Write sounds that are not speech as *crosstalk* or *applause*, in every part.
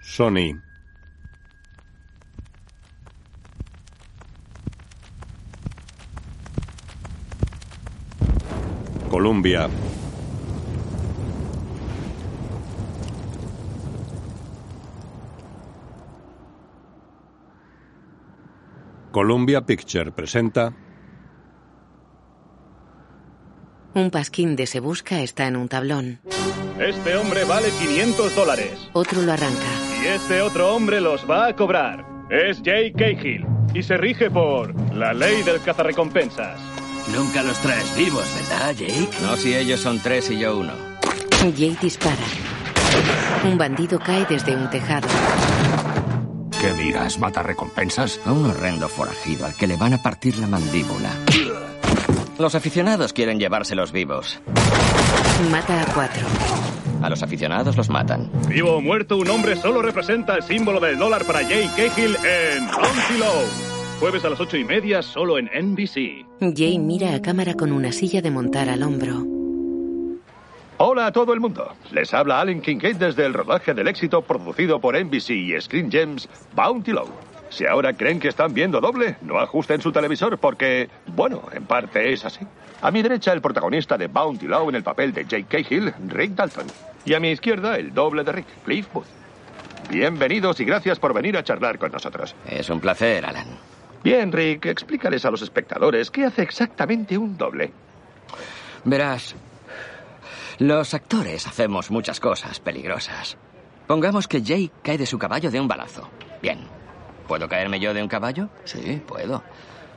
Sony. Columbia. Columbia Picture presenta Un pasquín de Se Busca está en un tablón. Este hombre vale 500 dólares. Otro lo arranca. Y este otro hombre los va a cobrar. Es Jay Cahill. Y se rige por la ley del cazarrecompensas. Nunca los traes vivos, ¿verdad, Jake? No si ellos son tres y yo uno. Jay dispara. Un bandido cae desde un tejado. ¿Qué miras? ¿Mata recompensas? A un horrendo forajido al que le van a partir la mandíbula. Los aficionados quieren llevárselos vivos. Mata a cuatro. A los aficionados los matan. Vivo o muerto, un hombre solo representa el símbolo del dólar para Jay Cahill en Bounty Low. Jueves a las ocho y media, solo en NBC. Jay mira a cámara con una silla de montar al hombro. Hola a todo el mundo. Les habla Allen Kincaid desde el rodaje del éxito producido por NBC y Screen Gems Bounty Low. Si ahora creen que están viendo doble, no ajusten su televisor porque, bueno, en parte es así. A mi derecha el protagonista de Bounty Low en el papel de Jake Cahill, Rick Dalton. Y a mi izquierda el doble de Rick, Cliff Booth. Bienvenidos y gracias por venir a charlar con nosotros. Es un placer, Alan. Bien, Rick, explícales a los espectadores qué hace exactamente un doble. Verás, los actores hacemos muchas cosas peligrosas. Pongamos que Jake cae de su caballo de un balazo. Bien. ¿Puedo caerme yo de un caballo? Sí, puedo.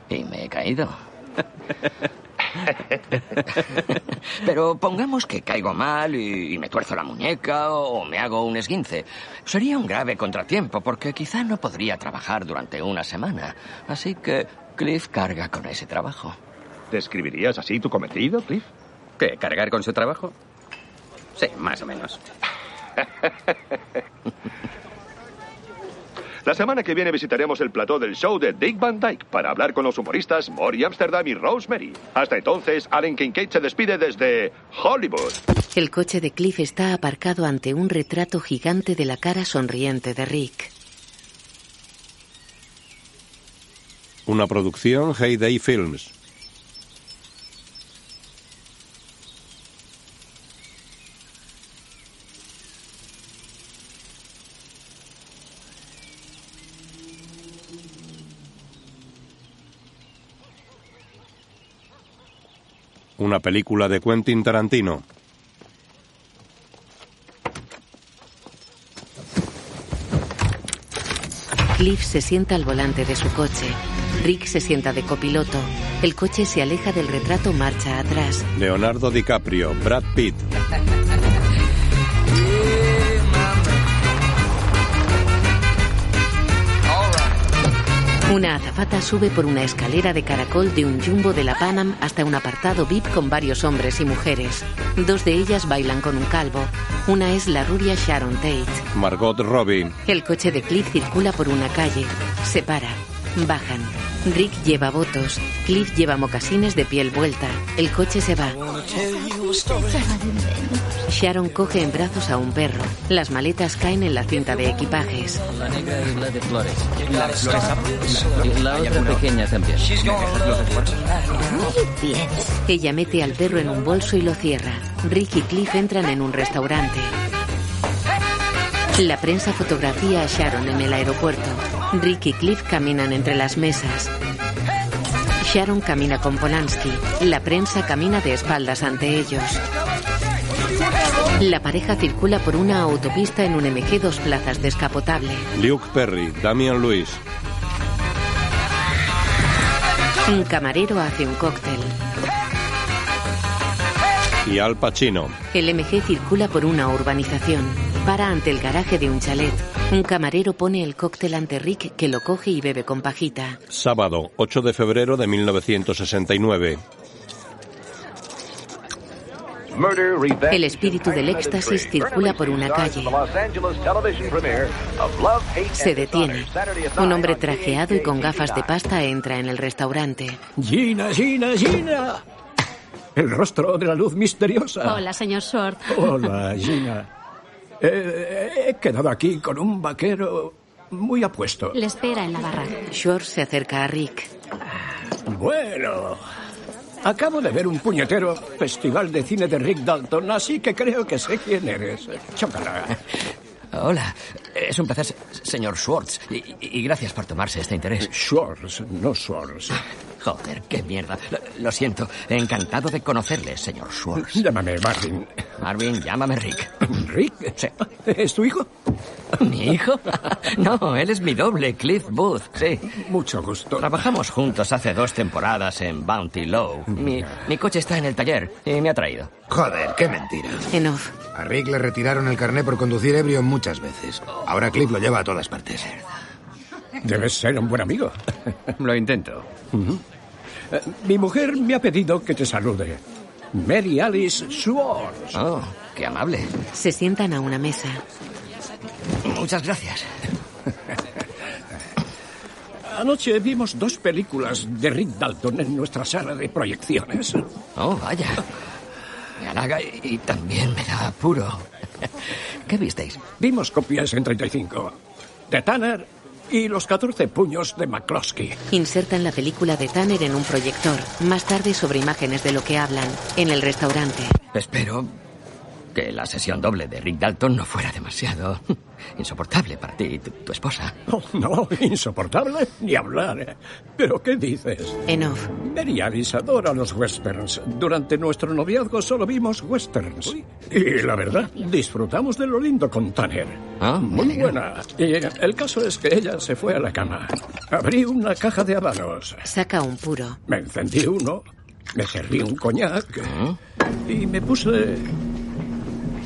Y me he caído. *laughs* *laughs* Pero pongamos que caigo mal y, me tuerzo la muñeca o me hago un esguince. Sería un grave contratiempo porque quizá no podría trabajar durante una semana. Así que Cliff carga con ese trabajo. ¿Describirías así tu cometido, Cliff? ¿Qué? ¿Cargar con su trabajo? Sí, más o menos. *laughs* La semana que viene visitaremos el plató del show de Dick Van Dyke para hablar con los humoristas Maury Amsterdam y Rosemary. Hasta entonces, Allen Kincaid se despide desde Hollywood. El coche de Cliff está aparcado ante un retrato gigante de la cara sonriente de Rick. Una producción Heyday Films. Una película de Quentin Tarantino. Cliff se sienta al volante de su coche. Rick se sienta de copiloto. El coche se aleja del retrato marcha atrás. Leonardo DiCaprio, Brad Pitt. Una azafata sube por una escalera de caracol de un jumbo de la Panam hasta un apartado VIP con varios hombres y mujeres. Dos de ellas bailan con un calvo. Una es la rubia Sharon Tate. Margot Robbie. El coche de Cliff circula por una calle. Se para. Bajan. Rick lleva votos. Cliff lleva mocasines de piel vuelta. El coche se va. Sharon coge en brazos a un perro. Las maletas caen en la cinta de equipajes. La negra y la de flores. ¿La de flores? Y la otra pequeña también. Ella mete al perro en un bolso y lo cierra. Rick y Cliff entran en un restaurante. La prensa fotografía a Sharon en el aeropuerto. Rick y Cliff caminan entre las mesas. Sharon camina con Polanski. La prensa camina de espaldas ante ellos. La pareja circula por una autopista en un MG dos plazas descapotable. Luke Perry, Damian Lewis. Un camarero hace un cóctel. Y Al Pacino. El MG circula por una urbanización. Para ante el garaje de un chalet. Un camarero pone el cóctel ante Rick que lo coge y bebe con pajita. Sábado, 8 de febrero de 1969. El espíritu del éxtasis circula por una calle. Se detiene. Un hombre trajeado y con gafas de pasta entra en el restaurante. Gina, Gina, Gina. El rostro de la luz misteriosa. Hola, señor Short. Hola, Gina. Eh, he quedado aquí con un vaquero muy apuesto. Le espera en la barra. Schwartz se acerca a Rick. Bueno, acabo de ver un puñetero festival de cine de Rick Dalton, así que creo que sé quién eres. Chócala. Hola, es un placer, señor Schwartz, y, y gracias por tomarse este interés. Schwartz, no Schwartz. Joder, qué mierda. Lo, lo, siento, encantado de conocerle, señor Schwartz. Llámame Marvin. Marvin, llámame Rick. ¿Rick? Sí. ¿Es tu hijo? ¿Mi hijo? No, él es mi doble, Cliff Booth, sí. Mucho gusto. Trabajamos juntos hace dos temporadas en Bounty Low. Mi, mi coche está en el taller y me ha traído. Joder, qué mentira. En off. A Rick le retiraron el carné por conducir ebrio muchas veces. Ahora Cliff lo lleva a todas partes. Debes ser un buen amigo. Lo intento. Uh -huh. Eh, mi mujer me ha pedido que te salude. Mary Alice Schwartz. Oh, qué amable. Se sientan a una mesa. Muchas gracias. *laughs* Anoche vimos dos películas de Rick Dalton en nuestra sala de proyecciones. Oh, vaya. Me halaga y, y también me da apuro. *laughs* ¿Qué visteis? Vimos copias en 35. De Tanner y los 14 puños de McCloskey. Insertan la película de Tanner en un proyector. Más tarde sobre imágenes de lo que hablan. En el restaurante. Espero que la sesión doble de Rick Dalton no fuera demasiado *laughs* insoportable para ti y tu, tu esposa. Oh, no, insoportable ni hablar. ¿Pero qué dices? En off. Mary Alice adora los westerns. Durante nuestro noviazgo solo vimos westerns. Y la verdad, disfrutamos de lo lindo con Tanner. Ah, Muy buena. Y el caso es que ella se fue a la cama. Abrí una caja de habanos. Saca un puro. Me encendí uno, me serví un coñac ¿Mm? y me puse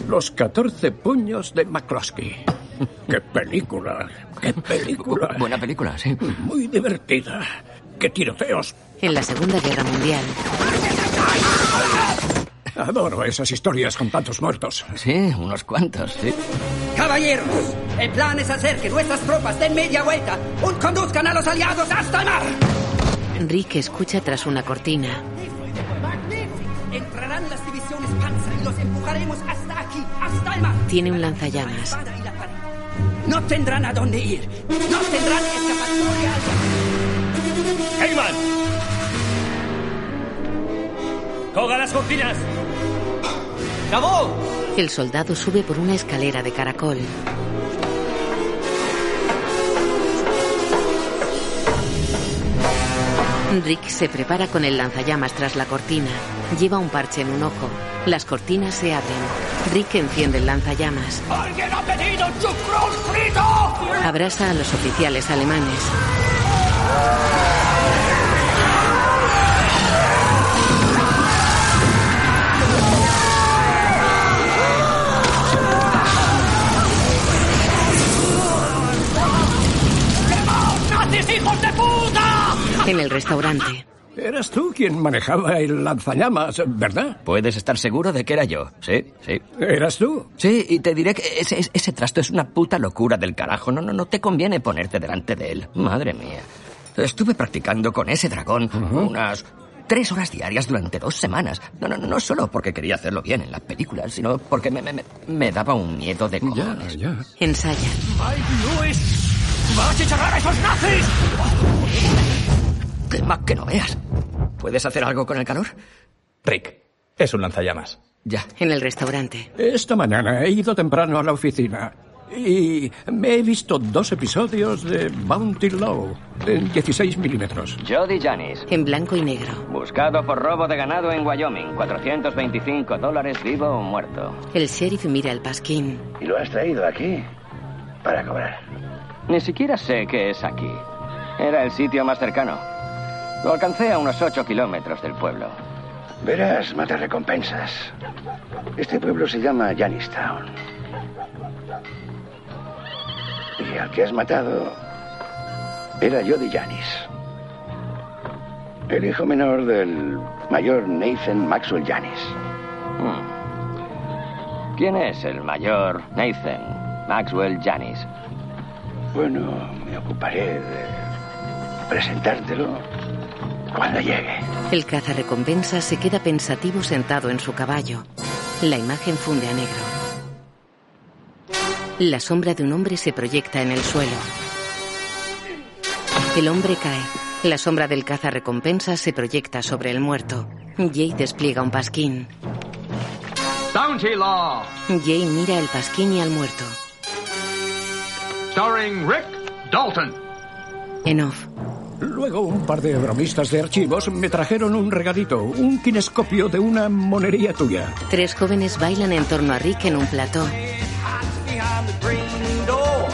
los 14 puños de McCloskey. *laughs* ¡Qué película! ¡Qué película! Buena película, sí. Muy divertida. ¡Qué tiroteos! En la Segunda Guerra Mundial. Adoro esas historias con tantos muertos. Sí, unos cuantos, sí. Caballeros, el plan es hacer que nuestras tropas den media vuelta y conduzcan a los aliados hasta el mar. Rick escucha tras una cortina. Entrarán las divisiones Panzer y los empujaremos hasta Tiene un lanzallamas. No tendrán a dónde ir. No tendrán escapatoria. ¡Heyman! ¡Coga las cortinas! ¡Cabo! El soldado sube por una escalera de caracol. Rick se prepara con el lanzallamas tras la cortina. Lleva un parche en un ojo. Las cortinas se abren. Rick enciende el lanzallamas. ¡Alguien ha pedido chucrón frito! Abraza a los oficiales alemanes. ¡Nazis, hijos de puta! En el restaurante. Eras tú quien manejaba el lanzallamas, ¿verdad? Puedes estar seguro de que era yo. Sí, sí. ¿Eras tú? Sí, y te diré que ese, ese trasto es una puta locura del carajo. No, no, no te conviene ponerte delante de él. Madre mía. Estuve practicando con ese dragón uh -huh. unas tres horas diarias durante dos semanas. No, no, no solo porque quería hacerlo bien en las películas, sino porque me, me, me daba un miedo de cojones. Ya, ya. Ensaya. ¡Mike Lewis! ¡Va a chicharrar a esos nazis! ¡Qué más que no veas! ¿Puedes hacer algo con el calor? Rick, es un lanzallamas. Ya. En el restaurante. Esta mañana he ido temprano a la oficina y me he visto dos episodios de Bounty Low en 16 milímetros. Jody Janis. En blanco y negro. Buscado por robo de ganado en Wyoming. 425 dólares vivo o muerto. El sheriff mira el pasquín. ¿Y lo has traído aquí? Para cobrar. Ni siquiera sé qué es aquí. Era el sitio más cercano. Lo alcancé a unos 8 kilómetros del pueblo. Verás, mata recompensas. Este pueblo se llama Janistown. Y al que has matado era Jody Janis. El hijo menor del mayor Nathan Maxwell Janis. Hmm. ¿Quién es el mayor Nathan Maxwell Janis? Bueno, me ocuparé de presentártelo cuando llegue. El cazarrecompensa se queda pensativo sentado en su caballo. La imagen funde a negro. La sombra de un hombre se proyecta en el suelo. El hombre cae. La sombra del cazarrecompensas se proyecta sobre el muerto. Jay despliega un pasquín. Bounty Law. Jay mira el pasquín y al muerto. Starring Rick Dalton. En off. Luego un par de bromistas de archivos me trajeron un regalito, un kinescopio de una monería tuya. Tres jóvenes bailan en torno a Rick en un plató. behind the green door.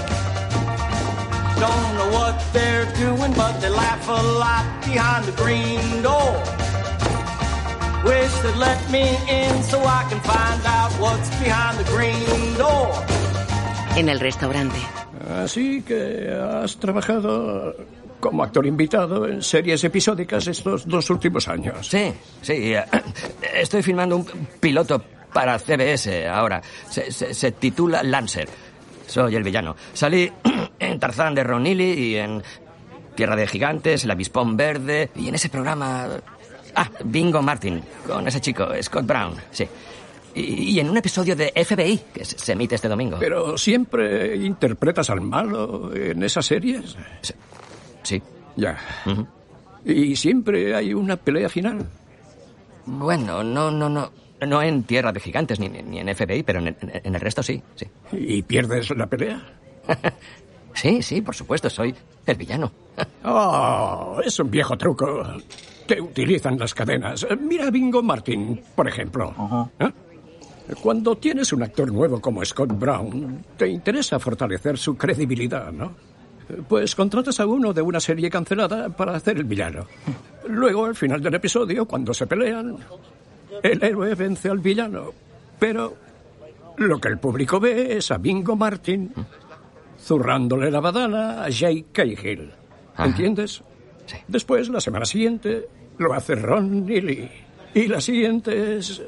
Don't know what they're doing, but they laugh a lot behind the green door. Wish they'd let me in so I can find out what's behind the green door. En el restaurante. Así que has trabajado como actor invitado en series episódicas estos dos últimos años. Sí, sí. eh, *clears throat* Estoy filmando un piloto para CBS ahora. Se, se- se titula Lancer. Soy el villano. Salí *clears throat* en Tarzán de Ron Neely y en Tierra de Gigantes, El Avispón Verde y en ese programa... Ah, Bingo Martin, con ese chico, Scott Brown, sí. Y, y en un episodio de FBI, que se, se emite este domingo. Pero siempre interpretas al malo en esas series. Sí. Ya. Y siempre hay una pelea final. Bueno, no, no, no. No en Tierra de Gigantes ni, ni en FBI, pero en, en- en el resto sí, sí. ¿Y pierdes la pelea? *laughs* Sí, sí, por supuesto, soy el villano. *laughs* Oh, es un viejo truco. Te utilizan las cadenas. Mira a Bingo Martin, por ejemplo. ¿Eh? Cuando tienes un actor nuevo como Scott Brown, te interesa fortalecer su credibilidad, ¿no? Pues contratas a uno de una serie cancelada para hacer el villano. Luego, al final del episodio, cuando se pelean, el héroe vence al villano. Pero lo que el público ve es a Bingo Martin zurrándole la badana a Jake Cahill. ¿Entiendes? Después, la semana siguiente, lo hace Ron Neely. Y la siguiente es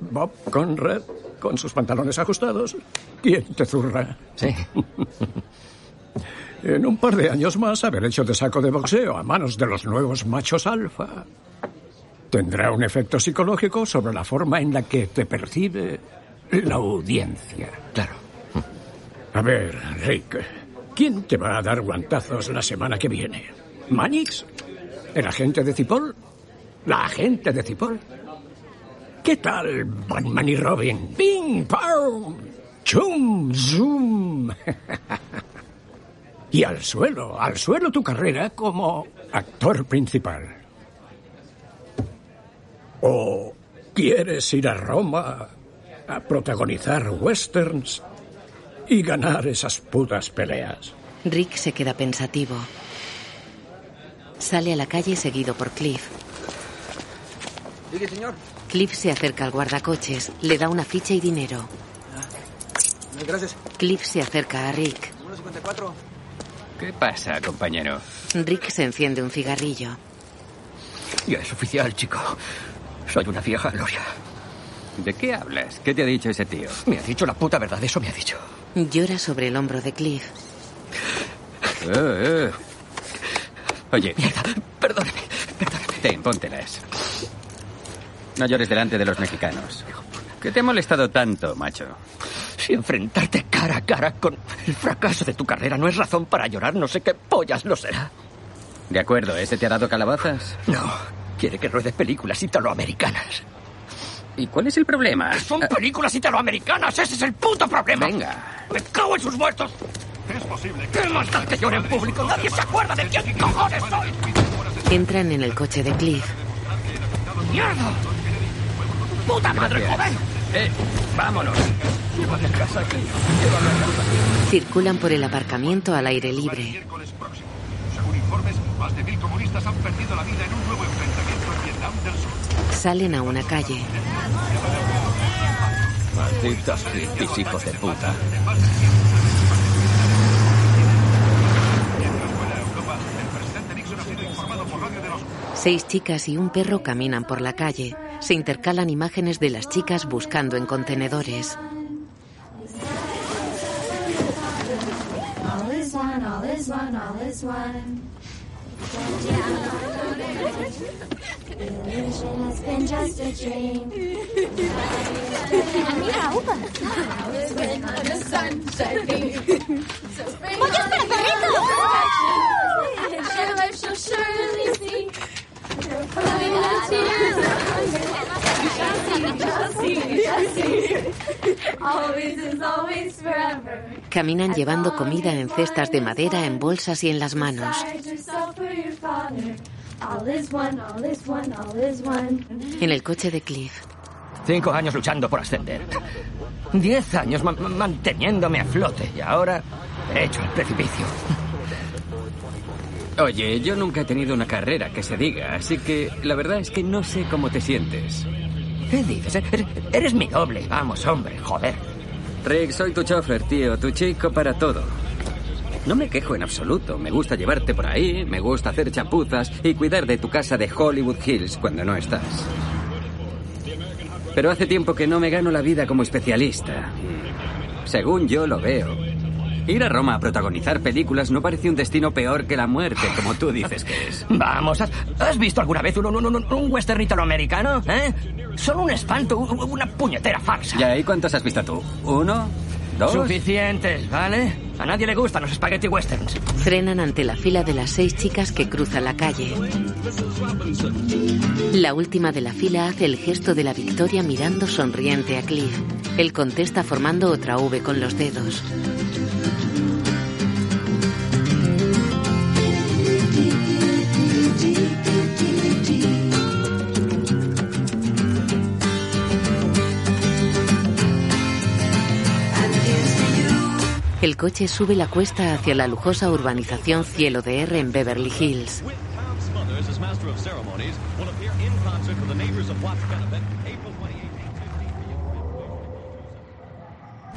Bob Conrad con sus pantalones ajustados. ¿Quién te zurra? Sí. *laughs* En un par de años más, haber hecho de saco de boxeo a manos de los nuevos machos alfa tendrá un efecto psicológico sobre la forma en la que te percibe la audiencia. Claro. A ver, Rick, ¿quién te va a dar guantazos la semana que viene? ¿Manix? ¿El agente de Cipoll? ¿La agente de Cipoll? ¿Qué tal Batman y Robin? ¡Ping, pong! ¡Chum, zoom! *laughs* y al suelo, al suelo tu carrera como actor principal. ¿O quieres ir a Roma a protagonizar westerns y ganar esas putas peleas? Rick se queda pensativo. Sale a la calle seguido por Cliff. Sigue, señor. Cliff se acerca al guardacoches, le da una ficha y dinero. Gracias. Cliff se acerca a Rick. 54. ¿Qué pasa, compañero? Rick se enciende un cigarrillo. Ya es oficial, chico. Soy una vieja gloria. ¿De qué hablas? ¿Qué te ha dicho ese tío? Me ha dicho la puta verdad, eso me ha dicho. Llora sobre el hombro de Cliff. Eh, eh. Oye. Perdóname, Ten, póntelas. No llores delante de los mexicanos. ¿Qué te ha molestado tanto, macho? Si enfrentarte cara a cara con el fracaso de tu carrera no es razón para llorar, no sé qué pollas lo será. De acuerdo, ¿ese te ha dado calabazas? No, quiere que ruede películas italoamericanas. ¿Y cuál es el problema? Que son películas italoamericanas, ese es el puto problema. Venga. Me cago en sus muertos. Es posible ¿Qué más da que llore en público? Nadie se acuerda de quién cojones soy. Entran en el coche de Cliff. ¡Mierda! ¡Puta madre, joder! Eh, vámonos. Llévame a casa, Cliff. Circulan por el aparcamiento al aire libre. Según informes, más de mil comunistas han perdido la vida en un nuevo enfrentamiento en Vietnam del Sur. Salen a una calle. Malditos hippies, hijos de puta. Seis chicas y un perro caminan por la calle. Se intercalan imágenes de las chicas buscando en contenedores. All is one, all is one, all is one. Illusion has been just a dream. Mira, uva. All is good under the sun. ¡Pollos para Caminan llevando comida en cestas de madera, en bolsas y en las manos. En el coche de Cliff. Cinco años luchando por ascender. Diez años ma- ma- manteniéndome a flote y ahora he hecho el precipicio. Oye, yo nunca he tenido una carrera que se diga, así que la verdad es que no sé cómo te sientes. ¿Qué dices? Eres, eres mi doble. Vamos, hombre, joder. Rick, soy tu chofer, tío, tu chico para todo. No me quejo en absoluto. Me gusta llevarte por ahí, me gusta hacer chapuzas y cuidar de tu casa de Hollywood Hills cuando no estás. Pero hace tiempo que no me gano la vida como especialista. Según yo lo veo, ir a Roma a protagonizar películas no parece un destino peor que la muerte, como tú dices que es. *laughs* Vamos, ¿has, has visto alguna vez un, un, un, un western italoamericano? ¿Eh? Son un espanto, una puñetera farsa. ¿Ya y cuántos has visto tú? ¿Uno? ¿Dos? Suficientes, ¿vale? A nadie le gustan los spaghetti westerns. Frenan ante la fila de las seis chicas que cruzan la calle. La última de la fila hace el gesto de la victoria mirando sonriente a Cliff. Él contesta formando otra V con los dedos. El coche sube la cuesta hacia la lujosa urbanización Cielo de R en Beverly Hills. Smothers, as master of ceremonies, will appear in concert with the neighbors of Watts Benefit April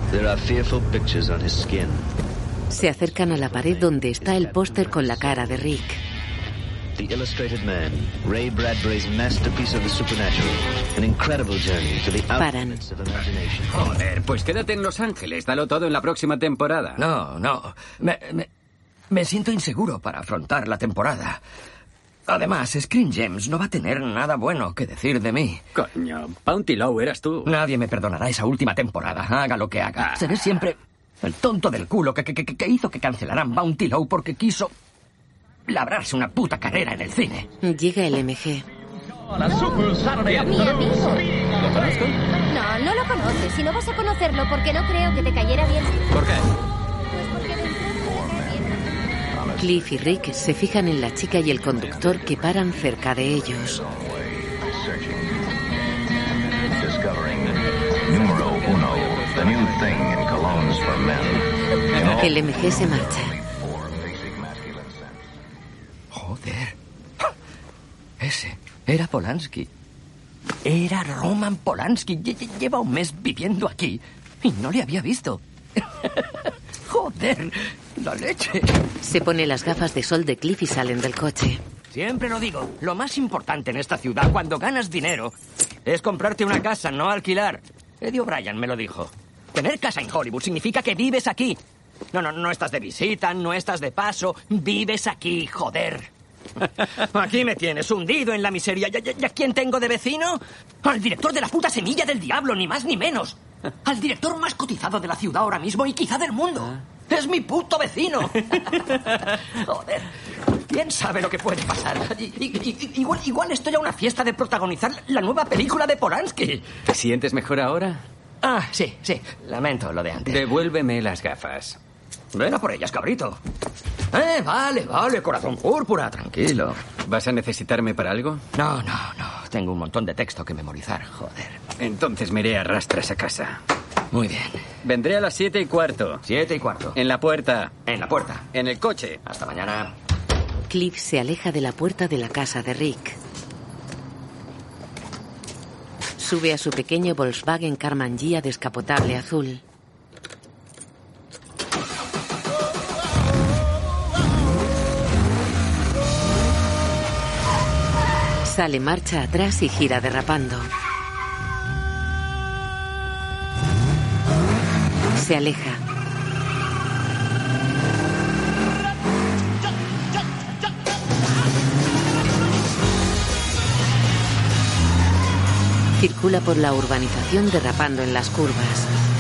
28, There are fearful pictures on his skin. Se acercan a la pared donde está el póster con la cara de Rick. The Illustrated Man, Ray Bradbury's masterpiece of the supernatural. An incredible journey to the Paran. outskirts of imagination. Joder, pues quédate en Los Ángeles, dalo todo en la próxima temporada. No, no. Me, me, me siento inseguro para afrontar la temporada. Además, Screen Gems no va a tener nada bueno que decir de mí. Coño, Bounty Low eras tú. Nadie me perdonará esa última temporada, haga lo que haga. Seré siempre el tonto del culo que, que, que, que hizo que cancelaran Bounty Low porque quiso labrarse una puta carrera en el cine. Llega el MG. Super Saturday Mi amigo. ¿Lo conozco? No, no lo conoces. Si no vas a conocerlo, porque no creo que te cayera bien. ¿Por qué? Cliff y Rick se fijan en la chica y el conductor que paran cerca de ellos. El MG se marcha. Ese era Polanski. Era Roman Polanski. Lle- lle- Lleva un mes viviendo aquí y no le había visto. *laughs* Joder, la leche. Se pone las gafas de sol de Cliff y salen del coche. Siempre lo digo, lo más importante en esta ciudad cuando ganas dinero es comprarte una casa, no alquilar. Eddie O'Brien me lo dijo. Tener casa en Hollywood significa que vives aquí. No, no, no estás de visita, no estás de paso, vives aquí, joder. *laughs* Aquí me tienes hundido en la miseria. ¿Y, y- y a quién tengo de vecino? Al director de la puta semilla del diablo, ni más ni menos. *laughs* Al director más cotizado de la ciudad ahora mismo y quizá del mundo. Es mi puto vecino. *laughs* Joder. ¿Quién sabe lo que puede pasar? Igual, igual estoy a una fiesta de protagonizar la nueva película de Polanski. ¿Te sientes mejor ahora? Ah, sí, sí. Lamento lo de antes. Devuélveme las gafas. Ven a por ellas, cabrito. Eh, vale, vale, corazón púrpura, tranquilo. ¿Vas a necesitarme para algo? No, no, no. Tengo un montón de texto que memorizar, joder. Entonces me iré a rastras a casa. Muy bien. Vendré a las siete y cuarto. Siete y cuarto. En la puerta. En la puerta. En el coche. Hasta mañana. Cliff se aleja de la puerta de la casa de Rick. Sube a su pequeño Volkswagen Carmangia descapotable azul. Sale marcha atrás y gira derrapando. Se aleja. Circula por la urbanización derrapando en las curvas.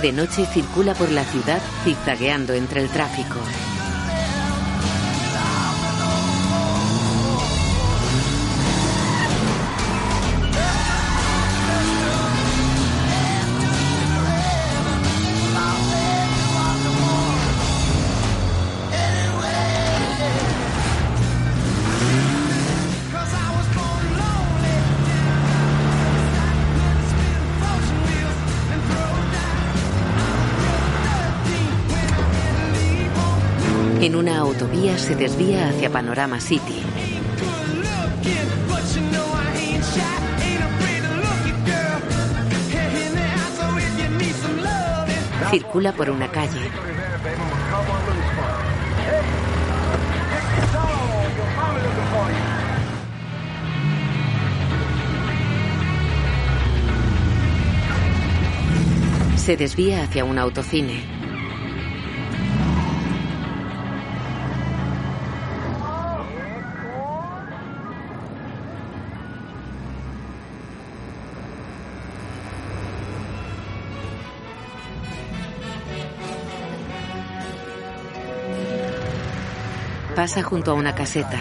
De noche circula por la ciudad zigzagueando entre el tráfico. Se desvía hacia Panorama City. Circula por una calle. Se desvía hacia un autocine. Pasa junto a una caseta.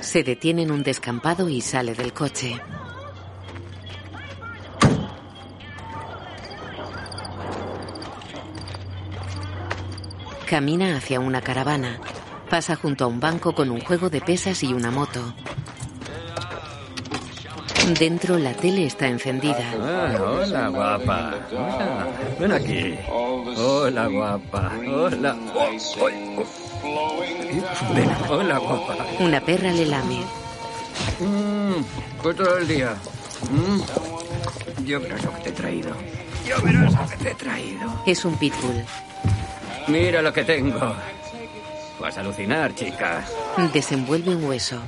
Se detiene en un descampado y sale del coche. Camina hacia una caravana. Pasa junto a un banco con un juego de pesas y una moto. Dentro la tele está encendida. Ah, hola, guapa. Hola. Ven aquí. Hola, guapa. Hola. Oh, oh, oh. Ven, hola, guapa. Una perra le lame. Mm, pues todo el día. Mm. Yo verás lo que te he traído. Yo verás lo que te he traído. Es un pitbull. Mira lo que tengo. Vas a alucinar, chica. Desenvuelve un hueso.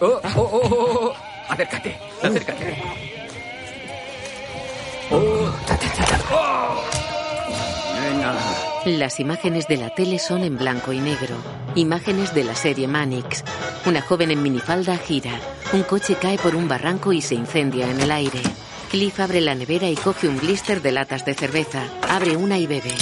Oh, oh, oh, oh, oh. Acércate, acércate. Oh. Oh. Venga. Las imágenes de la tele son en blanco y negro. Imágenes de la serie Manix. Una joven en minifalda gira. Un coche cae por un barranco y se incendia en el aire. Cliff abre la nevera y coge un blister de latas de cerveza. Abre una y bebe.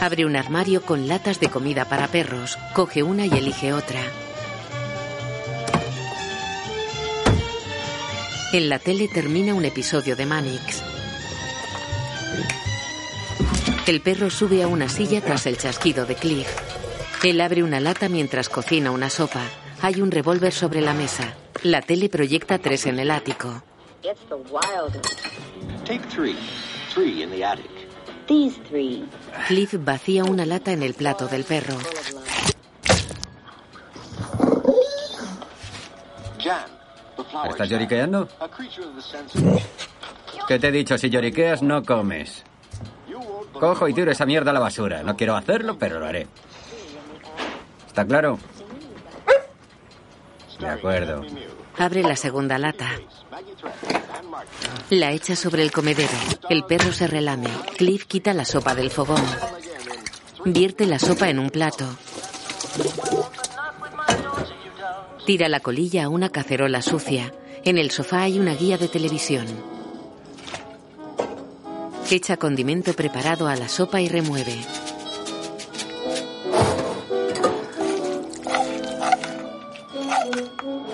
Abre un armario con latas de comida para perros. Coge una y elige otra. En la tele termina un episodio de Manix. El perro sube a una silla tras el chasquido de Cliff. Él abre una lata mientras cocina una sopa. Hay un revólver sobre la mesa. La tele proyecta tres en el ático. It's the wildest. Take three. Three in the attic. These three. Cliff vacía una lata en el plato del perro. ¿Estás lloriqueando? ¿Qué te he dicho? Si lloriqueas, no comes. Cojo y tiro esa mierda a la basura. No quiero hacerlo, pero lo haré. ¿Está claro? De acuerdo. Abre la segunda lata. La echa sobre el comedero. El perro se relame. Cliff quita la sopa del fogón. Vierte la sopa en un plato. Tira la colilla a una cacerola sucia. En el sofá hay una guía de televisión. Echa condimento preparado a la sopa y remueve.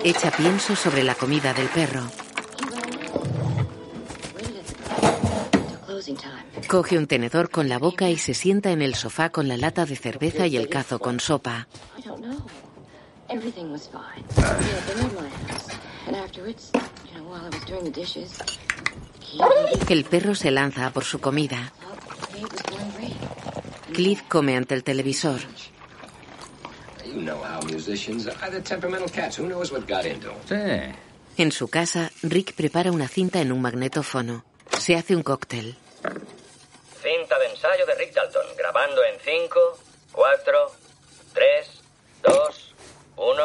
Echa pienso sobre la comida del perro. Coge un tenedor con la boca y se sienta en el sofá con la lata de cerveza y el cazo con sopa. He, El perro se lanza por su comida. Cliff come ante el televisor. You know how musicians are. They're temperamental cats. Who knows what got into? Sí. En su casa, Rick prepara una cinta en un magnetófono. Se hace un cóctel. Cinta de ensayo de Rick Dalton, grabando en 5, 4, 3, 2, 1.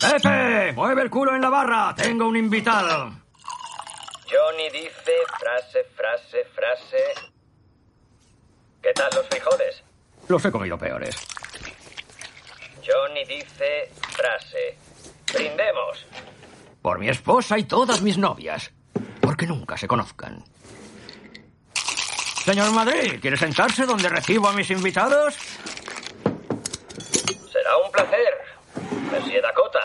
¡Pepe! ¡Mueve el culo en la barra! ¡Tengo un invitado! Johnny dice frase, frase, frase. ¿Qué tal los frijoles? Los he comido peores. Johnny dice frase. Brindemos. Por mi esposa y todas mis novias. Porque nunca se conozcan. Señor Madrid, ¿quiere sentarse donde recibo a mis invitados? Será un placer. Monsieur Dakota.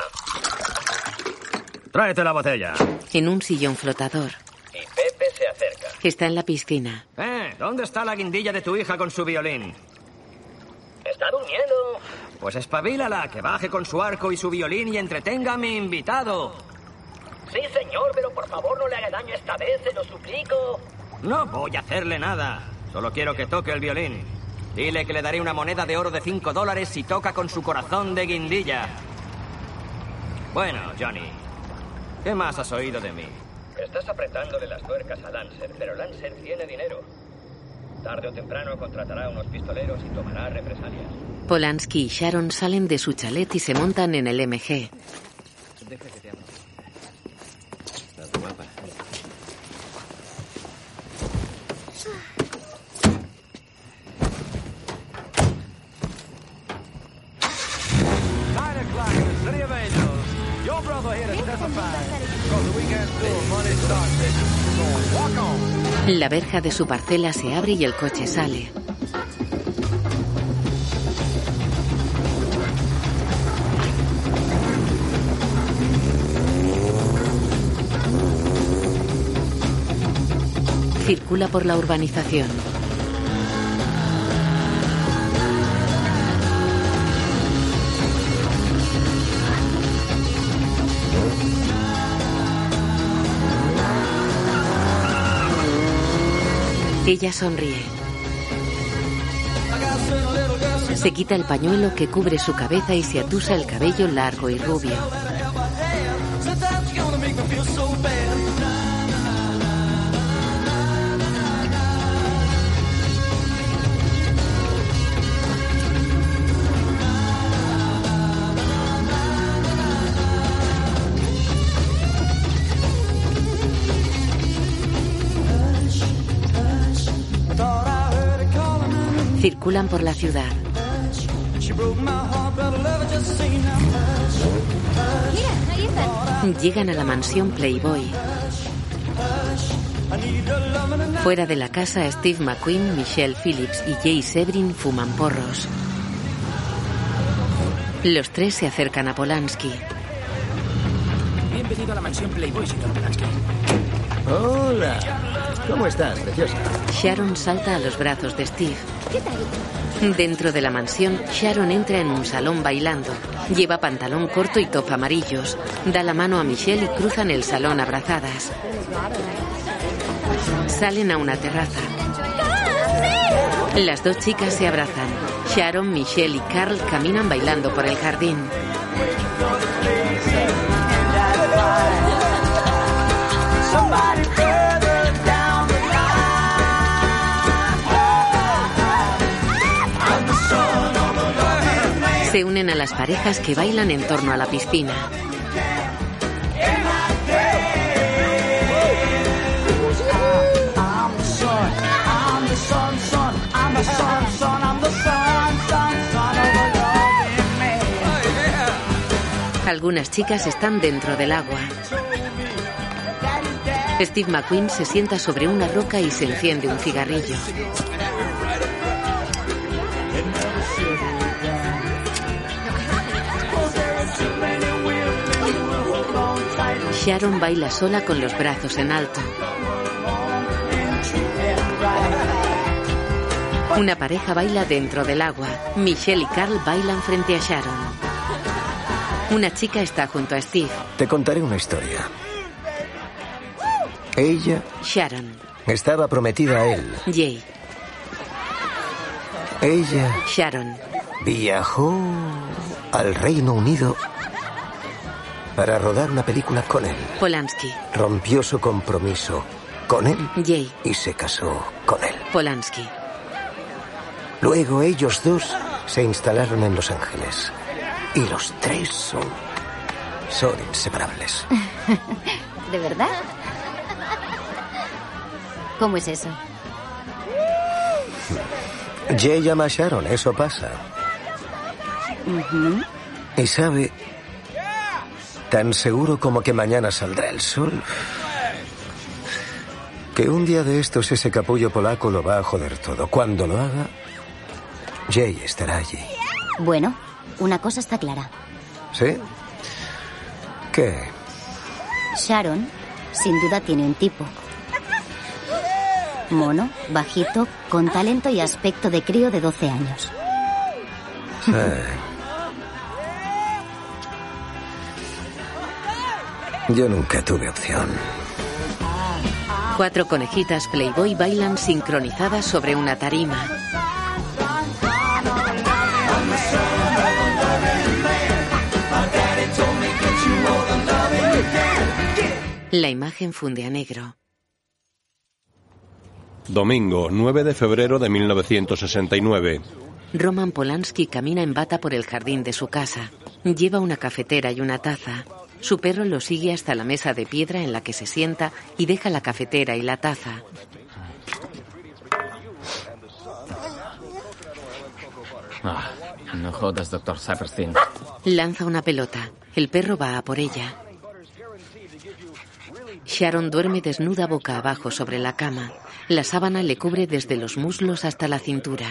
Tráete la botella. En un sillón flotador. Y Pepe se acerca. Está en la piscina. Eh, ¿dónde está la guindilla de tu hija con su violín? Está durmiendo. Pues espabilala, que baje con su arco y su violín y entretenga a mi invitado. Sí, señor, pero por favor no le haga daño esta vez, se lo suplico. No voy a hacerle nada. Solo quiero que toque el violín. Dile que le daré una moneda de oro de 5 dólares si toca con su corazón de guindilla. Bueno, Johnny, ¿qué más has oído de mí? Estás apretándole las tuercas a Lancer, pero Lancer tiene dinero. Tarde o temprano contratará a unos pistoleros y tomará represalias. Polanski y Sharon salen de su chalet y se montan en el MG. Nine o'clock in the city of Angels. La verja de su parcela se abre y el coche sale. Circula por la urbanización. Ella sonríe. Se quita el pañuelo que cubre su cabeza y se atusa el cabello largo y rubio. Circulan por la ciudad. Mira, ahí están. Llegan a la mansión Playboy. Fuera de la casa, Steve McQueen, Michelle Phillips y Jay Sebrin fuman porros. Los tres se acercan a Polanski. Bienvenido a la mansión Playboy, señor Polanski. Hola. ¿Cómo estás, preciosa? Sharon salta a los brazos de Steve. ¿Qué tal? Dentro de la mansión, Sharon entra en un salón bailando. Lleva pantalón corto y top amarillos. Da la mano a Michelle y cruzan el salón abrazadas. Salen a una terraza. Las dos chicas se abrazan. Sharon, Michelle y Carl caminan bailando por el jardín. Somebody Se unen a las parejas que bailan en torno a la piscina. Algunas chicas están dentro del agua. Steve McQueen se sienta sobre una roca y se enciende un cigarrillo. Sharon baila sola con los brazos en alto. Una pareja baila dentro del agua. Michelle y Carl bailan frente a Sharon. Una chica está junto a Steve. Te contaré una historia. Ella Sharon. estaba prometida a él. Jay. Ella Sharon. viajó al Reino Unido para rodar una película con él. Polanski. Rompió su compromiso con él Jay. y se casó con él. Polanski. Luego ellos dos se instalaron en Los Ángeles. Y los tres son. son inseparables. *laughs* ¿De verdad? ¿Cómo es eso? Jay llama a Sharon, eso pasa. Y sabe, tan seguro como que mañana saldrá el sol, que un día de estos ese capullo polaco lo va a joder todo. Cuando lo haga, Jay estará allí. Bueno, una cosa está clara. ¿Sí? ¿Qué? Sharon, sin duda, tiene un tipo. Mono, bajito, con talento y aspecto de crío de 12 años. Sí. Yo nunca tuve opción. Cuatro conejitas Playboy bailan sincronizadas sobre una tarima. La imagen funde a negro. Domingo, 9 de febrero de 1969. Roman Polanski camina en bata por el jardín de su casa. Lleva una cafetera y una taza. Su perro lo sigue hasta la mesa de piedra en la que se sienta y deja la cafetera y la taza. Ah, no jodas, doctor Saperstein. Lanza una pelota. El perro va a por ella. Sharon duerme desnuda boca abajo sobre la cama. La sábana le cubre desde los muslos hasta la cintura.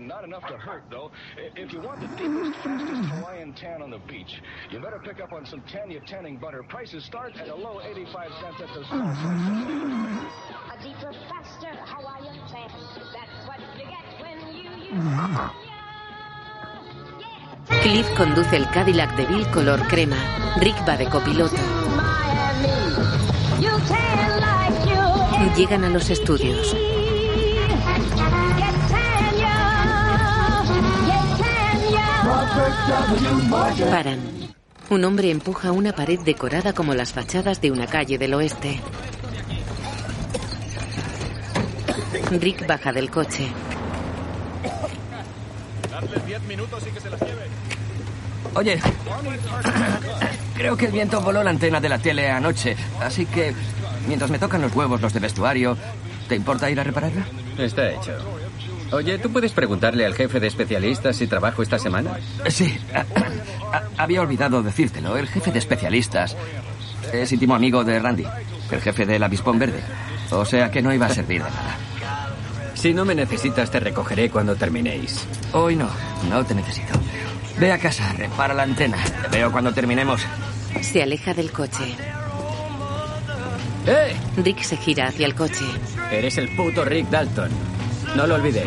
Not enough to hurt, though. If you want the deepest, fastest Hawaiian tan on the beach, you better pick up on some Tanya tanning butter. Prices start at a low 85 cents at the store. A deeper, faster Hawaiian tan. That's what you get when you use Cliff conduce el Cadillac de Bill color crema. Rick va de copiloto. Llegan a los estudios. Paran. Un hombre empuja una pared decorada como las fachadas de una calle del oeste. Rick baja del coche. Darle 10 minutos y que se las lleve. Oye, creo que el viento voló la antena de la tele anoche, así que mientras me tocan los huevos los de vestuario, ¿te importa ir a repararla? Está hecho. Oye, ¿tú puedes preguntarle al jefe de especialistas si trabajo esta semana? Sí, a- a- había olvidado decírtelo. El jefe de especialistas es íntimo amigo de Randy, el jefe del avispón verde. O sea que no iba a servir de nada. Si no me necesitas, te recogeré cuando terminéis. Hoy no, no te necesito. Ve a casa, repara la antena. Te veo cuando terminemos. Se aleja del coche. ¡Eh! Rick se gira hacia el coche. Eres el puto Rick Dalton. No lo olvides.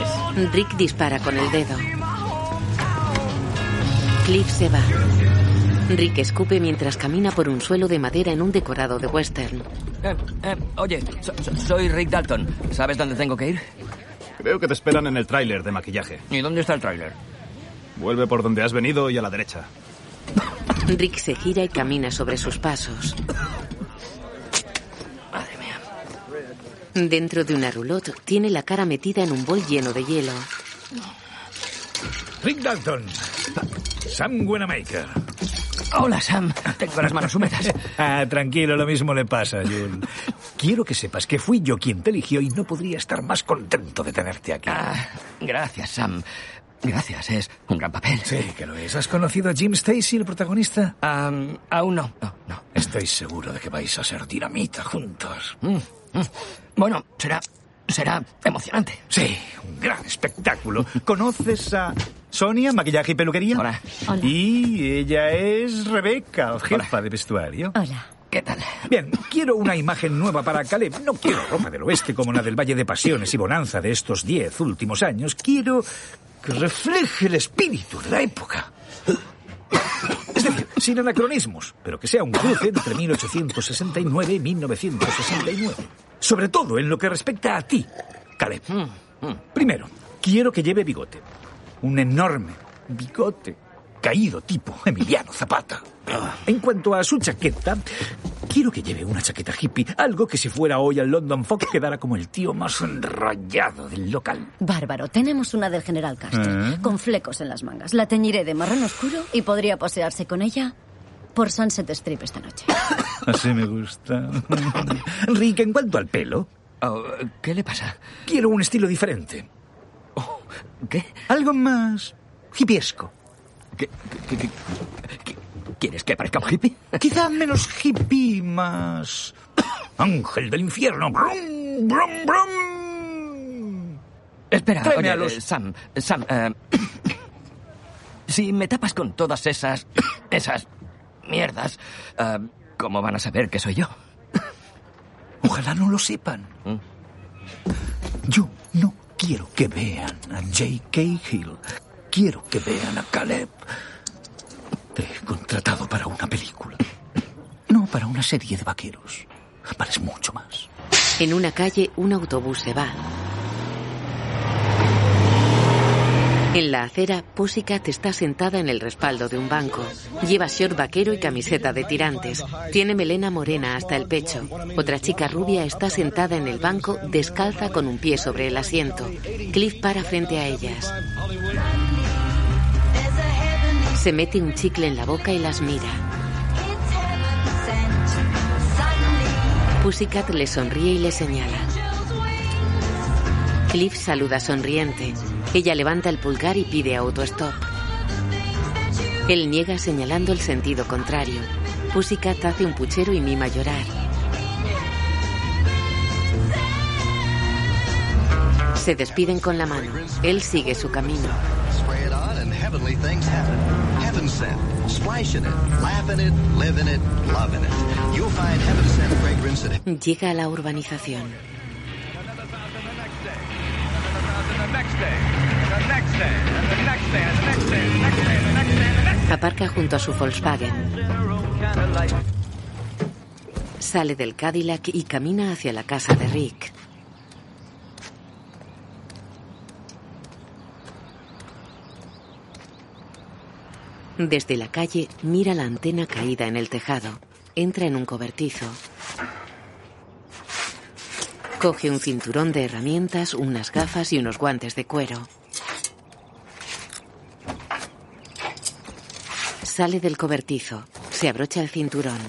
Rick dispara con el dedo. Cliff se va. Rick escupe mientras camina por un suelo de madera en un decorado de western. Eh, eh, oye, so- so- soy Rick Dalton. ¿Sabes dónde tengo que ir? Creo que te esperan en el tráiler de maquillaje. ¿Y dónde está el tráiler? Vuelve por donde has venido y a la derecha. Rick se gira y camina sobre sus pasos. Dentro de una roulotte tiene la cara metida en un bol lleno de hielo. Rick Dalton. Sam Wanamaker. Hola, Sam. Tengo las manos húmedas. *laughs* Ah, tranquilo, lo mismo le pasa, June. Quiero que sepas que fui yo quien te eligió y no podría estar más contento de tenerte aquí. Ah, gracias, Sam. Gracias, es un gran papel. Sí, que lo es. ¿Has conocido a Jim Stacy, el protagonista? Am, aún no. No, no. Estoy seguro de que vais a ser dinamita juntos. Mm, mm. Bueno, será. será emocionante. Sí, un gran espectáculo. ¿Conoces a Sonia, maquillaje y peluquería? Hola. Y ella es Rebeca, jefa de vestuario. Hola. ¿Qué tal? Bien, quiero una imagen nueva para Caleb. No quiero ropa del oeste como la del Valle de Pasiones y Bonanza de estos diez últimos años. Quiero que refleje el espíritu de la época. Es decir, sin anacronismos, pero que sea un cruce entre 1869 y 1969. Sobre todo en lo que respecta a ti, Caleb. Primero, quiero que lleve bigote. Un enorme bigote caído tipo Emiliano Zapata. En cuanto a su chaqueta, quiero que lleve una chaqueta hippie, algo que si fuera hoy al London Fog quedara como el tío más enrollado del local. Bárbaro, tenemos una del general Custer, ¿Eh? con flecos en las mangas. La teñiré de marrón oscuro y podría pasearse con ella por Sunset Strip esta noche. *coughs* Así me gusta. *laughs* Rick, en cuanto al pelo, Oh, ¿Qué le pasa? Quiero un estilo diferente. ¿Qué? Algo más hippiesco. ¿Qué, qué- qué- qué- ¿Quieres que parezca un hippie? *laughs* Quizá menos hippie, más... Ángel del infierno. Brum, brum, brum. Espera, oye, a los- eh, Sam, Sam, eh, *coughs* si me tapas con todas esas, *coughs* esas mierdas, eh, ¿cómo van a saber que soy yo? *coughs* Ojalá no lo sepan. Yo no quiero que vean a J.K. Hill. Quiero que vean a Caleb. Te he contratado para una película. No para una serie de vaqueros. Vales mucho más. En una calle, un autobús se va. En la acera, Pussycat está sentada en el respaldo de un banco. Lleva short vaquero y camiseta de tirantes. Tiene melena morena hasta el pecho. Otra chica rubia está sentada en el banco, descalza con un pie sobre el asiento. Cliff para frente a ellas. Se mete un chicle en la boca y las mira. Pussycat le sonríe y le señala. Cliff saluda sonriente. Ella levanta el pulgar y pide autostop. Él niega señalando el sentido contrario. Pussycat hace un puchero y mima llorar. Se despiden con la mano. Él sigue su camino. Heavenly things happen. Heaven sent. Splash in it, laugh in it, live in it, love in it. You'll find heaven sent fragrance at Llega a la urbanización. Aparca junto a su Volkswagen. Sale del Cadillac y camina hacia la casa de Rick. Desde la calle mira la antena caída en el tejado. Entra en un cobertizo. Coge un cinturón de herramientas, unas gafas y unos guantes de cuero. Sale del cobertizo. Se abrocha el cinturón.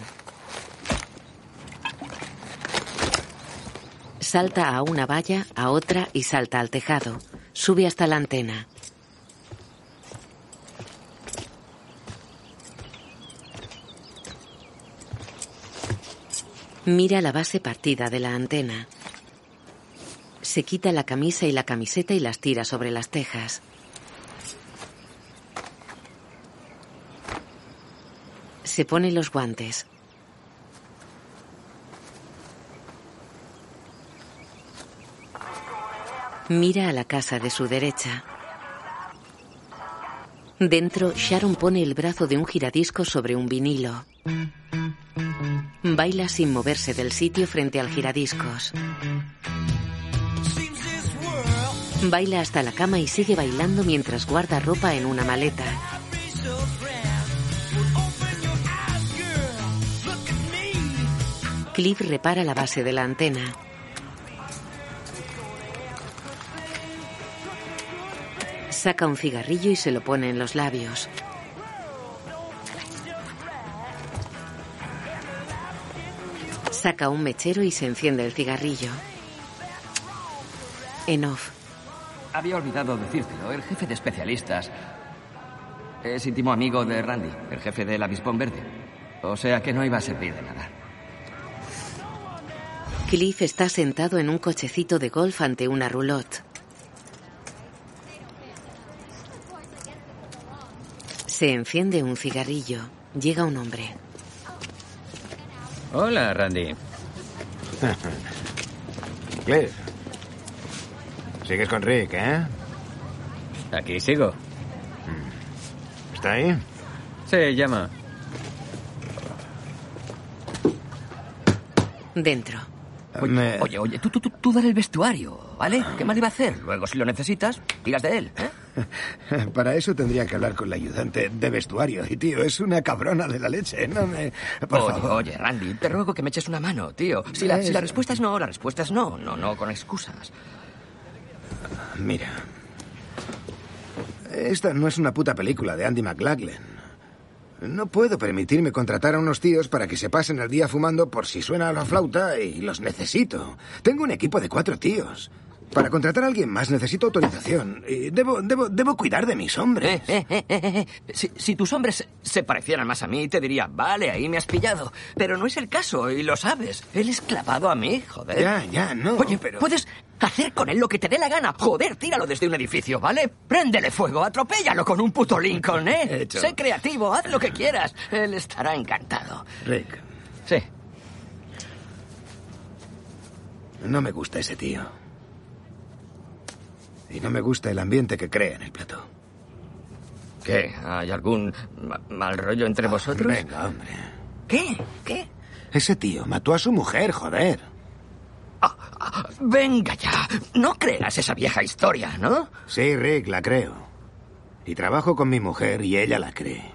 Salta a una valla, a otra y salta al tejado. Sube hasta la antena. Mira la base partida de la antena. Se quita la camisa y la camiseta y las tira sobre las tejas. Se pone los guantes. Mira a la casa de su derecha. Dentro, Sharon pone el brazo de un giradiscos sobre un vinilo. Baila sin moverse del sitio frente al giradiscos. Baila hasta la cama y sigue bailando mientras guarda ropa en una maleta. Cliff repara la base de la antena. Saca un cigarrillo y se lo pone en los labios. Saca un mechero y se enciende el cigarrillo. En off. Había olvidado decírtelo. El jefe de especialistas es íntimo amigo de Randy, el jefe del avispón verde. O sea que no iba a servir de nada. Cliff está sentado en un cochecito de golf ante una roulotte. Se enciende un cigarrillo. Llega un hombre. Hola, Randy. *laughs* Cliff. Sigues con Rick, ¿eh? Aquí sigo. ¿Está ahí? Se llama. Dentro. Oye, oye, oye, tú, tú, tú, tú dale el vestuario, ¿vale? ¿Qué mal iba a hacer? Luego, si lo necesitas, tiras de él, ¿eh? *laughs* Para eso tendría que hablar con la ayudante de vestuario. Y, tío, es una cabrona de la leche. No me... Por oye, favor. oye, Randy, te ruego que me eches una mano, tío. Si la, si la respuesta es no, la respuesta es no. No, no, con excusas. Mira. Esta no es una puta película de Andy McLaglen. No puedo permitirme contratar a unos tíos para que se pasen el día fumando por si suena la flauta y los necesito. Tengo un equipo de cuatro tíos. Para contratar a alguien más necesito autorización. Y debo, debo, debo cuidar de mis hombres. Eh, eh, eh. Si, si tus hombres se- se parecieran más a mí, te diría, vale, ahí me has pillado. Pero no es el caso, y lo sabes. Él es clavado a mí, joder. Ya, ya, no. Oye, pero... Puedes hacer con él lo que te dé la gana. Joder, tíralo desde un edificio, ¿vale? Préndele fuego, atropéllalo con un puto Lincoln, ¿eh? *laughs* Hecho. Sé creativo, haz lo que quieras. Él estará encantado. Rick, Sí. no me gusta ese tío. Y no me gusta el ambiente que crea en el plató. ¿Qué? ¿Hay algún ma- mal rollo entre vosotros? Venga, hombre. ¿Qué? ¿Qué? Ese tío mató a su mujer, joder. Venga ya. No creas esa vieja historia, ¿no? Sí, Rick, la creo. Y trabajo con mi mujer y ella la cree.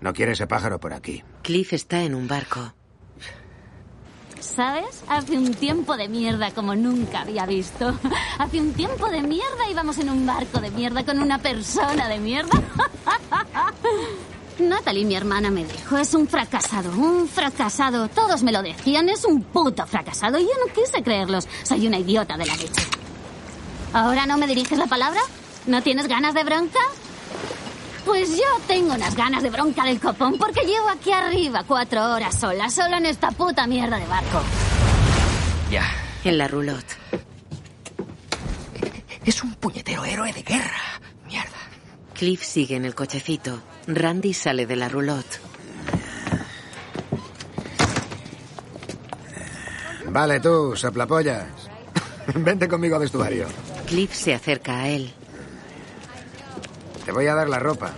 No quiere ese pájaro por aquí. Cliff está en un barco. ¿Sabes? Hace un tiempo de mierda como nunca había visto. *laughs* Hace un tiempo de mierda íbamos en un barco de mierda con una persona de mierda. *laughs* Natalie, mi hermana, me dijo, es un fracasado, un fracasado. Todos me lo decían, es un puto fracasado. Y yo no quise creerlos. Soy una idiota de la leche. ¿Ahora no me diriges la palabra? ¿No tienes ganas de bronca? Pues yo tengo unas ganas de bronca del copón porque llevo aquí arriba cuatro horas sola, solo en esta puta mierda de barco. Ya. En la roulotte. Es un puñetero héroe de guerra. Cliff sigue en el cochecito. Randy sale de la roulotte. Vale, tú, soplapollas. *laughs* Vente conmigo a vestuario. Cliff se acerca a él. Te voy a dar la ropa.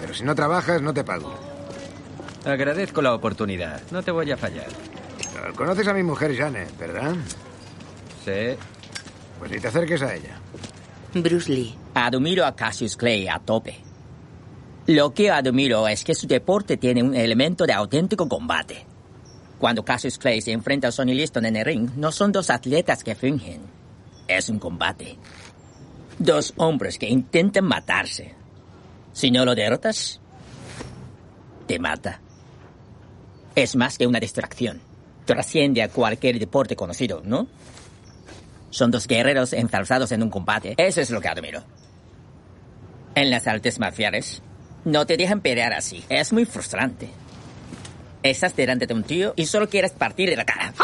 Pero si no trabajas, no te pago. Agradezco la oportunidad. No te voy a fallar. Conoces a mi mujer, Janet, ¿verdad? Sí. Pues ni te acerques a ella. Bruce Lee. Admiro a Cassius Clay a tope. Lo que admiro es que su deporte tiene un elemento de auténtico combate. Cuando Cassius Clay se enfrenta a Sonny Liston en el ring, no son dos atletas que fingen. Es un combate. Dos hombres que intentan matarse. Si no lo derrotas, te mata. Es más que una distracción. Trasciende a cualquier deporte conocido, ¿no? Son dos guerreros enzarzados en un combate. Eso es lo que admiro. En las artes marciales, no te dejan pelear así. Es muy frustrante. Estás delante de un tío y solo quieres partirle la cara.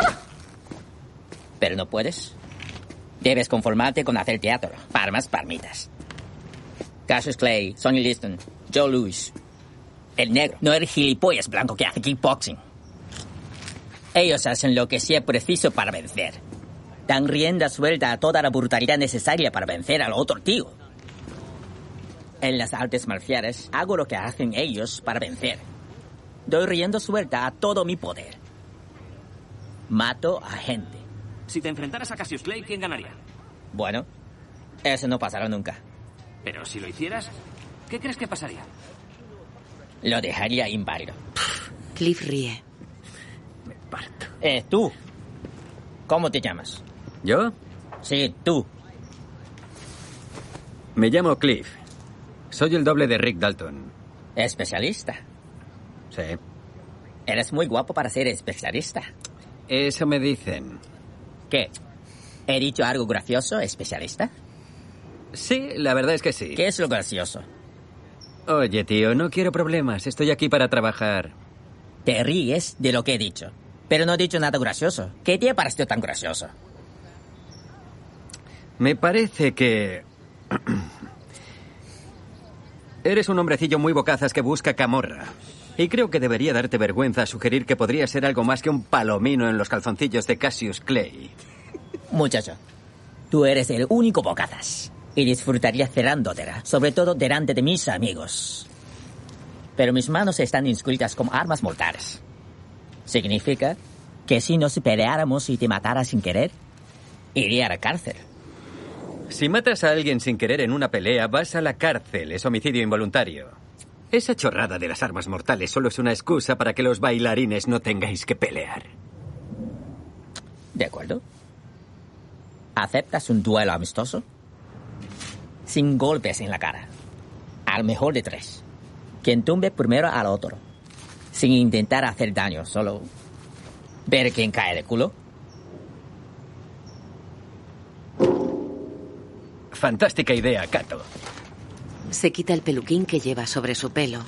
Pero no puedes. Debes conformarte con hacer teatro. Palmas, palmitas. Cassius Clay, Sonny Liston, Joe Louis. El negro, no el gilipollas blanco que hace kickboxing. Ellos hacen lo que sea preciso para vencer. Dan rienda suelta a toda la brutalidad necesaria para vencer al otro tío. En las artes marciales, hago lo que hacen ellos para vencer. Doy rienda suelta a todo mi poder. Mato a gente. Si te enfrentaras a Cassius Clay, ¿quién ganaría? Bueno, eso no pasará nunca. Pero si lo hicieras, ¿qué crees que pasaría? Lo dejaría inválido. Cliff ríe. Eh, tú. ¿Cómo te llamas? ¿Yo? Sí, tú. Me llamo Cliff. Soy el doble de Rick Dalton. Especialista. Sí. Eres muy guapo para ser especialista. Eso me dicen. ¿Qué? ¿He dicho algo gracioso, especialista? Sí, la verdad es que sí. ¿Qué es lo gracioso? Oye, tío, no quiero problemas. Estoy aquí para trabajar. Te ríes de lo que he dicho. Pero no he dicho nada gracioso. ¿Qué te ha parecido tan gracioso? Me parece que... *clears throat* Eres un hombrecillo muy bocazas que busca camorra. Y creo que debería darte vergüenza sugerir que podría ser algo más que un palomino en los calzoncillos de Cassius Clay. Muchacho, tú eres el único bocazas. Y disfrutaría cerrándotela, sobre todo delante de mis amigos. Pero mis manos están inscritas como armas mortales. Significa que si nos peleáramos y te matara sin querer, iría a la cárcel. Si matas a alguien sin querer en una pelea, vas a la cárcel. Es homicidio involuntario. Esa chorrada de las armas mortales solo es una excusa para que los bailarines no tengáis que pelear. ¿De acuerdo? ¿Aceptas un duelo amistoso? Sin golpes en la cara. Al mejor de tres. Quien tumbe primero al otro. Sin intentar hacer daño, solo ver quién cae de culo. Fantástica idea, Cato. Se quita el peluquín que lleva sobre su pelo.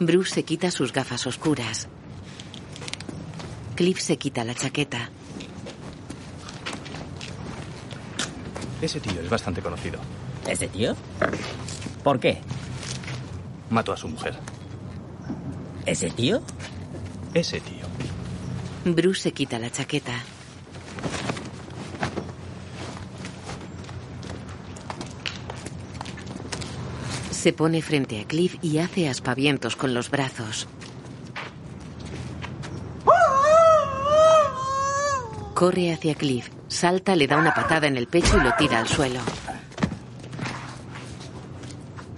Bruce se quita sus gafas oscuras. Cliff se quita la chaqueta. Ese tío es bastante conocido. ¿Ese tío? ¿Por qué? Mató a su mujer. ¿Ese tío? Ese tío. Bruce se quita la chaqueta. Se pone frente a Cliff y hace aspavientos con los brazos. Corre hacia Cliff, salta, le da una patada en el pecho y lo tira al suelo.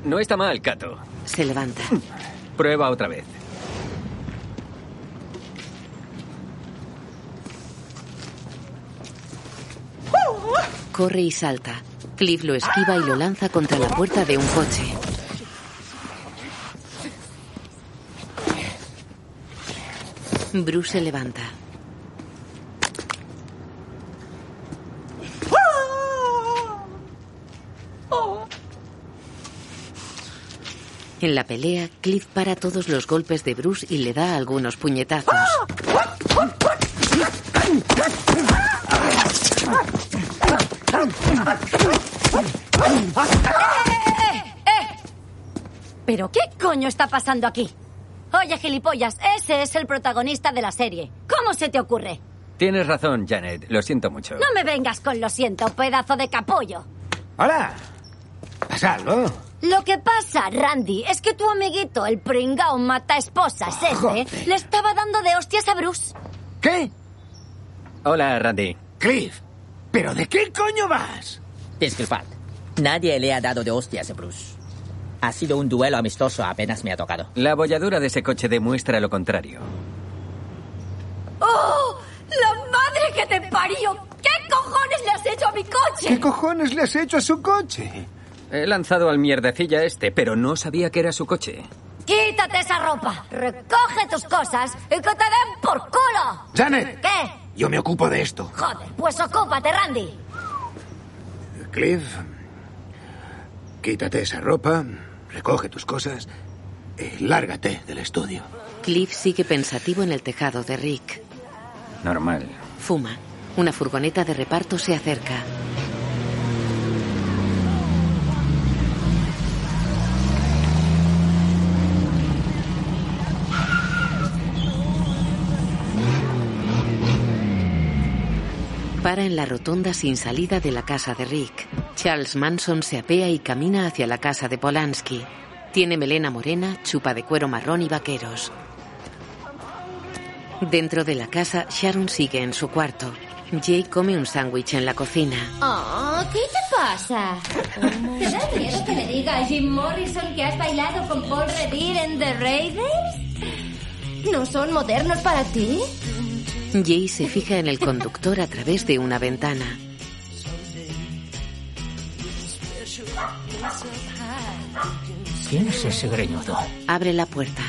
No está mal, Cato. Se levanta. Prueba otra vez. Corre y salta. Cliff lo esquiva y lo lanza contra la puerta de un coche. Bruce se levanta. En la pelea, Cliff para todos los golpes de Bruce y le da algunos puñetazos. ¿Pero qué coño está pasando aquí? Oye, gilipollas, ese es el protagonista de la serie. ¿Cómo se te ocurre? Tienes razón, Janet. Lo siento mucho. No me vengas con lo siento, pedazo de capullo. ¡Hola! ¿Pasa algo? Lo que pasa, Randy, es que tu amiguito, el pringao mata esposas ese, le estaba dando de hostias a Bruce. ¿Qué? Hola, Randy. Cliff, ¿pero de qué coño vas? Disculpad. Nadie le ha dado de hostias a Bruce. Ha sido un duelo amistoso, apenas me ha tocado. La bolladura de ese coche demuestra lo contrario. ¡Oh! ¡La madre que te parió! ¿Qué cojones le has hecho a mi coche? ¿Qué cojones le has hecho a su coche? He lanzado al mierdecilla este, pero no sabía que era su coche. Quítate esa ropa, recoge tus cosas y que te den por culo. ¡Janet! ¿Qué? Yo me ocupo de esto. Joder, pues ocúpate, Randy. Cliff, quítate esa ropa, recoge tus cosas y lárgate del estudio. Cliff sigue pensativo en el tejado de Rick. Normal. Fuma. Una furgoneta de reparto se acerca. Para en la rotonda sin salida de la casa de Rick. Charles Manson se apea y camina hacia la casa de Polanski. Tiene melena morena, chupa de cuero marrón y vaqueros. Dentro de la casa, Sharon sigue en su cuarto. Jay come un sándwich en la cocina. Oh, ¿qué te pasa? ¿Te da miedo que le diga a Jim Morrison que has bailado con Paul Revere en The Raiders? ¿No son modernos para ti? Jay se fija en el conductor a través de una ventana. ¿Quién es ese greñudo? Abre la puerta.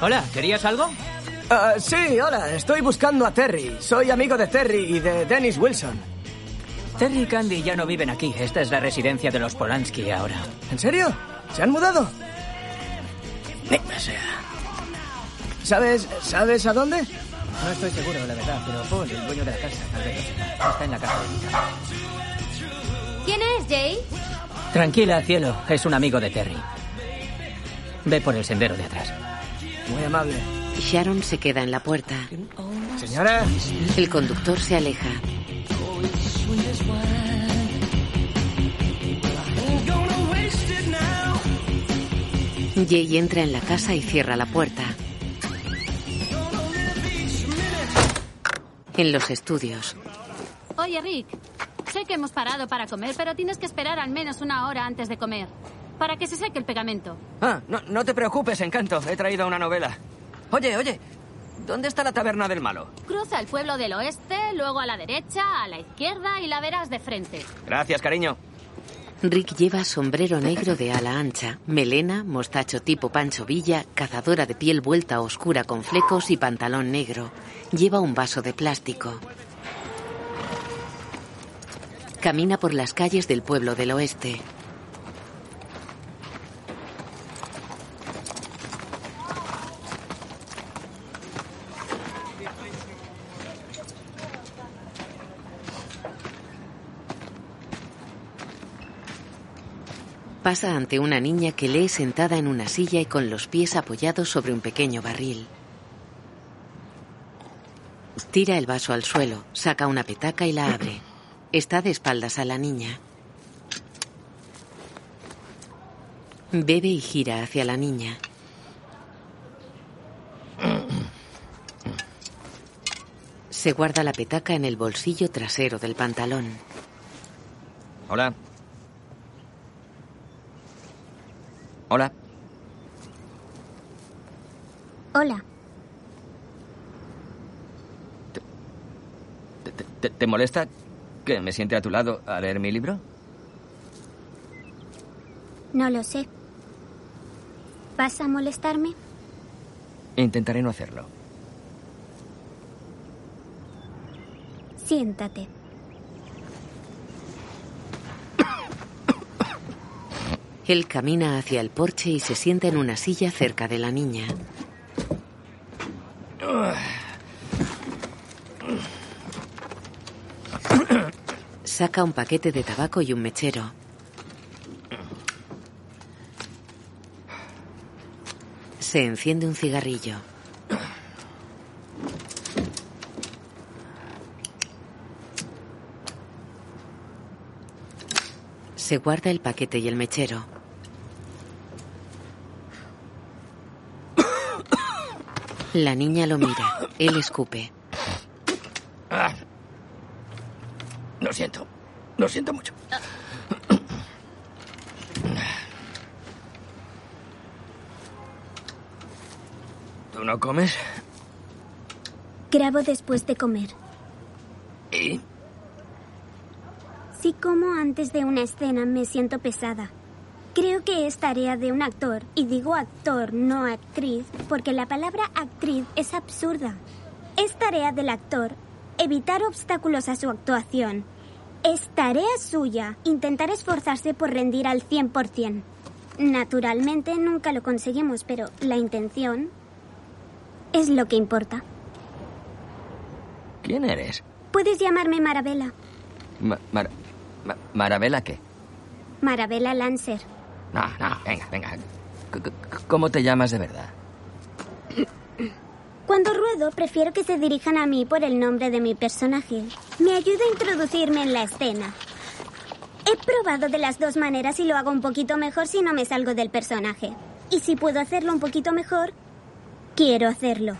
Hola, ¿querías algo? Ah, sí, hola, estoy buscando a Terry. Soy amigo de Terry y de Dennis Wilson. Terry y Candy ya no viven aquí. Esta es la residencia de los Polanski ahora. ¿En serio? ¿Se han mudado? Mira sea. ¿Sabes, ¿Sabes a dónde? No estoy seguro, la verdad, pero Paul, el dueño de la casa, tal vez. Está en la casa. ¿Quién es, Jay? Tranquila, cielo. Es un amigo de Terry. Ve por el sendero de atrás. Muy amable. Sharon se queda en la puerta. Señora. El conductor se aleja. Jay entra en la casa y cierra la puerta. En los estudios, Oye, Rick, sé que hemos parado para comer, pero tienes que esperar al menos una hora antes de comer. Para que se seque el pegamento. Ah, no, no te preocupes, encanto. He traído una novela. Oye, oye, ¿dónde está la taberna del malo? Cruza el pueblo del oeste, luego a la derecha, a la izquierda y la verás de frente. Gracias, cariño. Rick lleva sombrero negro de ala ancha, melena, mostacho tipo Pancho Villa, cazadora de piel vuelta oscura con flecos y pantalón negro. Lleva un vaso de plástico. Camina por las calles del pueblo del oeste. Pasa ante una niña que lee sentada en una silla y con los pies apoyados sobre un pequeño barril. Tira el vaso al suelo, saca una petaca y la abre. Está de espaldas a la niña. Bebe y gira hacia la niña. Se guarda la petaca en el bolsillo trasero del pantalón. Hola. Hola. Hola. ¿Te, te- te molesta que me siente a tu lado a leer mi libro? No lo sé. ¿Vas a molestarme? Intentaré no hacerlo. Siéntate. Él camina hacia el porche y se sienta en una silla cerca de la niña. Saca un paquete de tabaco y un mechero. Se enciende un cigarrillo. Se guarda el paquete y el mechero. La niña lo mira. Él escupe. Ah. Lo siento. Lo siento mucho. ¿Tú no comes? Grabo después de comer. ¿Y? Si como antes de una escena me siento pesada. Creo que es tarea de un actor, y digo actor, no actriz, porque la palabra actriz es absurda. Es tarea del actor evitar obstáculos a su actuación. Es tarea suya intentar esforzarse por rendir al 100%. Naturalmente nunca lo conseguimos, pero la intención es lo que importa. ¿Quién eres? Puedes llamarme Marabella. Ma- Mar- Ma- ¿Marabela qué? Marabella Lancer. No, no, venga, venga. ¿Cómo te llamas de verdad? Cuando ruedo, prefiero que se dirijan a mí por el nombre de mi personaje. Me ayuda a introducirme en la escena. He probado de las dos maneras y lo hago un poquito mejor si no me salgo del personaje. Y si puedo hacerlo un poquito mejor, quiero hacerlo.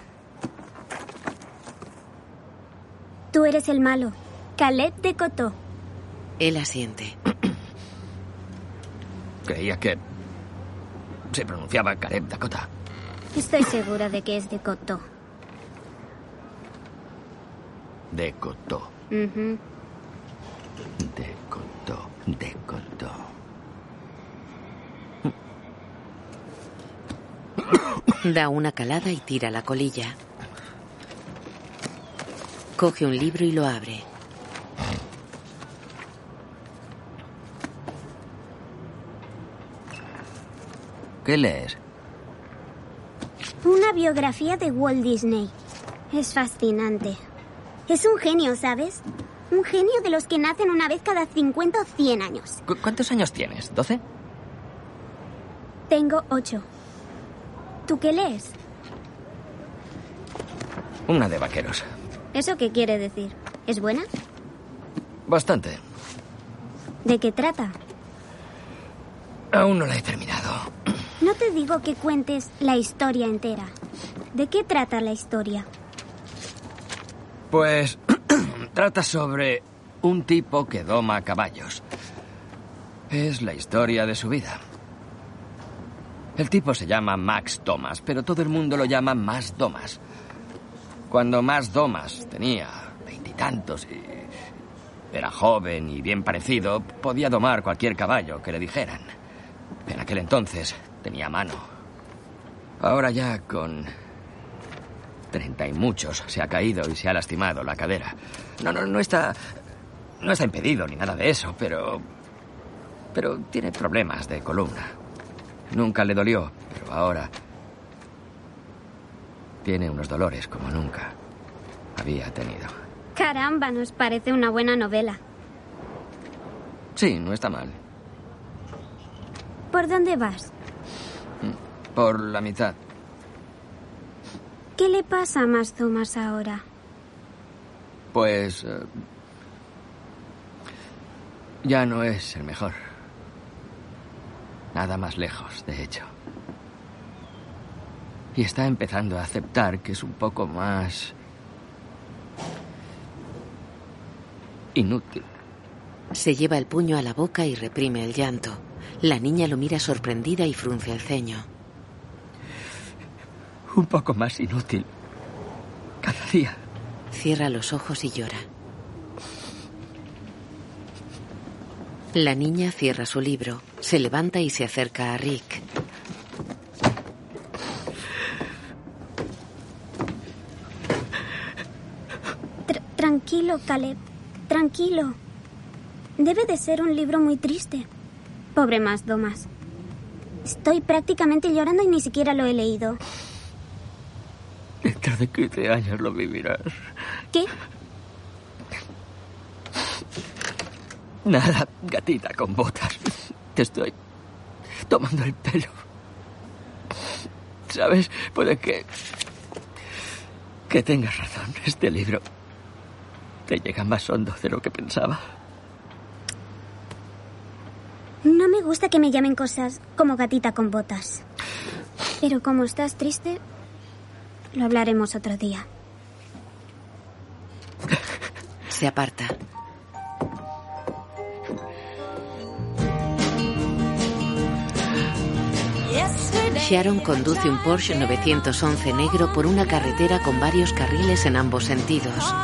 Tú eres el malo, Caleb de Cotó. Él asiente. Creía que se pronunciaba Caleb Dakota. Estoy segura de que es de Cotó. De Cotó, de Cotó, de Cotó. Da una calada y tira la colilla. Coge un libro y lo abre. ¿Qué lees? Una biografía de Walt Disney. Es fascinante. Es un genio, ¿sabes? Un genio de los que nacen una vez cada 50 o 100 años. ¿Cu- ¿Cuántos años tienes? ¿12? Tengo ocho. ¿Tú qué lees? Una de vaqueros. ¿Eso qué quiere decir? ¿Es buena? Bastante. ¿De qué trata? Aún no la he terminado. No te digo que cuentes la historia entera. ¿De qué trata la historia? Pues *clears throat* trata sobre un tipo que doma caballos. Es la historia de su vida. El tipo se llama Max Thomas, pero todo el mundo lo llama Más Domas. Cuando Más Domas tenía veintitantos y, Era joven y bien parecido, podía domar cualquier caballo que le dijeran. En aquel entonces tenía mano. Ahora ya con treinta y muchos se ha caído y se ha lastimado la cadera. No, no, no está. No está impedido ni nada de eso, pero. Pero tiene problemas de columna. Nunca le dolió, pero ahora. Tiene unos dolores como nunca había tenido. Caramba, nos parece una buena novela. Sí, no está mal. ¿Por dónde vas? Por la mitad. ¿Qué le pasa a Más Thomas ahora? Pues. eh, ya no es el mejor. Nada más lejos, de hecho. Y está empezando a aceptar que es un poco más. inútil. Se lleva el puño a la boca y reprime el llanto. La niña lo mira sorprendida y frunce el ceño. Un poco más inútil. Cada día. Cierra los ojos y llora. La niña cierra su libro, se levanta y se acerca a Rick. Tr- tranquilo, Caleb. Tranquilo. Debe de ser un libro muy triste. Pobre Más Domas. Estoy prácticamente llorando y ni siquiera lo he leído. Dentro de 15 años lo vivirás. ¿Qué? Nada, gatita con botas. Te estoy tomando el pelo. ¿Sabes? Puede que. que tengas razón. Este libro te llega más hondo de lo que pensaba. No me gusta que me llamen cosas como gatita con botas. Pero como estás triste, lo hablaremos otro día. Se aparta. Sharon conduce un Porsche 911 negro por una carretera con varios carriles en ambos sentidos.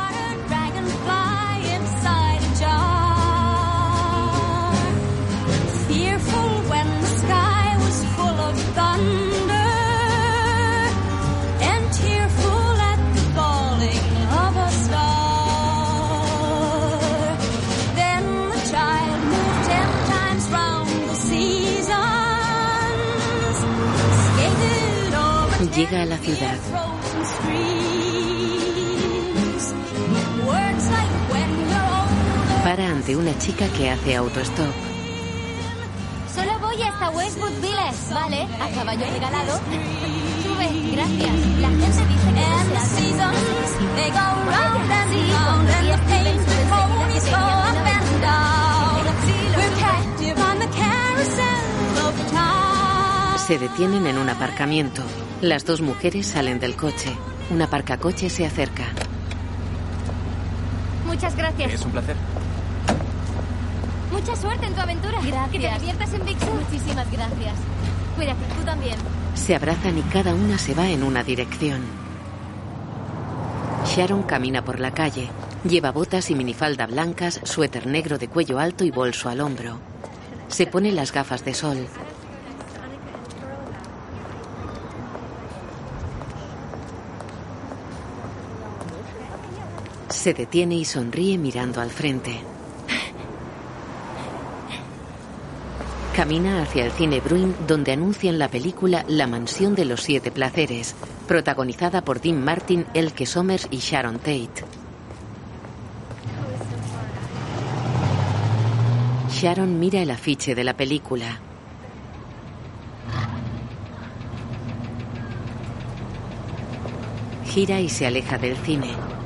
Llega a la ciudad. Para ante una chica que hace autostop. Solo voy hasta Westwood Village. Vale, a caballo regalado. Sube, gracias. La gente dice que And the seasons, they go round and round, and the painted ponies go up and down. We're captive on the carousel of time. Se detienen en un aparcamiento. Las dos mujeres salen del coche. Un aparcacoche se acerca. Muchas gracias. Es un placer. Mucha suerte en tu aventura. Gracias. Que te diviertas en Big Sur. Muchísimas gracias. Cuídate, tú también. Se abrazan y cada una se va en una dirección. Sharon camina por la calle. Lleva botas y minifalda blancas, suéter negro de cuello alto y bolso al hombro. Se pone las gafas de sol. Se detiene y sonríe mirando al frente. Camina hacia el cine Bruin donde anuncian la película La mansión de los siete placeres, protagonizada por Dean Martin, Elke Sommers y Sharon Tate. Sharon mira el afiche de la película. Gira y se aleja del cine.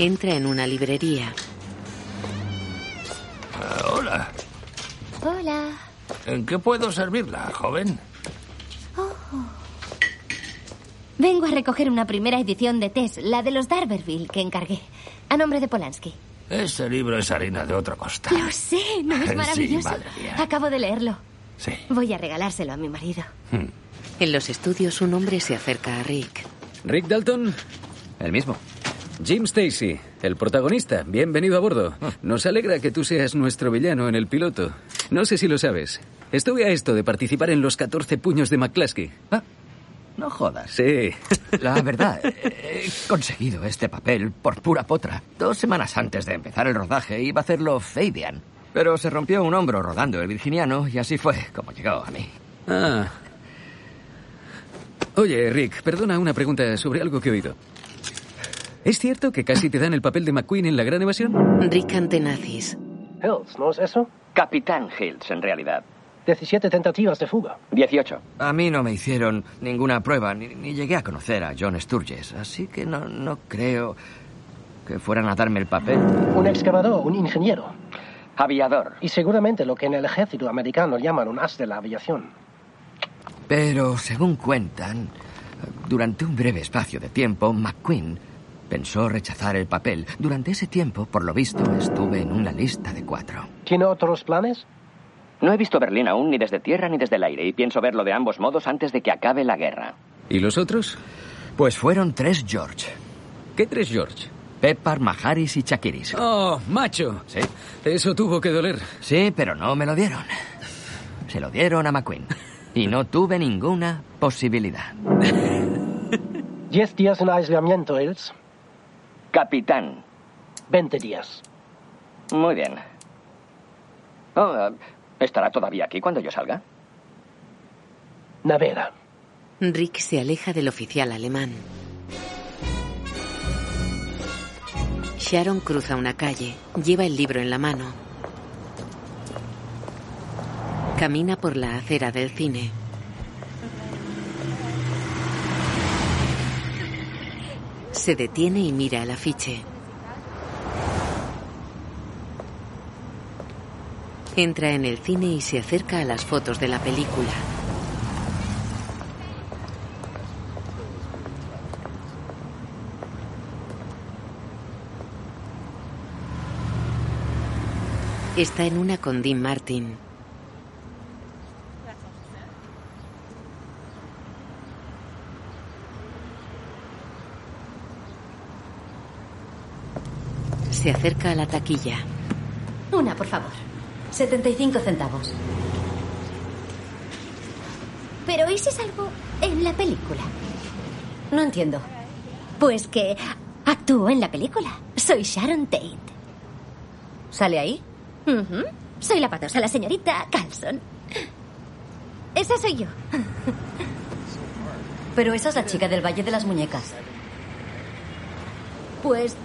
Entra en una librería. Ah, hola. Hola. ¿En qué puedo servirla, joven? Oh. Vengo a recoger una primera edición de Tess, la de los Darberville, que encargué. A nombre de Polanski. Ese libro es harina de otro costal. Lo sé, ¿no es *laughs* Sí, maravilloso? madre mía. Acabo de leerlo. Sí. Voy a regalárselo a mi marido. En los estudios un hombre se acerca a Rick. ¿Rick Dalton? El mismo. Jim Stacy, el protagonista. Bienvenido a bordo. Nos alegra que tú seas nuestro villano en el piloto. No sé si lo sabes. Estuve a esto de participar en los 14 puños de McCluskey. No jodas. Sí. *laughs* La verdad, he conseguido este papel por pura potra. Dos semanas antes de empezar el rodaje iba a hacerlo Fabian. Pero se rompió un hombro rodando el virginiano y así fue como llegó a mí. Ah. Oye, Rick, perdona una pregunta sobre algo que he oído. ¿Es cierto que casi te dan el papel de McQueen en La Gran Evasión? Rick ante nazis. Hills, ¿no es eso? Capitán Hills, en realidad. 17 tentativas de fuga. 18. A mí no me hicieron ninguna prueba, ni, ni llegué a conocer a John Sturges, así que no, no creo que fueran a darme el papel. Un excavador, un ingeniero. Aviador. Y seguramente lo que en el ejército americano llaman un as de la aviación. Pero, según cuentan, durante un breve espacio de tiempo, McQueen pensó rechazar el papel. Durante ese tiempo, por lo visto, estuve en una lista de cuatro. ¿Tiene otros planes? No he visto Berlín aún ni desde tierra ni desde el aire y pienso verlo de ambos modos antes de que acabe la guerra. ¿Y los otros? Pues fueron tres George. ¿Qué tres George? Pepper, Maharis y Chakiris. Oh, macho. Sí. Eso tuvo que doler. Sí, pero no me lo dieron. Se lo dieron a McQueen. Y no tuve ninguna posibilidad. *laughs* Diez días en aislamiento, Hills. Capitán. 20 días. Muy bien. Oh, ¿Estará todavía aquí cuando yo salga? Navega. Rick se aleja del oficial alemán. Sharon cruza una calle. Lleva el libro en la mano. Camina por la acera del cine. Se detiene y mira el afiche. Entra en el cine y se acerca a las fotos de la película. Está en una con Dean Martin. Se acerca a la taquilla. Una, por favor. 75 centavos. Pero ¿y si salgo en la película? No entiendo. Pues que actúo en la película. Soy Sharon Tate. ¿Sale ahí? Soy la patosa, la señorita Carlson. Esa soy yo. Pero esa es la chica del Valle de las Muñecas. Pues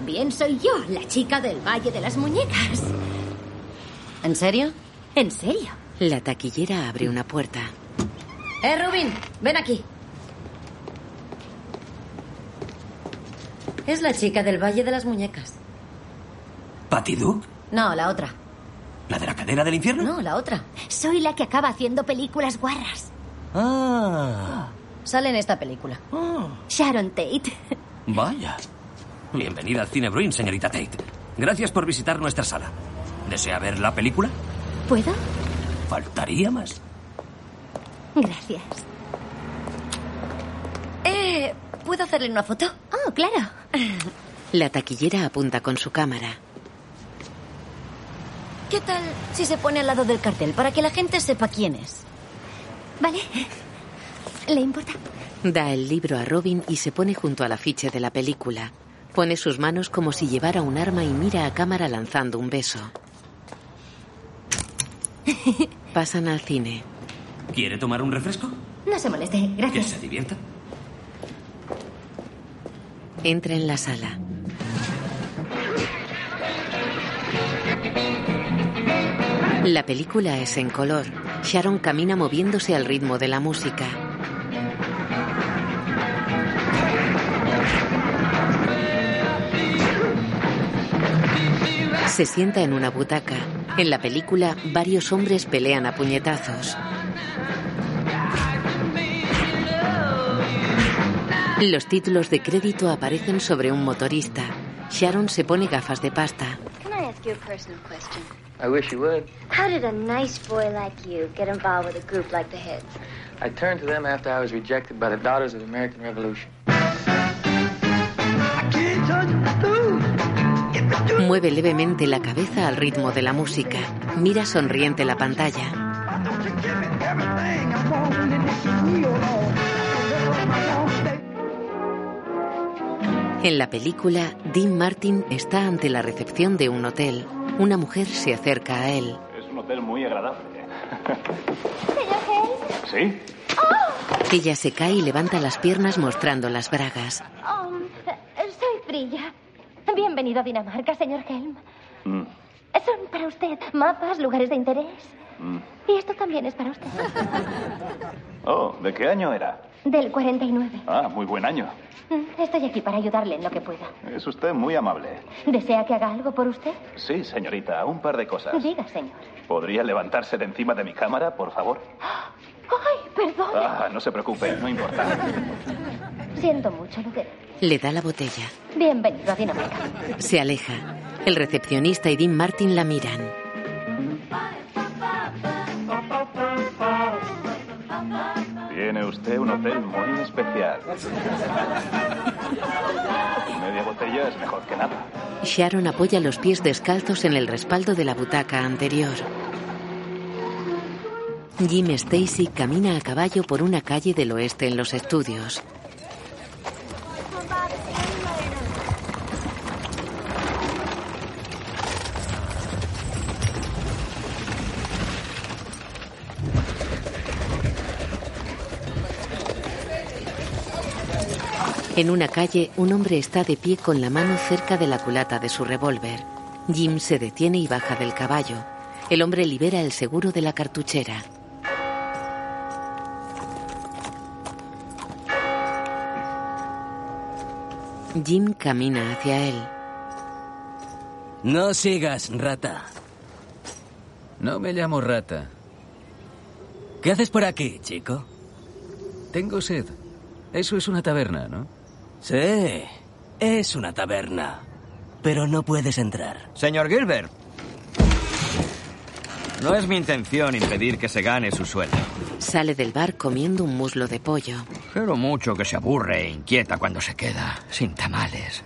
también soy yo, la chica del Valle de las Muñecas. ¿En serio? ¿En serio? La taquillera abre una puerta. ¡Eh, Rubin! Ven aquí. Es la chica del Valle de las Muñecas. ¿Patty Duke? No, la otra. ¿La de la cadena del infierno? No, la otra. Soy la que acaba haciendo películas guarras. Ah, Sale en esta película. Sharon Tate. vaya. Bienvenida al Cine Bruin, señorita Tate. Gracias por visitar nuestra sala. ¿Desea ver la película? ¿Puedo? Faltaría más. Gracias. Eh, ¿puedo hacerle una foto? Oh, claro. *laughs* La taquillera apunta con su cámara. ¿Qué tal si se pone al lado del cartel para que la gente sepa quién es? Vale. ¿Le importa? Da el libro a Robin y se pone junto al afiche de la película. Pone sus manos como si llevara un arma y mira a cámara lanzando un beso. *laughs* Pasan al cine. ¿Quiere tomar un refresco? No se moleste, Que gracias. se divierta. Entra en la sala. La película es en color. Sharon camina moviéndose al ritmo de la música. Se sienta en una butaca. En la película, varios hombres pelean a puñetazos. Los títulos de crédito aparecen sobre un motorista. Sharon se pone gafas de pasta. Can I ask ask you a personal question. I wish you would. How did a nice boy like you get involved with a group like the Heads? I turned to them after I was rejected by the Daughters of the American Revolution. Mueve levemente la cabeza al ritmo de la música. Mira sonriente la pantalla. En la película, Dean Martin está ante la recepción de un hotel. Una mujer se acerca a él. Es un hotel muy agradable. Señor Hale. ¿Sí? Ella se cae y levanta las piernas mostrando las bragas. Oh, eh, soy Frilla. Bienvenido a Dinamarca, señor Helm. Mm, Son para usted mapas, lugares de interés. mm. Y esto también es para usted. *laughs* Oh, ¿de qué año era? Del 49. Ah, muy buen año. Mm, Estoy aquí para ayudarle en lo que pueda. Es usted muy amable. ¿Desea que haga algo por usted? Sí, señorita, un par de cosas. Diga, señor. ¿Podría levantarse de encima de mi cámara, por favor? Ay, perdón. Ah, no se preocupe, no importa. Siento mucho lo que... Le da la botella. Bienvenido a Dinamarca. Se aleja. El recepcionista y Dean Martin la miran. Tiene usted un hotel muy especial. Media botella es mejor que nada. Sharon apoya los pies descalzos en el respaldo de la butaca anterior. Jim Stacy camina a caballo por una calle del oeste en los estudios. En una calle, un hombre está de pie con la mano cerca de la culata de su revólver. Jim se detiene y baja del caballo. El hombre libera el seguro de la cartuchera. Jim camina hacia él. No sigas, rata. No me llamo rata. ¿Qué haces por aquí, chico? Tengo sed. Eso es una taberna, ¿no? Sí, es una taberna. Pero no puedes entrar. Señor Gilbert. No es mi intención impedir que se gane su sueldo. Sale del bar comiendo un muslo de pollo. Pero mucho que se aburre e inquieta cuando se queda sin tamales.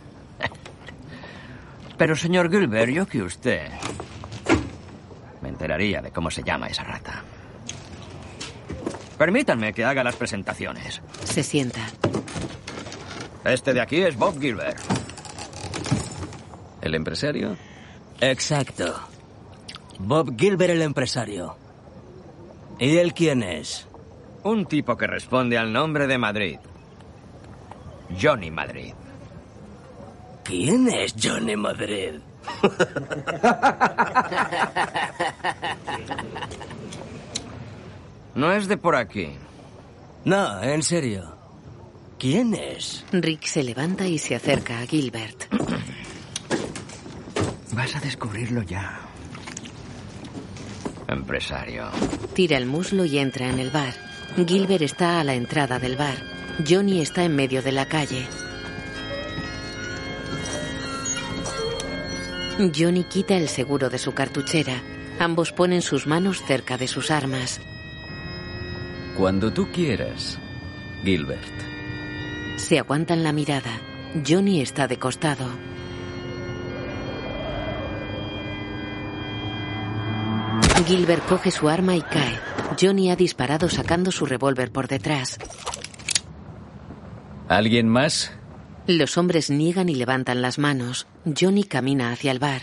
Pero, señor Gilbert, yo que usted me enteraría de cómo se llama esa rata. Permítanme que haga las presentaciones. Se sienta. Este de aquí es Bob Gilbert. ¿El empresario? Exacto. Bob Gilbert, el empresario. ¿Y él quién es? Un tipo que responde al nombre de Madrid. Johnny Madrid. ¿Quién es Johnny Madrid? *laughs* No es de por aquí. No, en serio. ¿Quién es? Rick se levanta y se acerca a Gilbert. Vas a descubrirlo ya. Empresario. Tira el muslo y entra en el bar. Gilbert está a la entrada del bar. Johnny está en medio de la calle. Johnny quita el seguro de su cartuchera. Ambos ponen sus manos cerca de sus armas. Cuando tú quieras, Gilbert. Se aguantan la mirada. Johnny está de costado. Gilbert coge su arma y cae. Johnny ha disparado sacando su revólver por detrás. ¿Alguien más? Los hombres niegan y levantan las manos. Johnny camina hacia el bar.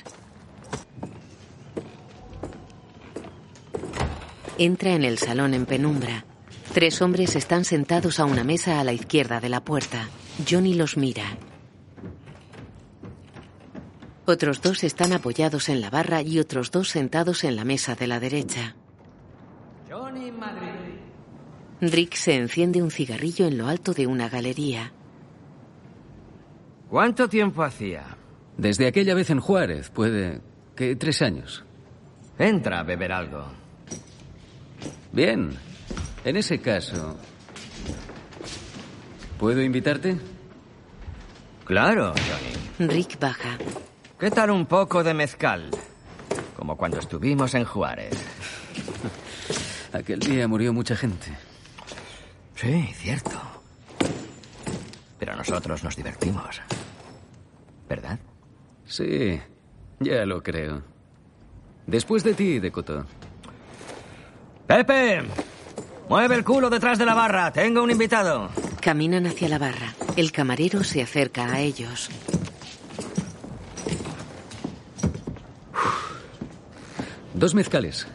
Entra en el salón en penumbra. Tres hombres están sentados a una mesa a la izquierda de la puerta. Johnny los mira. Otros dos están apoyados en la barra y otros dos sentados en la mesa de la derecha. Johnny Madrid. Rick se enciende un cigarrillo en lo alto de una galería. ¿Cuánto tiempo hacía? Desde aquella vez en Juárez, puede que tres años. Entra a beber algo. Bien. En ese caso, ¿puedo invitarte? Claro, Johnny. Rick baja. ¿Qué tal un poco de mezcal? Como cuando estuvimos en Juárez. *laughs* Aquel día murió mucha gente. Sí, cierto. Pero nosotros nos divertimos. ¿Verdad? Sí, ya lo creo. Después de ti, Decoto. ¡Pepe! Mueve el culo detrás de la barra. Tengo un invitado. Caminan hacia la barra. El camarero se acerca a ellos. Dos mezcales.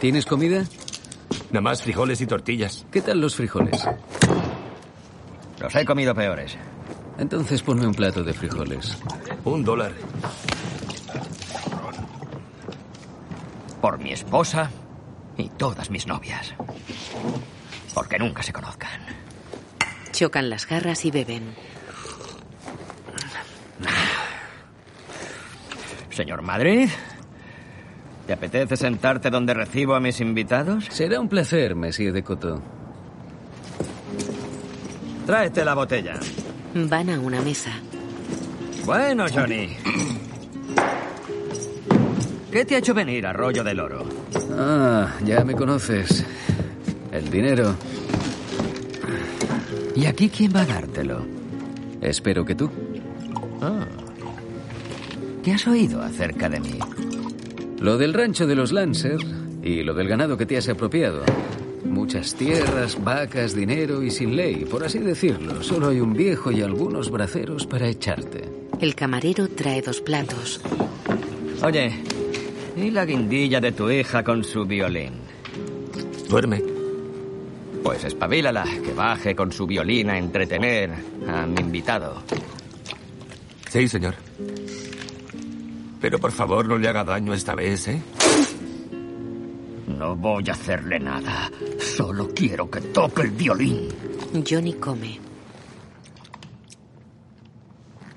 ¿Tienes comida? Nada más frijoles y tortillas. ¿Qué tal los frijoles? Los he comido peores. Entonces ponme un plato de frijoles. Un dólar. Por mi esposa y todas mis novias. Porque nunca se conozcan. Chocan las jarras y beben. Señor Madrid, ¿te apetece sentarte donde recibo a mis invitados? Será un placer, Monsieur Decoto. Tráete la botella. Van a una mesa. Bueno, Johnny. ¿Qué te ha hecho venir, Arroyo del Oro? Ah, ya me conoces. El dinero. ¿Y aquí quién va a dártelo? Espero que tú. Ah. ¿Qué has oído acerca de mí? Lo del rancho de los Lancer y lo del ganado que te has apropiado. Muchas tierras, vacas, dinero y sin ley, por así decirlo. Solo hay un viejo y algunos braceros para echarte. El camarero trae dos platos. Oye, ¿y la guindilla de tu hija con su violín? Duerme. Pues espabilala, que baje con su violín a entretener a mi invitado. Sí, señor. Pero por favor no le haga daño esta vez, ¿eh? No voy a hacerle nada. Solo quiero que toque el violín. Johnny come.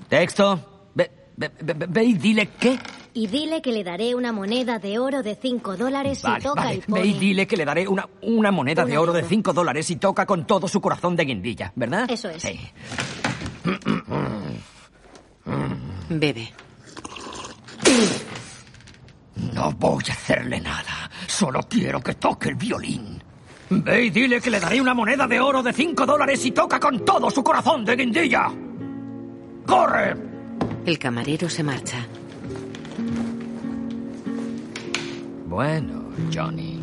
Texto. Ve, ve, ve, ve y dile qué. Y dile que le daré una moneda de oro de 5 dólares si Vale, toca vale. el Ve y dile que le daré una, una moneda de oro de euro. 5 dólares y toca con todo su corazón de guindilla, ¿verdad? Eso es. Sí. Bebe. No voy a hacerle nada. Solo quiero que toque el violín. Ve y dile que le daré una moneda de oro de 5 dólares y toca con todo su corazón de guindilla. ¡Corre! El camarero se marcha. Bueno, Johnny.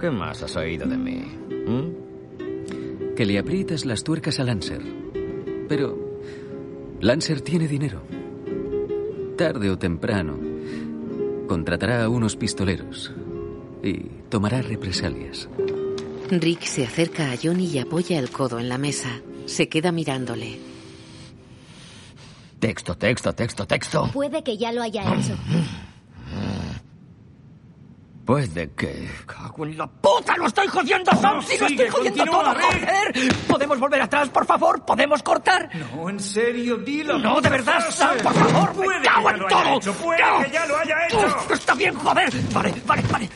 ¿Qué más has oído de mí? ¿Mm? Que le aprietas las tuercas a Lancer. Pero Lancer tiene dinero. Tarde o temprano contratará a unos pistoleros y tomará represalias. Rick se acerca a Johnny y apoya el codo en la mesa. Se queda mirándole. Texto, texto, texto, texto. Puede que ya lo haya hecho. Pues de qué. ¡Cago en la puta! ¡Lo estoy jodiendo, Sam! ¡Si lo estoy jodiendo todo! ¡Joder! ¿Podemos volver atrás, por favor? ¿Podemos cortar? No, en serio, dilo. No, de verdad, Sam, por favor. Puede ¡Me cago que ya en lo haya todo! hecho, puede que ya lo haya hecho. Uf, ¡Está bien, joder! Vale, vale, vale.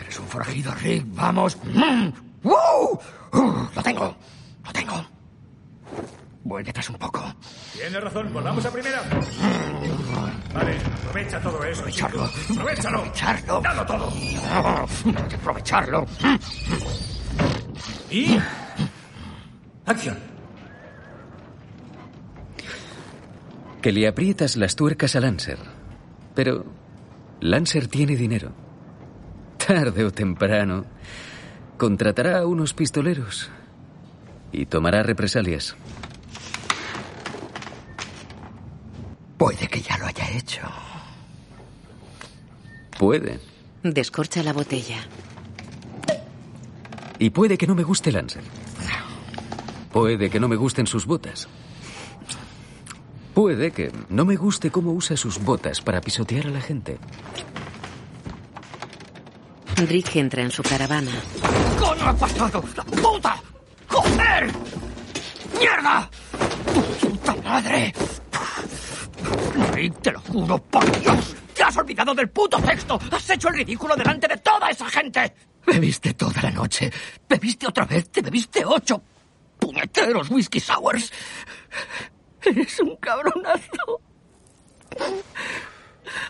Eres un forajido, Rick. Vamos. Mm. Lo tengo. Lo tengo. Vuelve atrás un poco. Tienes razón, volvamos a primera. Vale, aprovecha todo eso. Aprovecharlo. chico. Aprovechalo. Aprovecharlo. Dalo todo. No hay que aprovecharlo. Y. Acción. Que le aprietas las tuercas a Lancer. Pero Lancer tiene dinero. Tarde o temprano contratará a unos pistoleros y tomará represalias. Puede que ya lo haya hecho. Puede. Descorcha la botella. Y puede que no me guste Lancer. Puede que no me gusten sus botas. Puede que no me guste cómo usa sus botas para pisotear a la gente. Rick entra en su caravana. ¡Coño ha pasado! ¡La puta! ¡Joder! ¡Mierda! ¡Tu puta madre! Rick, te lo juro por Dios. Te has olvidado del puto texto. Has hecho el ridículo delante de toda esa gente. Bebiste toda la noche. Bebiste otra vez. Te bebiste ocho. puñeteros whisky sours. Eres un cabronazo.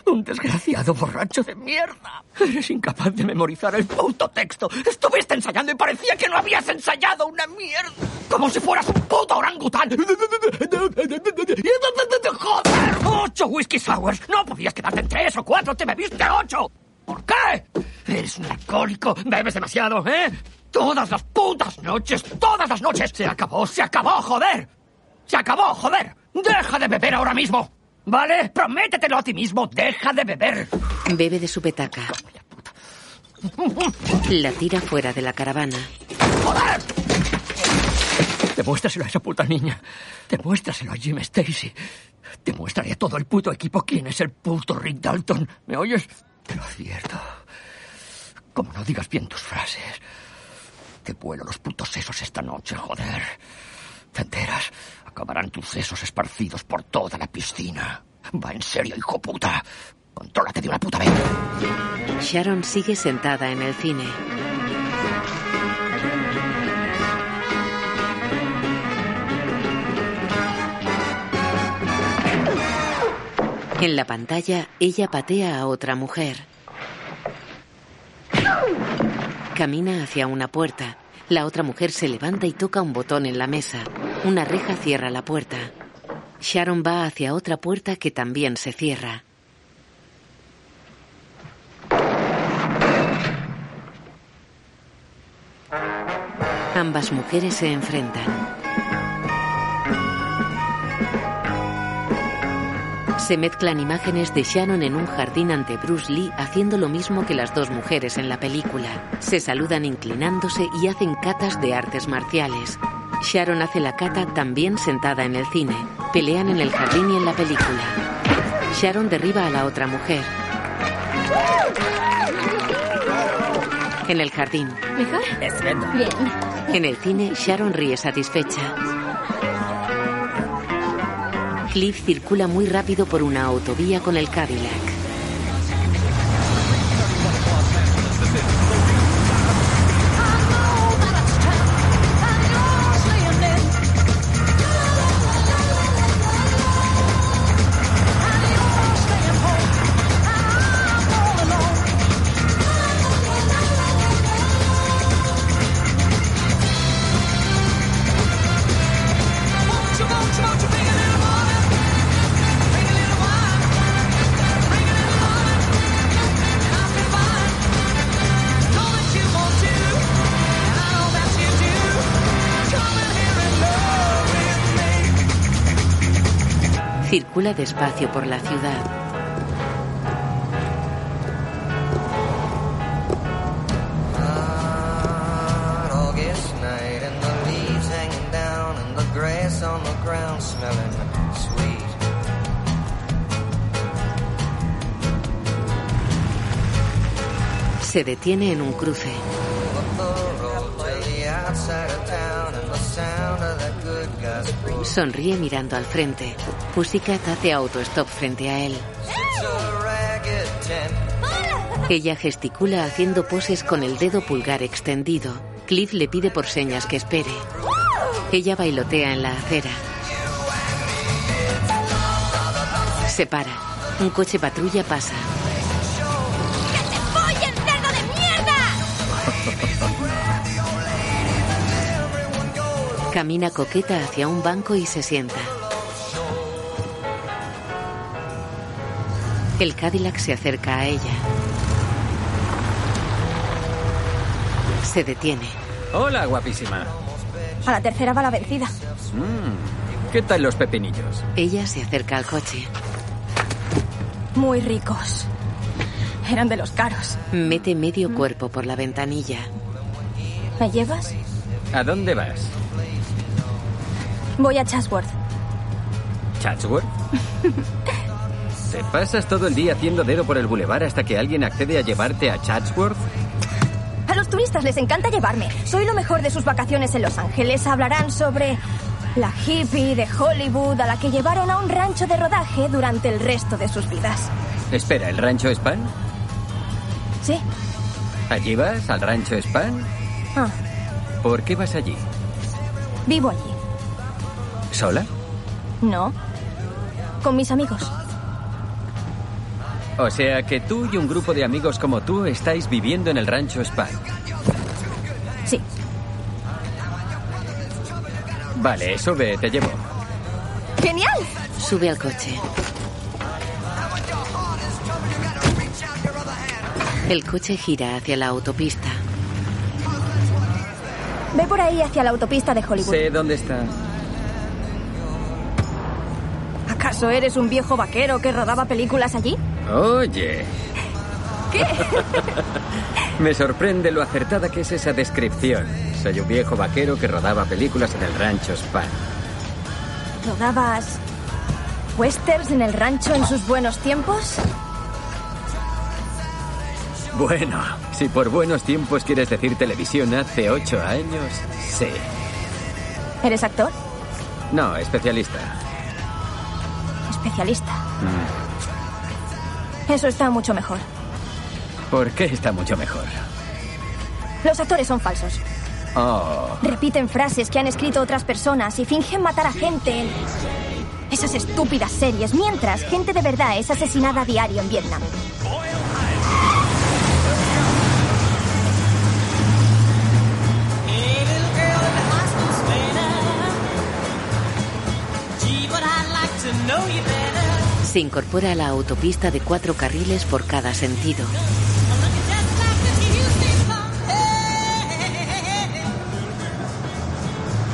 Un desgraciado borracho de mierda. Eres incapaz de memorizar el puto texto. Estuviste ensayando y parecía que no habías ensayado una mierda. Como si fueras un puto orangután. ¡Joder! ¡Ocho whisky sours! No podías quedarte en tres o cuatro. ¡Te bebiste ocho! ¿Por qué? Eres un alcohólico. Bebes demasiado, ¿eh? Todas las putas noches, todas las noches. Se acabó, se acabó, joder. Se acabó, joder. Deja de beber ahora mismo. ¿Vale? Prométetelo a ti mismo. Deja de beber. Bebe de su petaca. La tira fuera de la caravana. ¡Joder! Demuéstraselo a esa puta niña. Demuéstraselo a Jim Stacy. Demuéstrale a todo el puto equipo quién es el puto Rick Dalton. ¿Me oyes? Te lo advierto. Como no digas bien tus frases. Te vuelo los putos sesos esta noche, joder. ¿Te enteras? Acabarán tus sesos esparcidos por toda la piscina. Va en serio, hijo puta. Contrólate de una puta vez. Sharon sigue sentada en el cine. En la pantalla, ella patea a otra mujer. Camina hacia una puerta. La otra mujer se levanta y toca un botón en la mesa. Una reja cierra la puerta. Sharon va hacia otra puerta que también se cierra. Ambas mujeres se enfrentan. Se mezclan imágenes de Sharon en un jardín ante Bruce Lee haciendo lo mismo que las dos mujeres en la película. Se saludan inclinándose y hacen catas de artes marciales. Sharon hace la cata también sentada en el cine. Pelean en el jardín y en la película. Sharon derriba a la otra mujer. En el jardín. ¿Mejor? Bien. En el cine, Sharon ríe satisfecha. Cliff circula muy rápido por una autovía con el Cadillac. Circula despacio por la ciudad. Se detiene en un cruce. Sonríe mirando al frente. Pussycat hace autostop frente a él. Ella gesticula haciendo poses con el dedo pulgar extendido. Cliff le pide por señas que espere. Ella bailotea en la acera. Se para. Un coche patrulla pasa. Camina coqueta hacia un banco y se sienta. El Cadillac se acerca a ella. Se detiene. Hola, guapísima. A la tercera va la vencida. Mm, ¿Qué tal los pepinillos? Ella se acerca al coche. Muy ricos. Eran de los caros. Mete medio cuerpo por la ventanilla. ¿Me llevas? ¿A dónde vas? Voy a Chatsworth. ¿Chatsworth? *laughs* ¿Te pasas todo el día haciendo dedo por el bulevar hasta que alguien accede a llevarte a Chatsworth? A los turistas les encanta llevarme. Soy lo mejor de sus vacaciones en Los Ángeles. Hablarán sobre la hippie de Hollywood a la que llevaron a un rancho de rodaje durante el resto de sus vidas. Espera, ¿el rancho Span? Sí. ¿Allí vas, al rancho Span? Ah, ¿Por qué vas allí? Vivo allí. ¿Sola? No. Con mis amigos. O sea que tú y un grupo de amigos como tú estáis viviendo en el rancho Spike. Sí. Vale, sube, te llevo. ¡Genial! Sube al coche. El coche gira hacia la autopista. Ve por ahí hacia la autopista de Hollywood. Sé dónde está. ¿Acaso eres un viejo vaquero que rodaba películas allí? Oye, ¿Qué? *laughs* me sorprende lo acertada que es esa descripción. Soy un viejo vaquero que rodaba películas en el rancho Spike. ¿Rodabas westerns en el rancho en sus buenos tiempos? Bueno, si por buenos tiempos quieres decir televisión hace ocho años, sí. ¿Eres actor? No, especialista. Especialista. Mm. Eso está mucho mejor. ¿Por qué está mucho mejor? Los actores son falsos. Oh, Repiten frases que han escrito otras personas y fingen matar a gente en esas estúpidas series, mientras gente de verdad es asesinada a diario en Vietnam. Se incorpora a la autopista de cuatro carriles por cada sentido.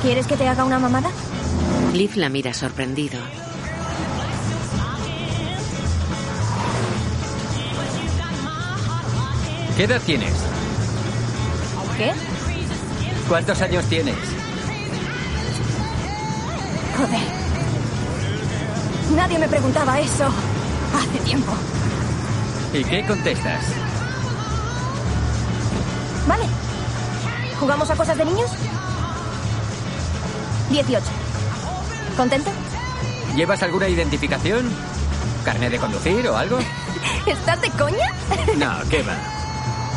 ¿Quieres que te haga una mamada? Cliff la mira sorprendido. ¿qué edad tienes? ¿Qué? ¿Cuántos años tienes? Joder. Nadie me preguntaba eso hace tiempo. ¿Y qué contestas? Vale. ¿Jugamos a cosas de niños? 18. ¿Contento? ¿Llevas alguna identificación? ¿Carnet de conducir o algo? *laughs* ¿Estás de coña? *laughs* No, ¿qué va?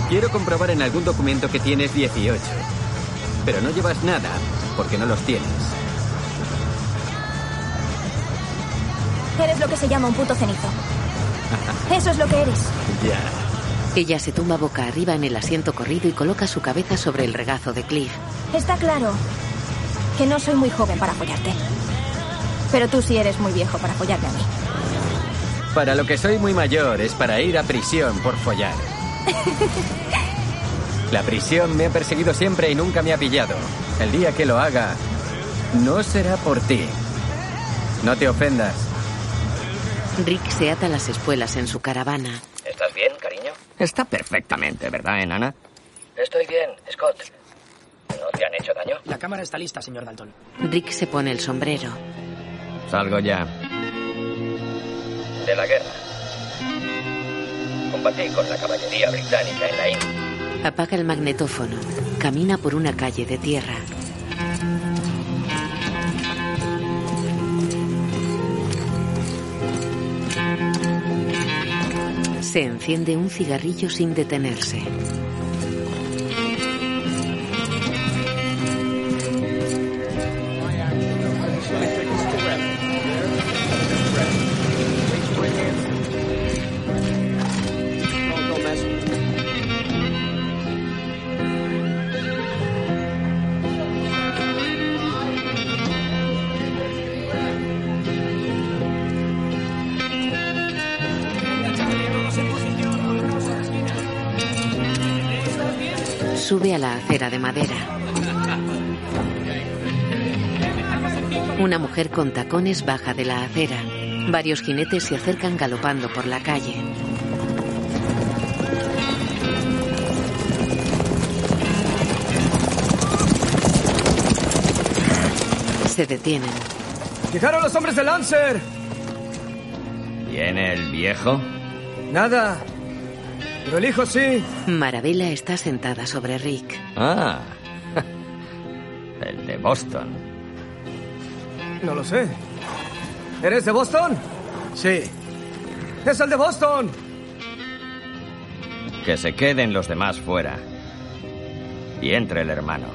Quiero comprobar en algún documento que tienes 18. Pero no llevas nada porque no los tienes. Eres lo que se llama un puto cenizo. Eso es lo que eres. *laughs* Ya. Ella se tumba boca arriba en el asiento corrido y coloca su cabeza sobre el regazo de Cliff. Está claro que no soy muy joven para follarte. Pero tú sí eres muy viejo para follarme a mí. Para lo que soy muy mayor es para ir a prisión por follar. *laughs* La prisión me ha perseguido siempre y nunca me ha pillado. El día que lo haga, no será por ti. No te ofendas. Rick se ata las espuelas en su caravana. ¿Estás bien, cariño? Está perfectamente, ¿verdad, enana? Estoy bien, Scott. ¿No te han hecho daño? La cámara está lista, señor Dalton. Rick se pone el sombrero. Salgo ya. De la guerra. Combatí con la caballería británica en la India. Apaga el magnetófono. Camina por una calle de tierra. Se enciende un cigarrillo sin detenerse. De madera. Una mujer con tacones baja de la acera. Varios jinetes se acercan galopando por la calle. Se detienen. ¡Llegaron los hombres de Lancer! ¿Viene el viejo? Nada. Pero el hijo sí. Marabella está sentada sobre Rick. Ah. *laughs* El de Boston. No lo sé. ¿Eres de Boston? Sí. ¡Es el de Boston! Que se queden los demás fuera. Y entre el hermano.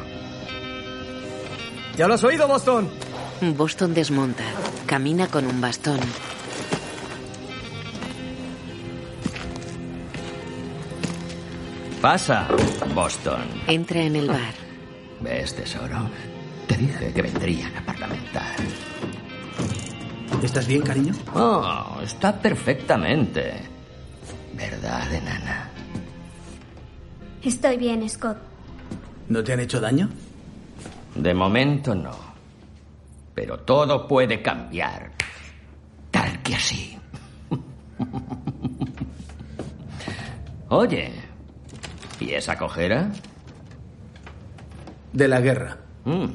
¿Ya lo has oído, Boston? Boston desmonta. Camina con un bastón. Pasa, Boston. Entra en el bar. ¿Ves, tesoro? Te dije que vendrían a parlamentar. ¿Estás bien, cariño? Oh, está perfectamente. ¿Verdad, enana? Estoy bien, Scott. ¿No te han hecho daño? De momento no. Pero todo puede cambiar. Tal que así. *laughs* Oye, ¿y esa cojera? De la guerra. Mm.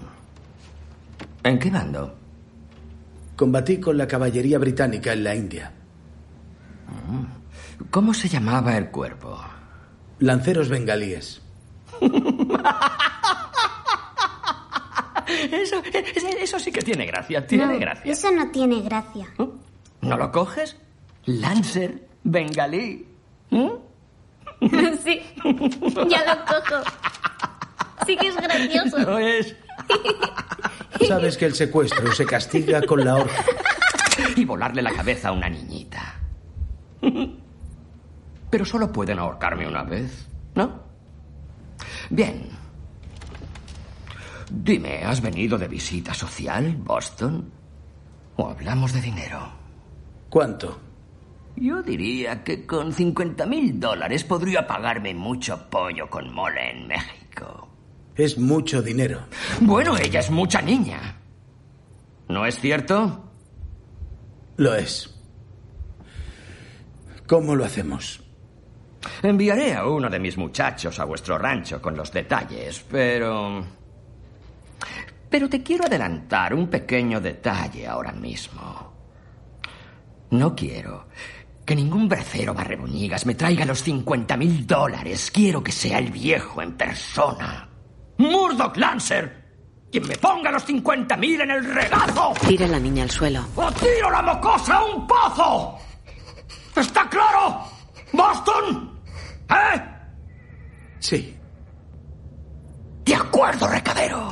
¿En qué bando? Combatí con la caballería británica en la India. Mm. ¿Cómo se llamaba el cuerpo? Lanceros bengalíes. *laughs* Eso, eso, eso sí que tiene gracia, tiene no, gracia. Eso no tiene gracia. ¿No lo coges? Lancer, bengalí. ¿Mm? *laughs* sí, ya lo cojo. Sí que es gracioso. No es. *laughs* Sabes que el secuestro se castiga con la horca. Y volarle la cabeza a una niñita. Pero solo pueden ahorcarme una vez, ¿no? Bien. Dime, ¿has venido de visita social, Boston? ¿O hablamos de dinero? ¿Cuánto? Yo diría que con 50 mil dólares podría pagarme mucho pollo con mole en México. Es mucho dinero. Bueno, ella es mucha niña. ¿No es cierto? Lo es. ¿Cómo lo hacemos? Enviaré a uno de mis muchachos a vuestro rancho con los detalles, pero... Pero te quiero adelantar un pequeño detalle ahora mismo. No quiero que ningún bracero barreboñigas me traiga los 50 mil dólares. Quiero que sea el viejo en persona. Murdoch Lancer. Quien me ponga los 50 mil en el regazo. Tira a la niña al suelo. ¡O tiro la mocosa a un pozo! ¿Está claro? ¿Boston? ¿Eh? Sí. De acuerdo, recadero.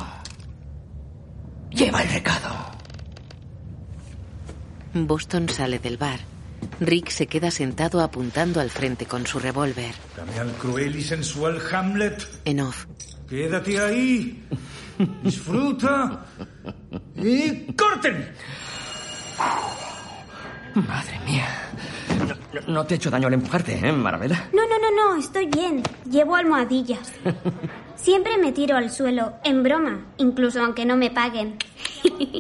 Lleva el recado. Boston sale del bar. Rick se queda sentado apuntando al frente con su revólver. Dame al cruel y sensual Hamlet. En off. Quédate ahí. Disfruta. Y corten. Madre mía. No, no- no te he hecho daño al empujarte, ¿eh, Marabela? No, no, no, no, estoy bien. Llevo almohadillas. Siempre me tiro al suelo, en broma, incluso aunque no me paguen. *laughs*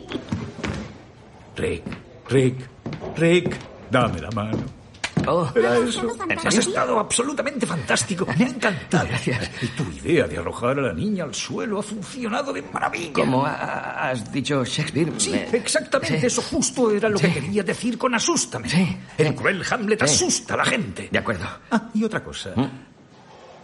Rick, Rick, Rick, dame la mano. Oh, Era eso. ¿En Has estado absolutamente fantástico. Me ha encantado. Gracias. Y tu idea de arrojar a la niña al suelo ha funcionado de maravilla. Como ha- has dicho Shakespeare. Sí, me- exactamente Sí. eso justo era lo que quería decir con asústame. El cruel Hamlet Sí. asusta a la gente. De acuerdo. Ah, y otra cosa.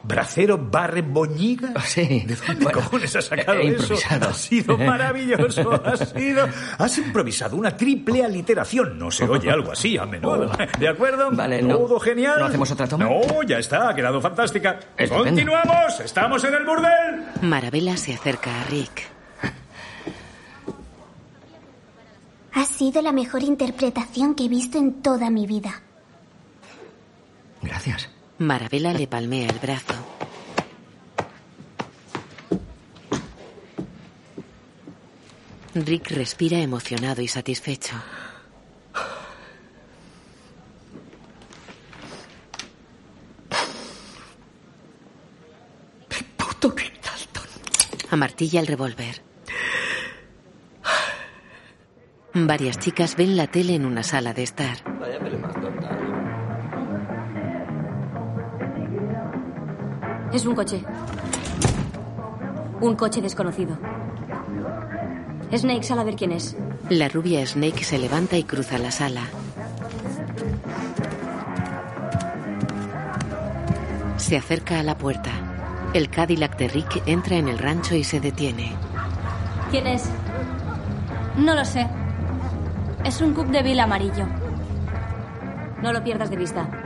¿Bracero barre boñiga? Sí. ¿De dónde Bueno, cojones has sacado he eso? improvisado. Ha sido *laughs* maravilloso, ha sido... Has improvisado una triple aliteración. No se oye algo así a menudo. ¿De acuerdo? Vale, no- Todo genial. ¿no hacemos otra toma? No, ya está, ha quedado fantástica. Estupendo. Continuamos, estamos en el burdel. Marabela se acerca a Rick. *laughs* Ha sido la mejor interpretación que he visto en toda mi vida. Gracias. Marabela le palmea el brazo. Rick respira emocionado y satisfecho. Puto Rick Dalton. Amartilla el revólver. Varias chicas ven la tele en una sala de estar. Es un coche. Un coche desconocido. Snake, sal a ver quién es. La rubia Snake se levanta y cruza la sala. Se acerca a la puerta. El Cadillac de Rick entra en el rancho y se detiene. ¿Quién es? No lo sé. Es un cup de vil amarillo. No lo pierdas de vista.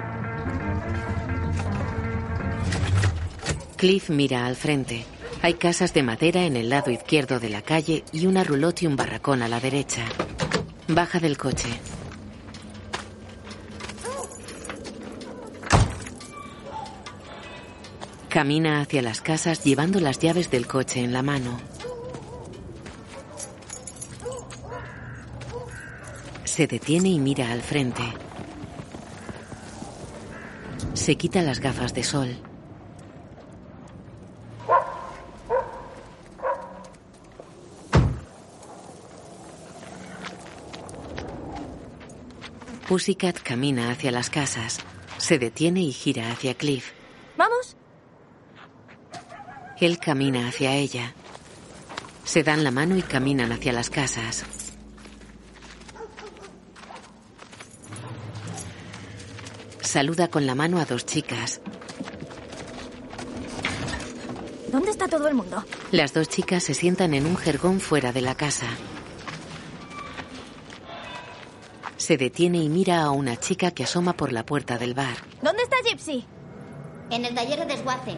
Cliff mira al frente. Hay casas de madera en el lado izquierdo de la calle y una roulotte y un barracón a la derecha. Baja del coche. Camina hacia las casas llevando las llaves del coche en la mano. Se detiene y mira al frente. Se quita las gafas de sol. Pussycat camina hacia las casas. Se detiene y gira hacia Cliff. ¿Vamos? Él camina hacia ella. Se dan la mano y caminan hacia las casas. Saluda con la mano a dos chicas. ¿Dónde está todo el mundo? Las dos chicas se sientan en un jergón fuera de la casa. Se detiene y mira a una chica que asoma por la puerta del bar. ¿Dónde está Gypsy? En el taller de desguace.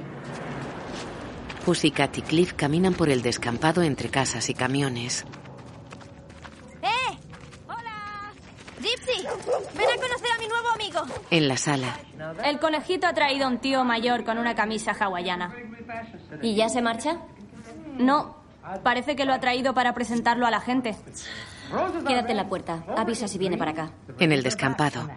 Pussycat y Cliff caminan por el descampado entre casas y camiones. ¡Eh! ¡Hola! ¡Gypsy! ¡Ven a conocer a mi nuevo amigo! En la sala, El conejito ha traído a un tío mayor con una camisa hawaiana. ¿Y ya se marcha? No, parece que lo ha traído para presentarlo a la gente. Quédate en la puerta. Avisa si viene para acá. en el descampado.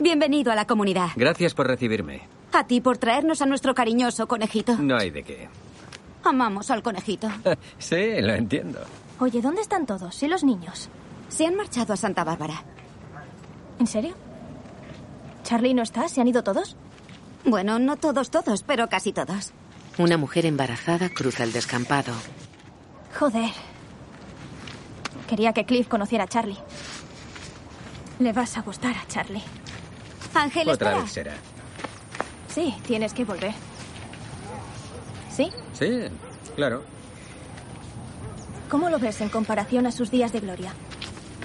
Bienvenido a la comunidad. Gracias por recibirme. A ti por traernos a nuestro cariñoso conejito. No hay de qué. Amamos al conejito. *laughs* sí, lo entiendo. Oye, ¿dónde están todos? ¿Y los niños? Se han marchado a Santa Bárbara. ¿En serio? ¿Charlie no está? ¿Se han ido todos? Bueno, no todos, todos, pero casi todos. Una mujer embarazada cruza el descampado. Joder. Quería que Cliff conociera a Charlie. Le vas a gustar a Charlie. Ángel, Otra espera. vez será. Sí, tienes que volver. ¿Sí? Sí, claro. ¿Cómo lo ves en comparación a sus días de gloria?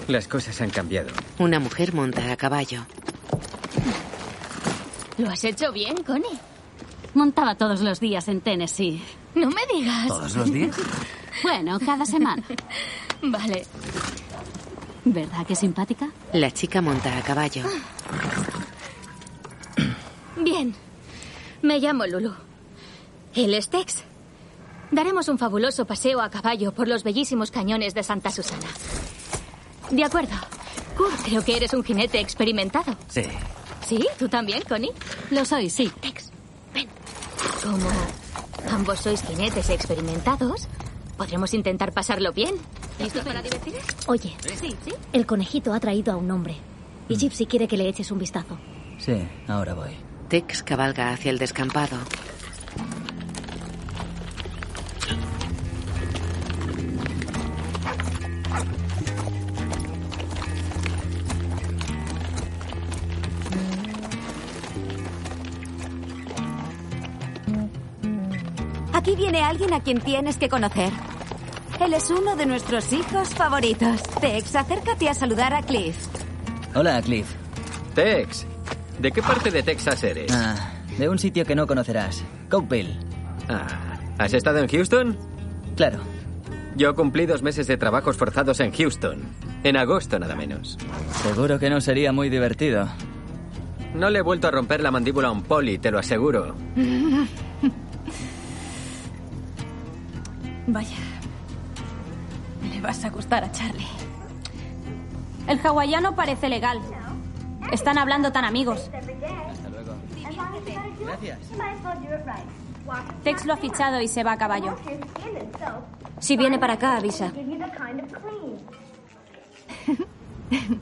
Las cosas han cambiado. Una mujer monta a caballo. ¿Lo has hecho bien, Connie? Montaba todos los días en Tennessee. No me digas. ¿Todos los días? *laughs* Bueno, cada semana. *laughs* Vale. ¿Verdad que simpática? La chica monta a caballo. Bien. Me llamo Lulu. Él es Tex. Daremos un fabuloso paseo a caballo por los bellísimos cañones de Santa Susana. De acuerdo. Kurt, creo que eres un jinete experimentado. Sí. ¿Sí? ¿Tú también, Connie? Lo soy, sí. Tex, ven. Como ambos sois jinetes experimentados, podremos intentar pasarlo bien. ¿Listos para divertir? Oye, Sí, sí. el conejito ha traído a un hombre. Y Gypsy quiere que le eches un vistazo. Sí, ahora voy. Tex cabalga hacia el descampado. Aquí viene alguien a quien tienes que conocer. Él es uno de nuestros hijos favoritos. Tex, acércate a saludar a Cliff. Hola, Cliff. Tex, ¿de qué parte de Texas eres? Ah, de un sitio que no conocerás. Cokeville. Ah, ¿has estado en Houston? Claro. Yo cumplí dos meses de trabajos forzados en Houston. En agosto, nada menos. Seguro que no sería muy divertido. No le he vuelto a romper la mandíbula a un poli, te lo aseguro. *laughs* Vaya. Vas a gustar a Charlie. El hawaiano parece legal. Están hablando tan amigos. Gracias. Tex lo ha fichado y se va a caballo. Si viene para acá, avisa. *laughs*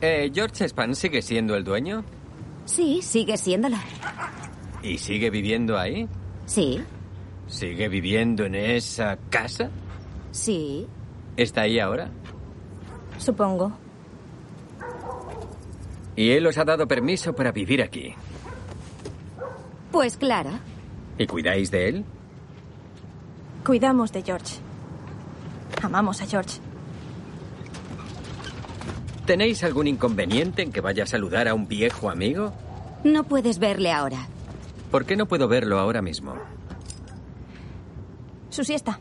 Eh, ¿George Span sigue siendo el dueño? Sí, sigue siéndolo. ¿Y sigue viviendo ahí? Sí, ¿Sigue viviendo en esa casa? sí. ¿Está ahí ahora? Supongo. Y él os ha dado permiso para vivir aquí. Pues claro. ¿Y cuidáis de él? Cuidamos de George. Amamos a George. ¿Tenéis algún inconveniente en que vaya a saludar a un viejo amigo? No puedes verle ahora. ¿Por qué no puedo verlo ahora mismo? su siesta.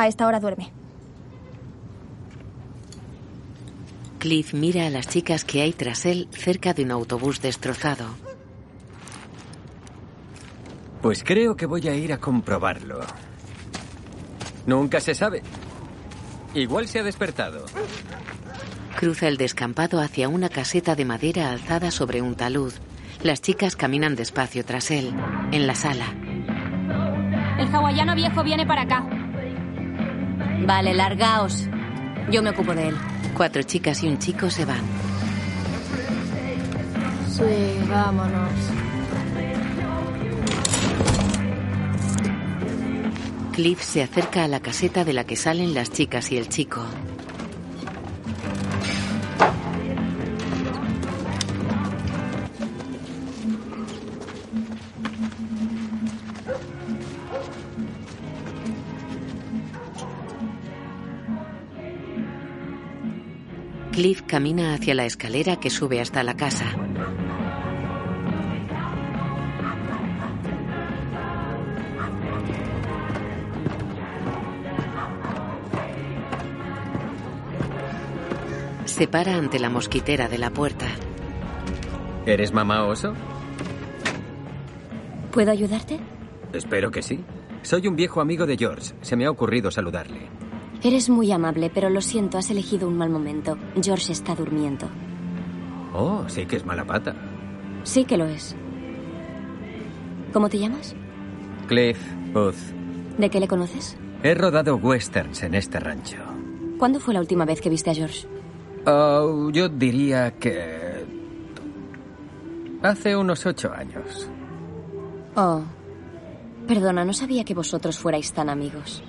A esta hora duerme. Cliff mira a las chicas que hay tras él cerca de un autobús destrozado. Pues creo que voy a ir a comprobarlo. Nunca se sabe. Igual se ha despertado. Cruza el descampado hacia una caseta de madera alzada sobre un talud. Las chicas caminan despacio tras él, en la sala. El hawaiano viejo viene para acá. Vale, largaos. Yo me ocupo de él. Cuatro chicas y un chico se van. Sí, vámonos. Cliff se acerca a la caseta de la que salen las chicas y el chico. Cliff camina hacia la escalera que sube hasta la casa. Se para ante la mosquitera de la puerta. ¿Eres mamá oso? ¿Puedo ayudarte? Espero que sí. Soy un viejo amigo de George. Se me ha ocurrido saludarle. Eres muy amable, pero lo siento, has elegido un mal momento. George está durmiendo. Oh, sí que es mala pata. Sí que lo es. ¿Cómo te llamas? Cliff Booth. ¿De qué le conoces? He rodado westerns en este rancho. ¿Cuándo fue la última vez que viste a George? Oh, yo diría que... Hace unos ocho años. Oh. Perdona, no sabía que vosotros fuerais tan amigos.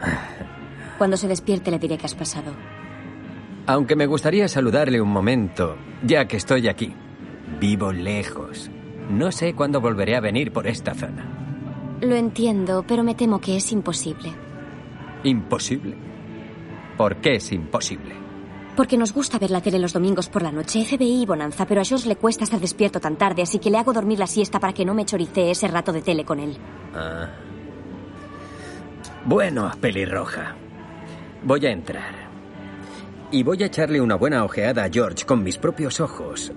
*laughs* Cuando se despierte le diré que has pasado. Aunque me gustaría saludarle un momento, ya que estoy aquí. Vivo lejos. No sé cuándo volveré a venir por esta zona. Lo entiendo, pero me temo que es imposible. ¿Imposible? ¿Por qué es imposible? Porque nos gusta ver la tele los domingos por la noche, FBI y Bonanza, pero a George le cuesta estar despierto tan tarde, así que le hago dormir la siesta para que no me choricee ese rato de tele con él. Ah. Bueno, pelirroja. Voy a entrar. Y voy a echarle una buena ojeada a George con mis propios ojos.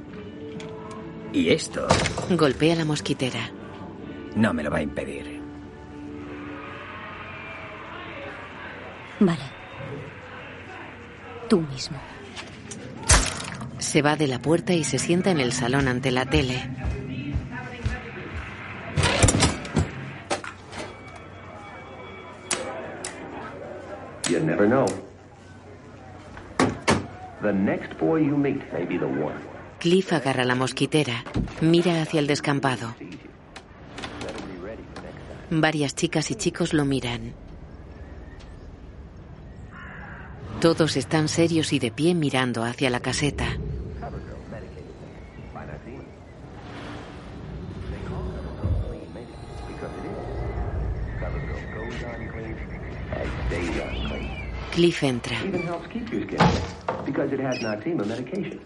Y esto Golpea la mosquitera. no me lo va a impedir. Vale. Tú mismo. Se va de la puerta y se sienta en el salón ante la tele. You never know. The next boy you meet may be the one. Cliff agarra la mosquitera. Mira hacia el descampado. Varias chicas y chicos lo miran. Todos están serios y de pie mirando hacia la caseta. Noxema medication.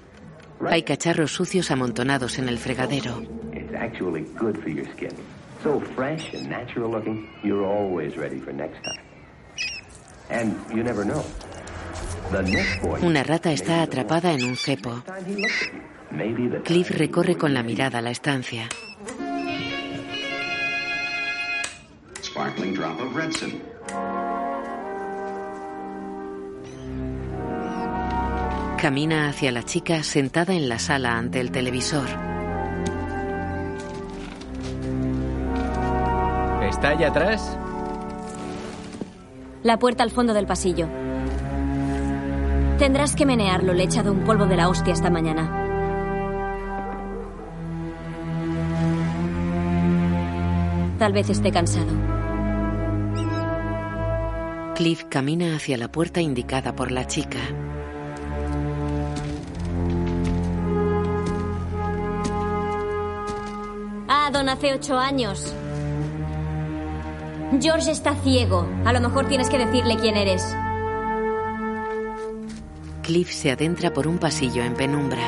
Hay cacharros sucios amontonados en el fregadero. Una rata está atrapada en un cepo. Cliff recorre con la mirada la estancia. Sparkling drop of Camina hacia la chica sentada en la sala ante el televisor. ¿Está allá atrás? La puerta al fondo del pasillo. Tendrás que menearlo, le he echado un polvo de la hostia esta mañana. Tal vez esté cansado. Cliff camina hacia la puerta indicada por la chica. Hace ocho años. George está ciego. A lo mejor tienes que decirle quién eres. Cliff se adentra por un pasillo en penumbra.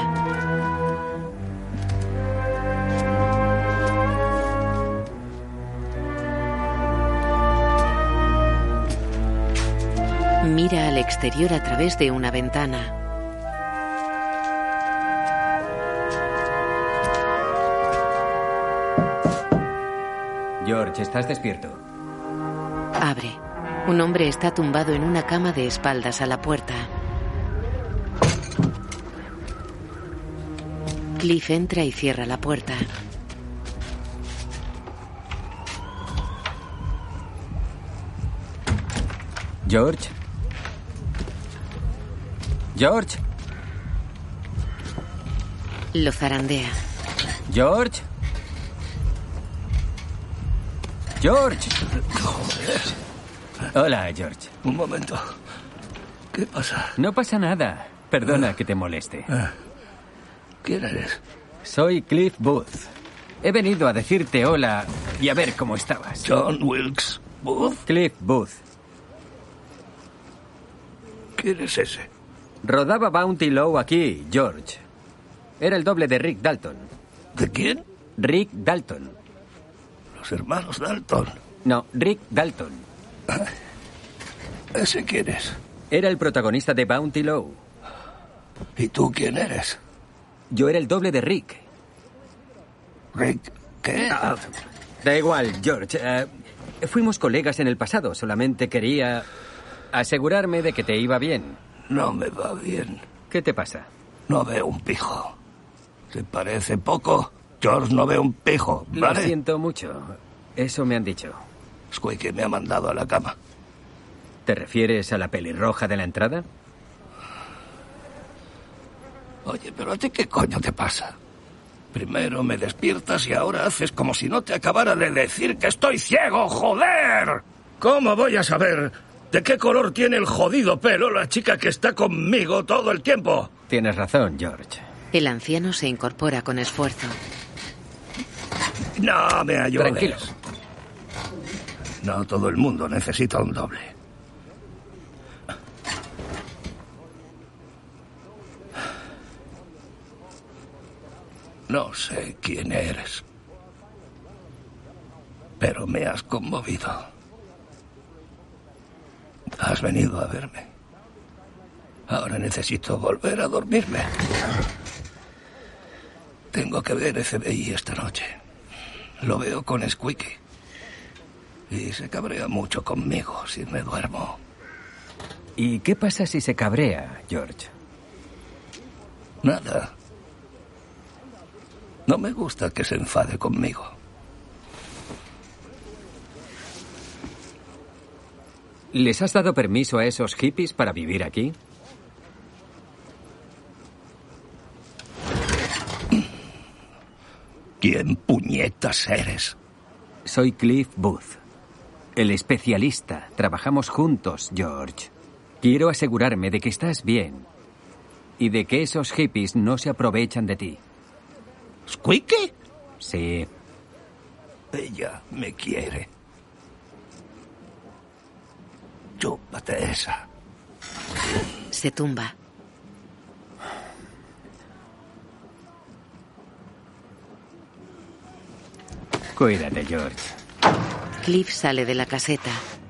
Mira al exterior a través de una ventana. George, ¿estás despierto? Abre. Un hombre está tumbado en una cama de espaldas a la puerta. Cliff entra y cierra la puerta. George. George. Lo zarandea. George. George. Hola, George. Un momento. ¿Qué pasa? No pasa nada. Perdona que te moleste. ¿Quién eres? Soy Cliff Booth. He venido a decirte hola y a ver cómo estabas. John Wilkes Booth. Cliff Booth. ¿Quién es ese? Rodaba Bounty Low aquí, George. Era el doble de Rick Dalton. ¿De quién? Rick Dalton. Los hermanos Dalton. No, Rick Dalton. ¿Ese quién es? Era el protagonista de Bounty Low. ¿Y tú quién eres? Yo era el doble de Rick. Rick, ¿qué? Ah, da igual, George. Eh, fuimos colegas en el pasado. Solamente quería asegurarme de que te iba bien. No me va bien. ¿Qué te pasa? No veo un pijo. ¿Te parece poco? George no ve un pijo, ¿vale? Lo siento mucho. Eso me han dicho. Squeaky me ha mandado a la cama. ¿Te refieres a la pelirroja de la entrada? Oye, pero a ti qué coño te pasa? Primero me despiertas y ahora haces como si no te acabara de decir que estoy ciego, joder. ¿Cómo voy a saber de qué color tiene el jodido pelo la chica que está conmigo todo el tiempo? Tienes razón, George. El anciano se incorpora con esfuerzo. No me ayudes. Tranquilo. No todo el mundo necesita un doble. No sé quién eres, pero me has conmovido. Has venido a verme. Ahora necesito volver a dormirme. Tengo que ver FBI esta noche. Lo veo con Squeaky. Y se cabrea mucho conmigo si me duermo. ¿Y qué pasa si se cabrea, George? Nada. No me gusta que se enfade conmigo. ¿Les has dado permiso a esos hippies para vivir aquí? ¿Quién puñetas eres? Soy Cliff Booth, el especialista. Trabajamos juntos, George. Quiero asegurarme de que estás bien y de que esos hippies no se aprovechan de ti. ¿Squeaky? Sí. Ella me quiere. Chúpate esa. Se tumba. Cuídate, George. Cliff sale de la caseta.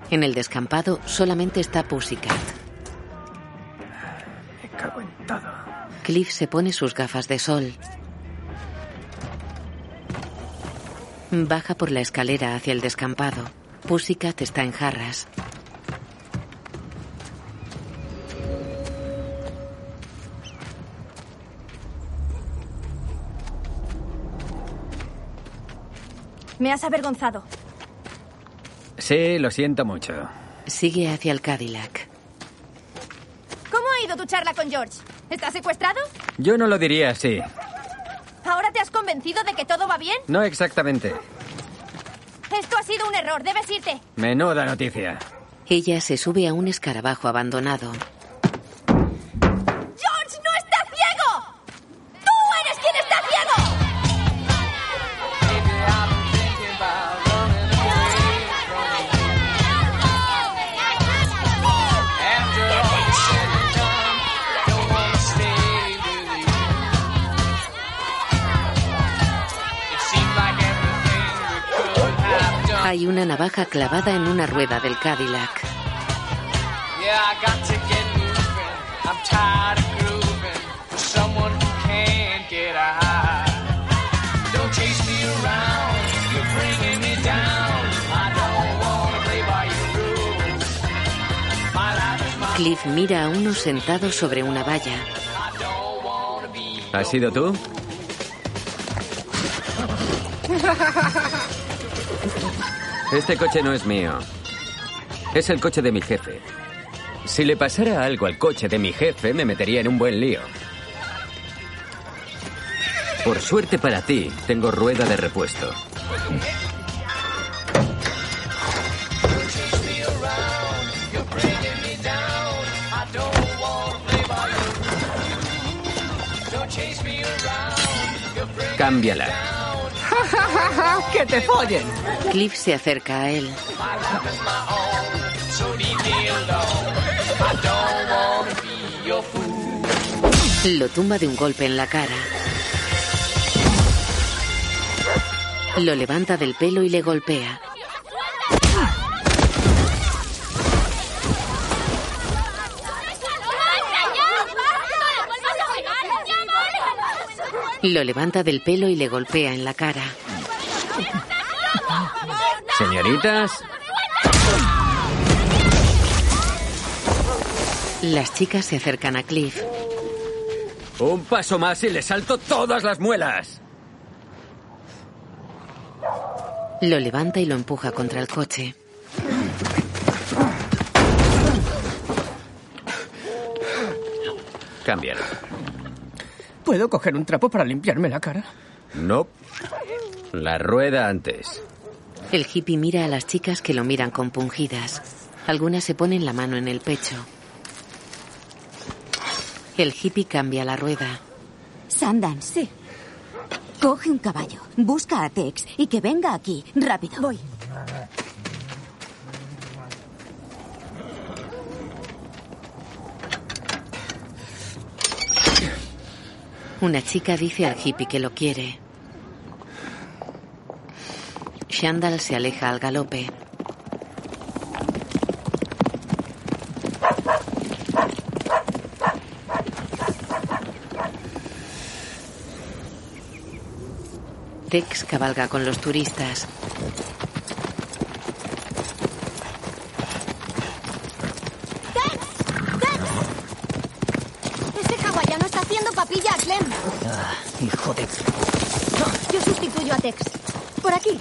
En el descampado solamente está Pussycat. Me cago en todo. Cliff se pone sus gafas de sol. Baja por la escalera hacia el descampado. Pussycat está en jarras. Me has avergonzado. Sí, lo siento mucho. Sigue hacia el Cadillac. ¿Cómo ha ido tu charla con George? ¿Estás secuestrado? Yo no lo diría así. ¿Ahora te has convencido de que todo va bien? No exactamente. Esto ha sido un error. Debes irte. Menuda noticia. Ella se sube a un escarabajo abandonado. Wanna play by your rules. My life is my Cliff mira a uno sentado sobre una valla. ¿Has sido tú? Este coche no es mío. Es el coche de mi jefe. Si le pasara algo al coche de mi jefe, me metería en un buen lío. Por suerte para ti, tengo rueda de repuesto. You're ¡Que te follen! Cliff se acerca a él. Lo tumba de un golpe en la cara. Lo levanta del pelo y le golpea. Lo levanta del pelo y le golpea en la cara. Señoritas, Las chicas se acercan a Cliff. un paso más y le salto todas las muelas. Lo levanta y lo empuja contra el coche. Cámbiala. ¿Puedo coger un trapo para limpiarme la cara? No. La rueda antes. El hippie mira a las chicas que lo miran compungidas. Algunas se ponen la mano en el pecho. El hippie cambia la rueda. Sandan. Sí. Coge un caballo, busca a Tex y que venga aquí, rápido. Voy. Una chica dice al hippie que lo quiere. Shandal se aleja al galope. Tex cabalga con los turistas. Ese hawaiano está haciendo papilla a Clem. Ah, hijo de... Yo sustituyo a Tex. Por aquí.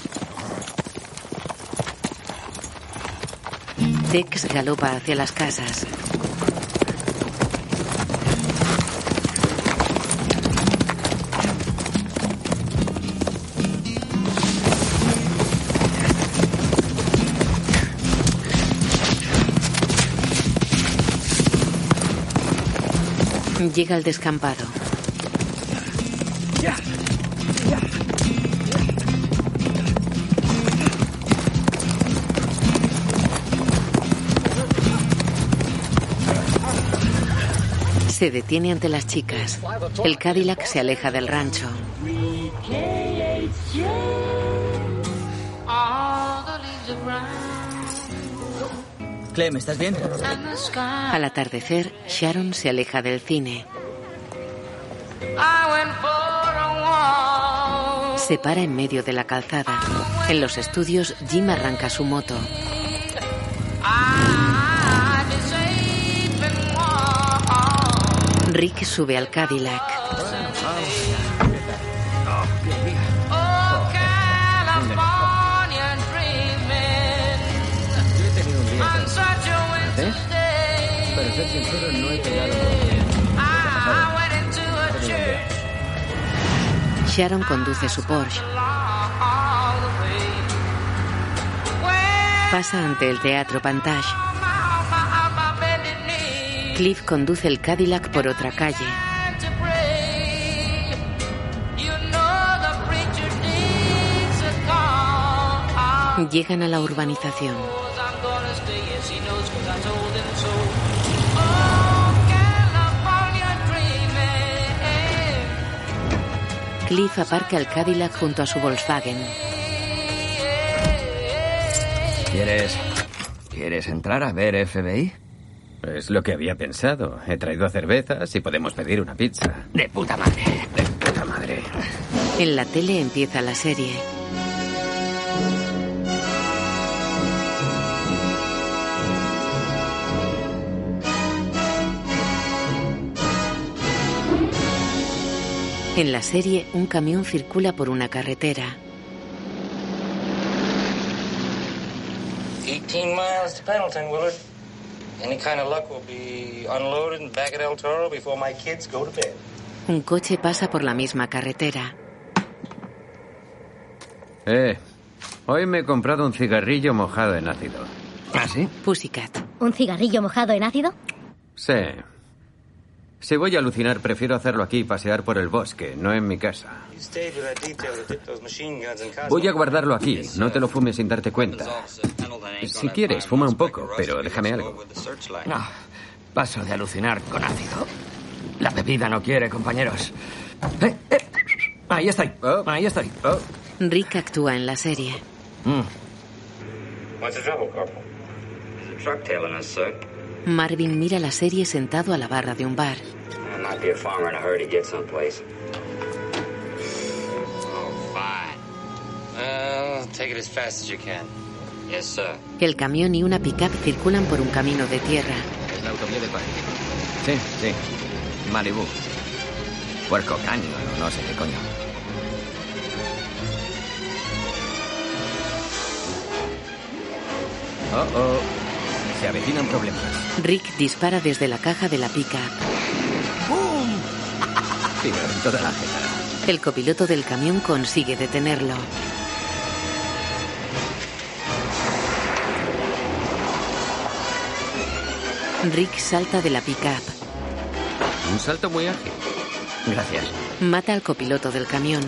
Tex galopa hacia las casas. Llega al descampado. Se detiene ante las chicas. El Cadillac se aleja del rancho. Clem, ¿estás bien? Al atardecer, Sharon se aleja del cine. Se para en medio de la calzada. En los estudios, Jim arranca su moto. Went into a church Sharon conduce su Porsche. Pasa ante el teatro Pantage. Cliff conduce el Cadillac por otra calle. Llegan a la urbanización. Cliff aparca el Cadillac junto a su Volkswagen. ¿Quieres. ¿Quieres entrar a ver FBI? Es lo que había pensado. He traído cervezas y podemos pedir una pizza. De puta madre. De puta madre. En la tele empieza la serie. En la serie, un camión circula por una carretera. 18 miles to Pendleton, Willard. Any kind of luck will be unloaded and back at El Toro before my kids go to bed. Un coche pasa por la misma carretera. Eh, hoy me he comprado un cigarrillo mojado en ácido. ¿Ah, sí? Pussycat. ¿Un cigarrillo mojado en ácido? Sí. Si voy a alucinar, prefiero hacerlo aquí y pasear por el bosque, no en mi casa. Voy a guardarlo aquí, no te lo fumes sin darte cuenta. Si quieres, fuma un poco, pero déjame algo. No, paso de alucinar con ácido. La bebida no quiere, compañeros. Eh, eh. Ahí estoy, ahí estoy. Rick actúa en la serie. Mm. Marvin mira la serie sentado a la barra de un bar. I might be a farmer in a hurry to get someplace. Fine. Take it as fast as you can. Yes, sir. El camión y una pickup circulan por un camino de tierra. Es la autovía de París. Sí, sí. Malibu. Puerco Canyon, o no sé qué coño. Oh, oh. Se avecinan problemas. Rick dispara desde la caja de la pickup. Tiro en toda la jeta. El copiloto del camión consigue detenerlo. Rick salta de la pickup. Un salto muy ágil. Gracias. Mata al copiloto del camión.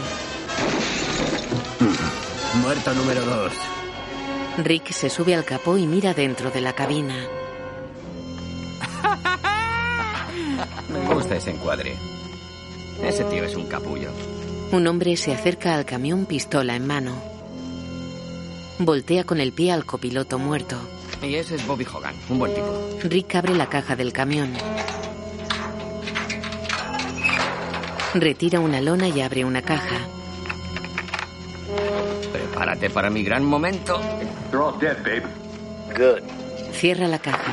Muerto número dos. Rick se sube al capó y mira dentro de la cabina. Me gusta ese encuadre. Ese tío es un capullo. Un hombre se acerca al camión pistola en mano. Voltea con el pie al copiloto muerto. Y ese es Bobby Hogan, un buen tipo. Rick abre la caja del camión. Retira una lona y abre una caja. Prepárate para mi gran momento. Good. Cierra la caja.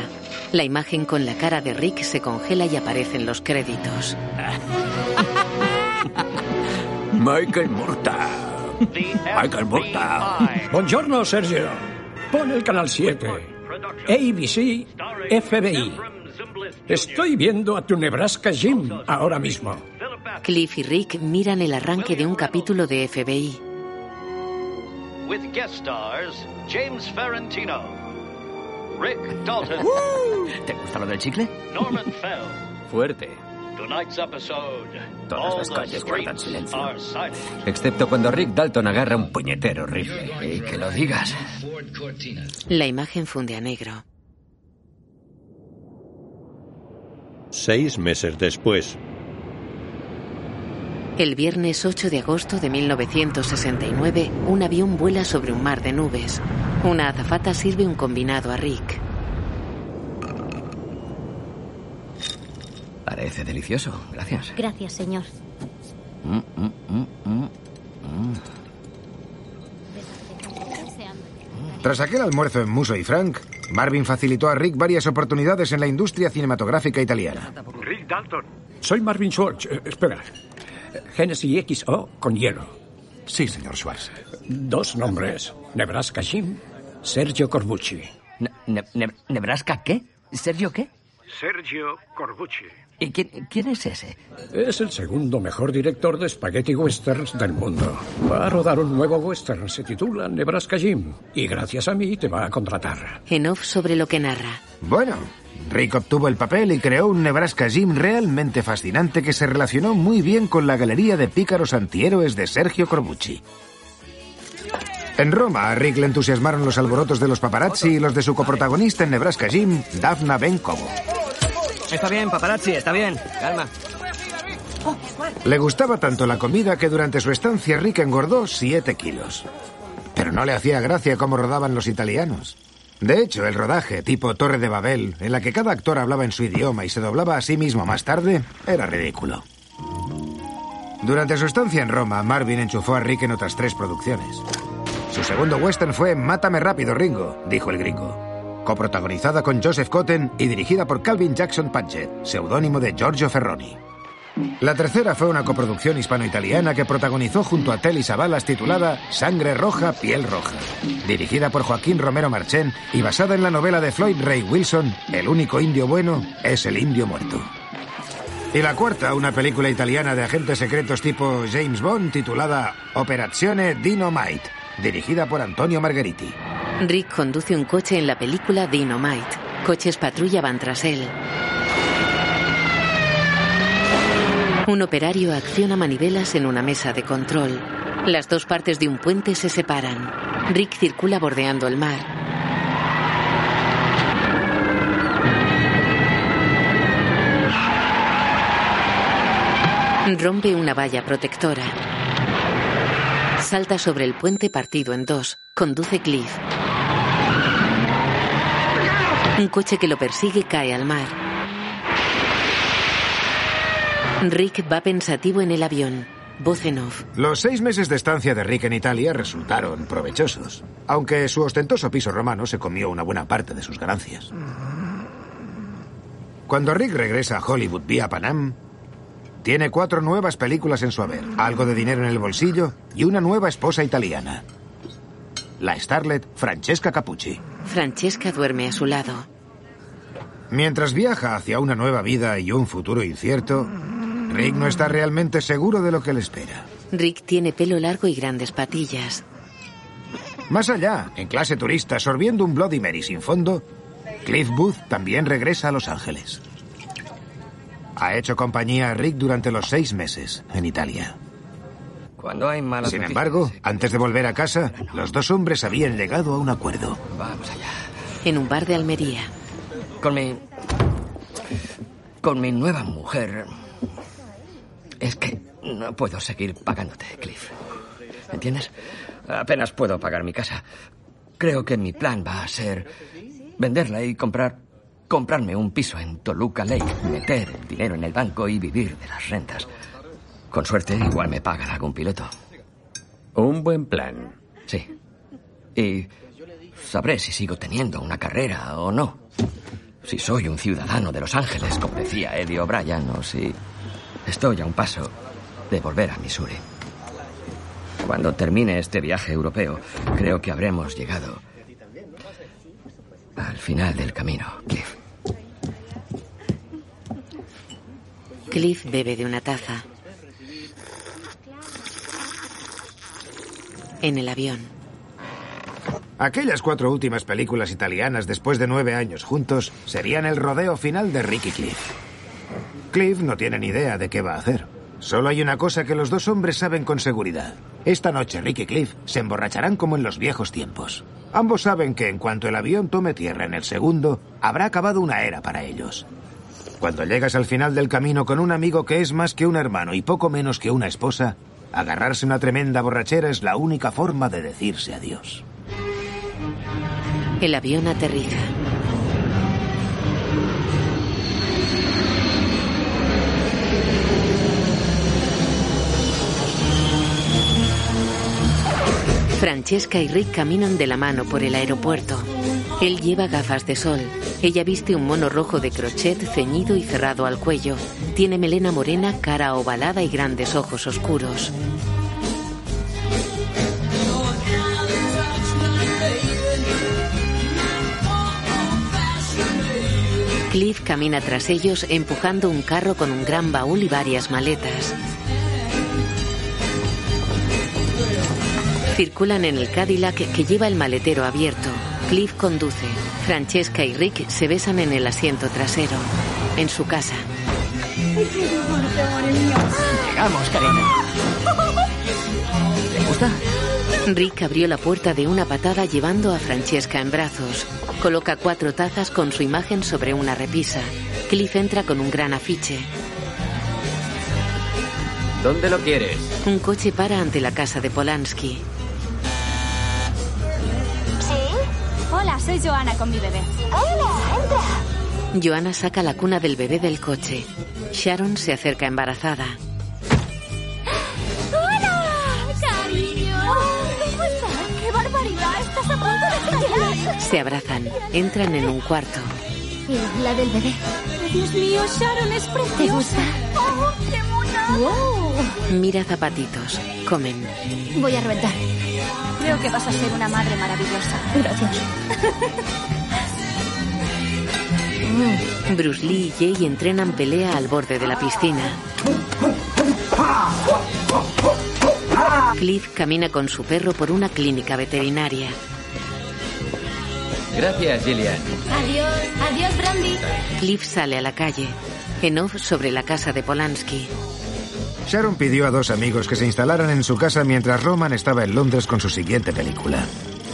La imagen con la cara de Rick se congela y aparecen los créditos. *laughs* Michael Murta. Michael Murta. Buongiorno, Sergio. Pon el canal 7. ABC, FBI. Estoy viendo a tu Nebraska Jim ahora mismo. Cliff y Rick miran el arranque de un capítulo de FBI. With guest stars James Ferrantino, Rick Dalton, *laughs* ¿Te gusta lo del chicle? Norman *laughs* Fell. Fuerte. Tonight's episode. Todas all las the calles guardan streets silencio. are silent. Excepto cuando Rick Dalton agarra un puñetero rifle. Y que lo digas. La imagen funde a negro. Seis meses después, El viernes 8 de agosto de 1969, un avión vuela sobre un mar de nubes. Una azafata sirve un combinado a Rick. Parece delicioso. Gracias. Gracias, señor. Mm, mm, mm. Tras aquel almuerzo en Muso y Frank, Marvin facilitó a Rick varias oportunidades en la industria cinematográfica italiana. Rick Dalton. Soy Marvin Schwartz. Eh, espera. Genesis XO con hielo. Sí, señor Schwartz. Dos nombres. Nebraska Jim, Sergio Corbucci. Ne- ne- ne- ¿Nebraska qué? ¿Sergio qué? Sergio Corbucci. ¿Y quién, quién es ese? Es el segundo mejor director de spaghetti westerns del mundo. Va a rodar un nuevo western. Se titula Nebraska Jim. Y gracias a mí te va a contratar. En off sobre lo que narra. Bueno, Rick obtuvo el papel y creó un Nebraska Jim realmente fascinante que se relacionó muy bien con la galería de pícaros antihéroes de Sergio Corbucci. En Roma, a Rick le entusiasmaron los alborotos de los paparazzi y los de su coprotagonista en Nebraska Jim, Daphna Ben Cobo. Está bien, paparazzi, está bien. Calma. Le gustaba tanto la comida que durante su estancia Rick engordó 7 kilos. Pero no le hacía gracia cómo rodaban los italianos. De hecho, el rodaje tipo Torre de Babel, en la que cada actor hablaba en su idioma y se doblaba a sí mismo más tarde, era ridículo. Durante su estancia en Roma, Marvin enchufó a Rick en otras tres producciones. Su segundo western fue Mátame rápido, Ringo, dijo el gringo. Coprotagonizada con Joseph Cotten y dirigida por Calvin Jackson Paget, seudónimo de Giorgio Ferroni. La tercera fue una coproducción hispano-italiana que protagonizó junto a Telly Savalas titulada Sangre Roja, Piel Roja, dirigida por Joaquín Romero Marchén y basada en la novela de Floyd Ray Wilson, El único indio bueno es el indio muerto. Y la cuarta, una película italiana de agentes secretos tipo James Bond titulada Operazione Dynamite, dirigida por Antonio Margheriti. Rick conduce un coche en la película Dynamite. Coches patrulla van tras él. Un operario acciona manivelas en una mesa de control. Las dos partes de un puente se separan. Rick circula bordeando el mar. Rompe una valla protectora. Salta sobre el puente partido en dos. Conduce Cliff. Un coche que lo persigue cae al mar. Rick va pensativo en el avión. Voz en off. Los seis meses de estancia de Rick en Italia resultaron provechosos, aunque su ostentoso piso romano se comió una buena parte de sus ganancias. Cuando Rick regresa a Hollywood vía Panam, tiene cuatro nuevas películas en su haber, algo de dinero en el bolsillo y una nueva esposa italiana. La starlet Francesca Capucci. Francesca duerme a su lado. Mientras viaja hacia una nueva vida y un futuro incierto, Rick no está realmente seguro de lo que le espera. Rick tiene pelo largo y grandes patillas. Más allá, en clase turista, sorbiendo un Bloody Mary sin fondo, Cliff Booth también regresa a Los Ángeles. Ha hecho compañía a Rick durante los seis meses en Italia. Cuando hay malas Sin embargo, antes de volver a casa, los dos hombres habían llegado a un acuerdo. Vamos allá. En un bar de Almería. Con mi. Con mi nueva mujer. Es que no puedo seguir pagándote, Cliff. ¿Entiendes? Apenas puedo pagar mi casa. Creo que mi plan va a ser venderla y comprar. Comprarme un piso en Toluca Lake, meter el dinero en el banco y vivir de las rentas. Con suerte, igual me paga algún piloto. Un buen plan. Sí. Y sabré si sigo teniendo una carrera o no. Si soy un ciudadano de Los Ángeles, como decía Eddie O'Brien, o si estoy a un paso de volver a Missouri. Cuando termine este viaje europeo, creo que habremos llegado al final del camino, Cliff. Cliff bebe de una taza. En el avión. Aquellas cuatro últimas películas italianas después de nueve años juntos serían el rodeo final de Rick y Cliff. Cliff no tiene ni idea de qué va a hacer. Solo hay una cosa que los dos hombres saben con seguridad. Esta noche Rick y Cliff se emborracharán como en los viejos tiempos. Ambos saben que en cuanto el avión tome tierra en el segundo, habrá acabado una era para ellos. Cuando llegas al final del camino con un amigo que es más que un hermano y poco menos que una esposa, agarrarse una tremenda borrachera es la única forma de decirse adiós. El avión aterriza. Francesca y Rick caminan de la mano por el aeropuerto. Él lleva gafas de sol. Ella viste un mono rojo de crochet ceñido y cerrado al cuello. Tiene melena morena, cara ovalada y grandes ojos oscuros. Cliff camina tras ellos empujando un carro con un gran baúl y varias maletas. Circulan en el Cadillac que lleva el maletero abierto. Cliff conduce. Francesca y Rick se besan en el asiento trasero. En su casa. Llegamos, cariño. ¿Te gusta? Rick abrió la puerta de una patada llevando a Francesca en brazos. Coloca cuatro tazas con su imagen sobre una repisa. Cliff entra con un gran afiche. ¿Dónde lo quieres? Un coche para ante la casa de Polanski. Hola. Soy Joana con mi bebé. Hola, entra. Joanna saca la cuna del bebé del coche. Sharon se acerca embarazada. *gasps* ¡Hola, cariño! ¿Cómo estás? ¡Qué barbaridad! ¡Estás a punto de estallar! Se abrazan. Entran en un cuarto. Y la del bebé. Dios mío, Sharon es preciosa. ¿Te gusta? ¡Oh, qué mona! ¡Wow! Mira zapatitos. Comen. Voy a reventar. Creo que vas a ser una madre maravillosa. Gracias. Bruce Lee y Jay entrenan pelea al borde de la piscina. Cliff camina con su perro por una clínica veterinaria. Gracias, Gillian. Adiós, adiós, Brandy. Cliff sale a la calle. En off sobre la casa de Polanski. Sharon pidió a dos amigos que se instalaran en su casa mientras Roman estaba en Londres con su siguiente película.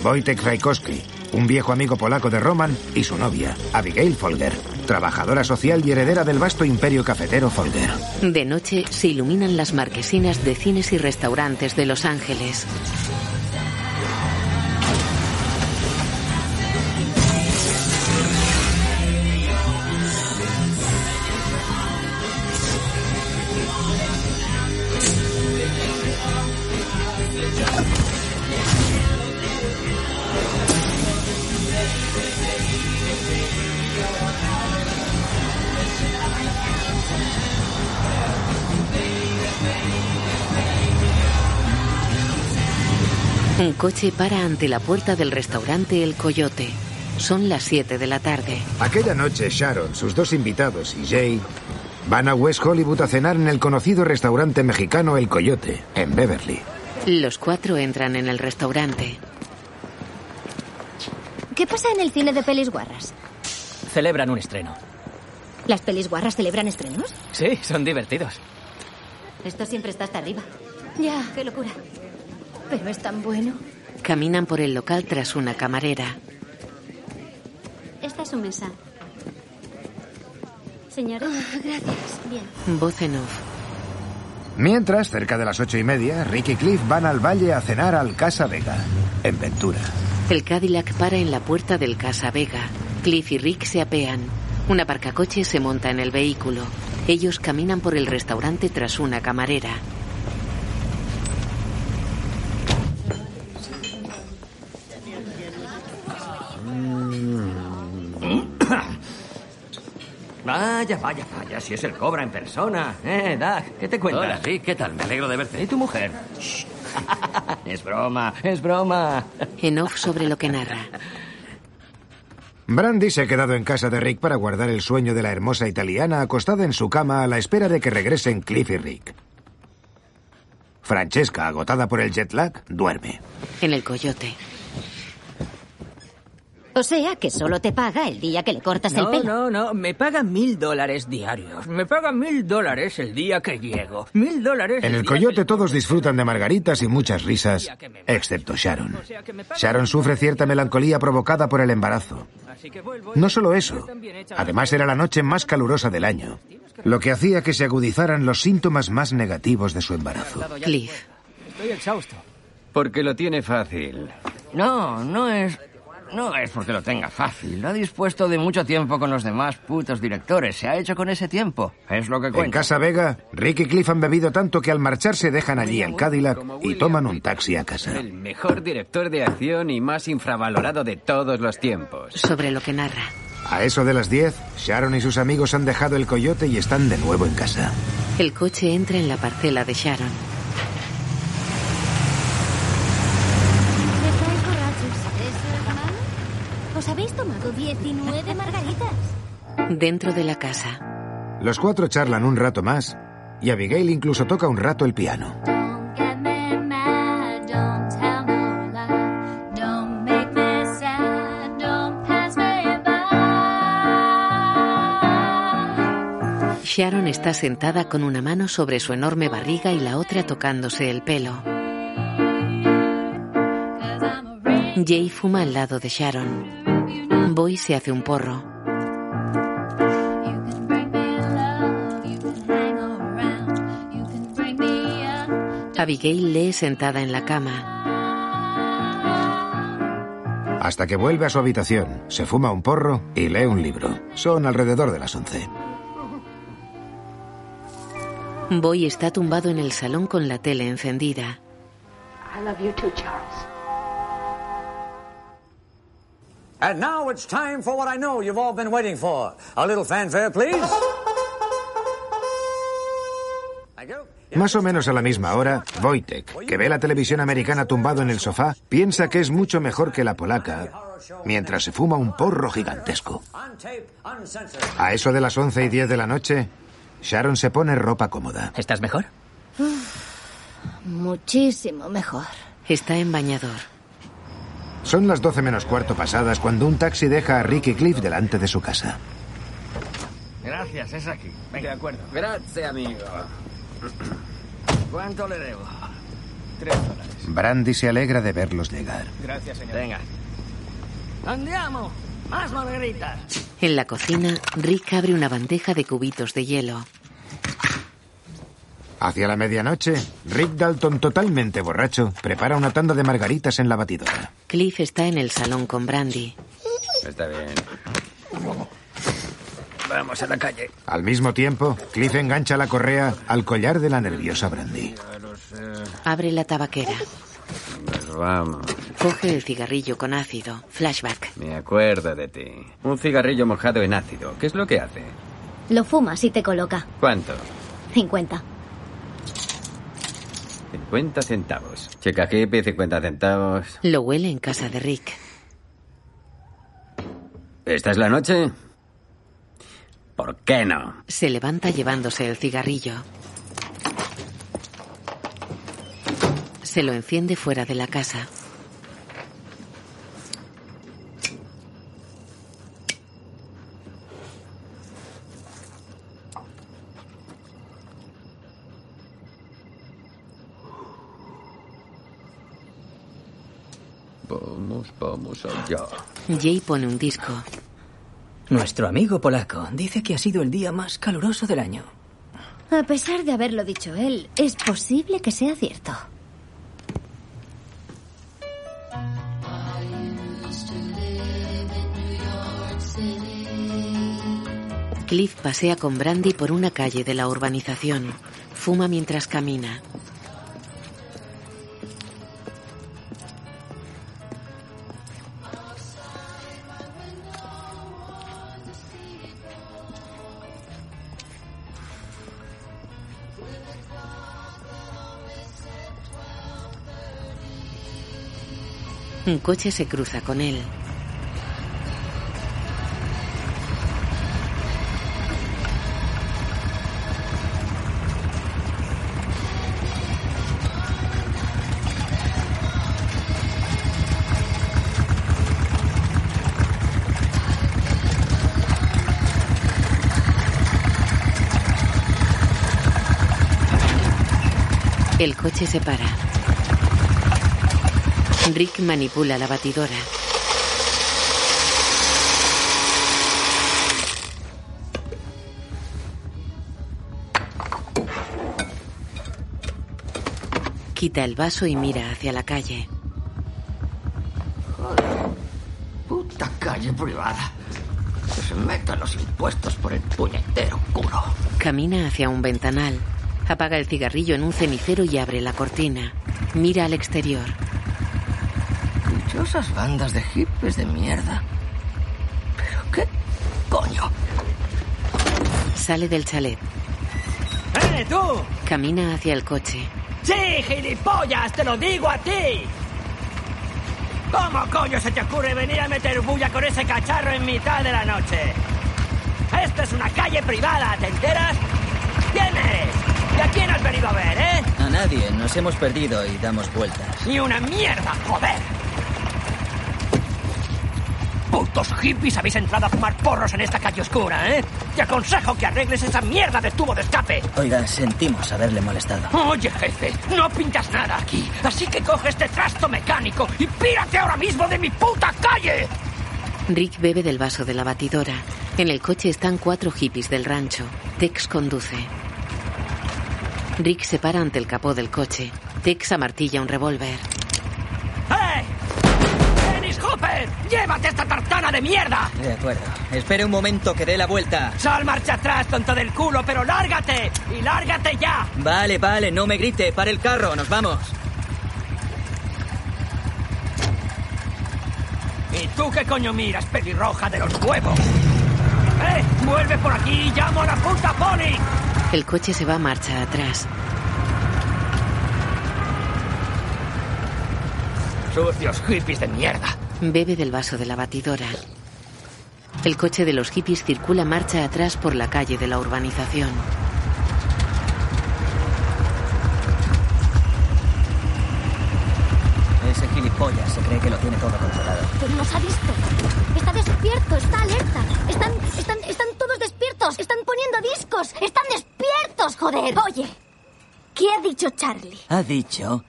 Wojtek Frajkowski, un viejo amigo polaco de Roman, y su novia, Abigail Folger, trabajadora social y heredera del vasto imperio cafetero Folger. De noche se iluminan las marquesinas de cines y restaurantes de Los Ángeles. Un coche para ante la puerta del restaurante El Coyote. Son las 7 de la tarde. Aquella noche, Sharon, sus dos invitados y Jay van a West Hollywood a cenar en el conocido restaurante mexicano El Coyote, en Beverly. Los cuatro entran en el restaurante. ¿Qué pasa en el cine de pelis guarras? Celebran un estreno. ¿Las pelis guarras celebran estrenos? Sí, son divertidos. Esto siempre está hasta arriba. Ya, qué locura. Pero es tan bueno. Caminan por el local tras una camarera. Esta es su mesa. Señora. gracias. Bien. Voz en off. Mientras, cerca de las ocho y media, Rick y Cliff van al valle a cenar al Casa Vega, en Ventura. El Cadillac para en la puerta del Casa Vega. Cliff y Rick se apean. Un aparcacoche se monta en el vehículo. Ellos caminan por el restaurante tras una camarera. Vaya, vaya, vaya, si es el cobra en persona. Eh, Doug, ¿qué te cuentas? Hola, Rick, ¿qué tal? Me alegro de verte. ¿Y tu mujer? Shh. *laughs* es broma, es broma. En off sobre lo que narra. Brandy se ha quedado en casa de Rick para guardar el sueño de la hermosa italiana acostada en su cama a la espera de que regresen Cliff y Rick. Francesca, agotada por el jet lag, duerme. En el Coyote. O sea, que solo te paga el día que le cortas el No, pelo. no, no. Me pagan mil dólares diarios. Me pagan mil dólares el día que llego. Mil dólares En el día coyote todos disfrutan de margaritas y muchas risas, excepto Sharon. Sharon sufre cierta melancolía provocada por el embarazo. No solo eso, además era la noche más calurosa del año, lo que hacía que se agudizaran los síntomas más negativos de su embarazo. Cliff. Estoy exhausto. Porque lo tiene fácil. No, no es. No es porque lo tenga fácil. Lo ha dispuesto de mucho tiempo con los demás putos directores. Se ha hecho con ese tiempo. Es lo que cuenta. En Casa Vega, Rick y Cliff han bebido tanto que al marcharse dejan allí el Cadillac y toman un taxi a casa. El mejor director de acción y más infravalorado de todos los tiempos. Sobre lo que narra. A eso de las 10, Sharon y sus amigos han dejado el coyote y están de nuevo en casa. El coche entra en la parcela de Sharon. ¿Estáis borrachos? ¿Eso es malo? ¿Os habéis tomado 19 margaritas? Dentro de la casa. Los cuatro charlan un rato más y Abigail incluso toca un rato el piano. Sharon está sentada con una mano sobre su enorme barriga y la otra tocándose el pelo. Jay fuma al lado de Sharon. Boy se hace un porro. Abigail lee sentada en la cama. Hasta que vuelve a su habitación, se fuma un porro y lee un libro. Son alrededor de las 11. Boy está tumbado en el salón con la tele encendida. I love you too, Charles. And now it's time for what I know you've all been waiting for. A little fanfare, please. Más o menos a la misma hora, Wojtek, que ve la televisión americana tumbado en el sofá, piensa que es mucho mejor que la polaca, mientras se fuma un porro gigantesco. A eso de las 11 y 10 de la noche, Sharon se pone ropa cómoda. ¿Estás mejor? Muchísimo mejor. Está en bañador. Son las 12 menos cuarto pasadas cuando un taxi deja a Ricky Cliff delante de su casa. Gracias, es aquí. De acuerdo. Gracias, amigo. ¿Cuánto le debo? Tres dólares. Brandy se alegra de verlos llegar. Gracias, señor. Venga. Andiamo. Más margaritas. En la cocina, Rick abre una bandeja de cubitos de hielo. Hacia la medianoche, Rick Dalton, totalmente borracho, prepara una tanda de margaritas en la batidora. Cliff está en el salón con Brandy. Está bien. Vamos a la calle. Al mismo tiempo, Cliff engancha la correa al collar de la nerviosa Brandy. Abre la tabaquera. Pues vamos. Coge el cigarrillo con ácido. Flashback. Me acuerdo de ti. Un cigarrillo mojado en ácido. ¿Qué es lo que hace? Lo fumas y te coloca. ¿Cuánto? 50. 50 centavos. Checa hippie, 50 centavos. Lo huele en casa de Rick. ¿Esta es la noche? ¿Por qué no? Se levanta llevándose el cigarrillo. Se lo enciende fuera de la casa. Vamos, vamos allá. Jay pone un disco. Nuestro amigo polaco dice que ha sido el día más caluroso del año. A pesar de haberlo dicho él, es posible que sea cierto. Cliff pasea con Brandy por una calle de la urbanización. Fuma mientras camina. Un coche se cruza con él. El coche se para. Rick manipula la batidora. Quita el vaso y mira hacia la calle. Puta calle privada. Que se metan los impuestos por el puñetero culo. Camina hacia un ventanal. Apaga el cigarrillo en un cenicero y abre la cortina. Mira al exterior. Dichosas bandas de hippies de mierda. ¿Pero qué coño? Sale del chalet. ¡Eh, tú! Camina hacia el coche. ¡Sí, gilipollas! ¡Te lo digo a ti! ¿Cómo coño se te ocurre venir a meter bulla con ese cacharro en mitad de la noche? Esto es una calle privada, ¿te enteras? ¿Quién eres? ¿Y a quién has venido a ver, eh? A nadie, nos hemos perdido y damos vueltas. ¡Ni una mierda, joder! Putos hippies habéis entrado a fumar porros en esta calle oscura, ¿eh? Te aconsejo que arregles esa mierda de tubo de escape. Oiga, sentimos haberle molestado. Oye, jefe, no pintas nada aquí. Así que coge este trasto mecánico y pírate ahora mismo de mi puta calle. Rick bebe del vaso de la batidora. En el coche están cuatro hippies del rancho. Tex conduce. Rick se para ante el capó del coche. Tex amartilla un revólver. ¡Llévate esta tartana de mierda! De acuerdo. Espere un momento que dé la vuelta. Sal marcha atrás, tonto del culo, pero lárgate. Y lárgate ya. Vale, vale, no me grite. Para el carro, nos vamos. ¿Y tú qué coño miras, pelirroja de los huevos? ¡Eh! ¡Vuelve por aquí y llamo a la puta pony! El coche se va marcha atrás. Sucios hippies de mierda. Bebe del vaso de la batidora. El coche de los hippies circula marcha atrás por la calle de la urbanización. Ese gilipollas se cree que lo tiene todo controlado. Pero nos ha visto. Está despierto, está alerta. Están, están, están todos despiertos. Están poniendo discos. Están despiertos, joder. Oye, ¿qué ha dicho Charlie? Ha dicho,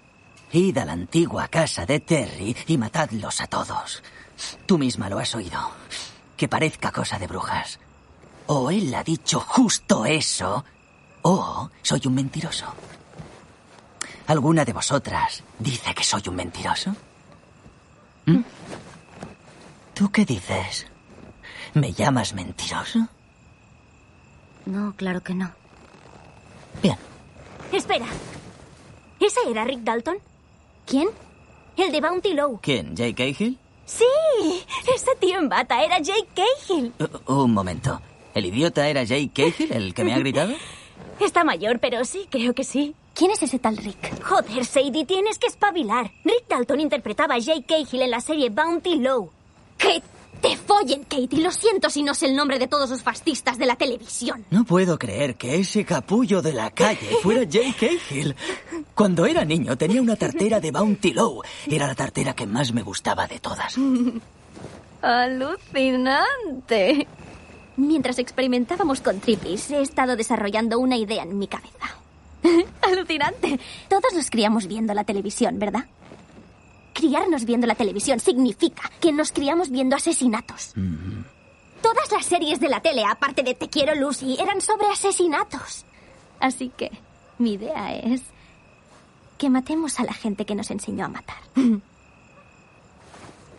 id a la antigua casa de Terry y matadlos a todos. Tú misma lo has oído. Que parezca cosa de brujas. O él ha dicho justo eso, o soy un mentiroso. ¿Alguna de vosotras dice que soy un mentiroso? ¿Mm? ¿Tú qué dices? ¿Me llamas mentiroso? No, claro que no. Bien. Espera. ¿Ese era Rick Dalton? ¿Quién? El de Bounty Low. ¿Quién? ¿Jake Cahill? Sí, ese tío en bata era Jake Cahill. Uh, un momento. ¿El idiota era Jake Cahill, el que me ha gritado? *laughs* Está mayor, pero sí, creo que sí. ¿Quién es ese tal Rick? Joder, Sadie, tienes que espabilar. Rick Dalton interpretaba a Jake Cahill en la serie Bounty Low. ¡Que te follen, Katie! Lo siento si no sé el nombre de todos los fascistas de la televisión. No puedo creer que ese capullo de la calle fuera Jake Cahill. Cuando era niño tenía una tartera de Bounty Low. Era la tartera que más me gustaba de todas. Alucinante. Mientras experimentábamos con Trippies, he estado desarrollando una idea en mi cabeza. *laughs* Alucinante. Todos nos criamos viendo la televisión, ¿verdad? Criarnos viendo la televisión significa que nos criamos viendo asesinatos. Todas las series de la tele, aparte de Te quiero Lucy, eran sobre asesinatos. Así que mi idea es que matemos a la gente que nos enseñó a matar. *laughs*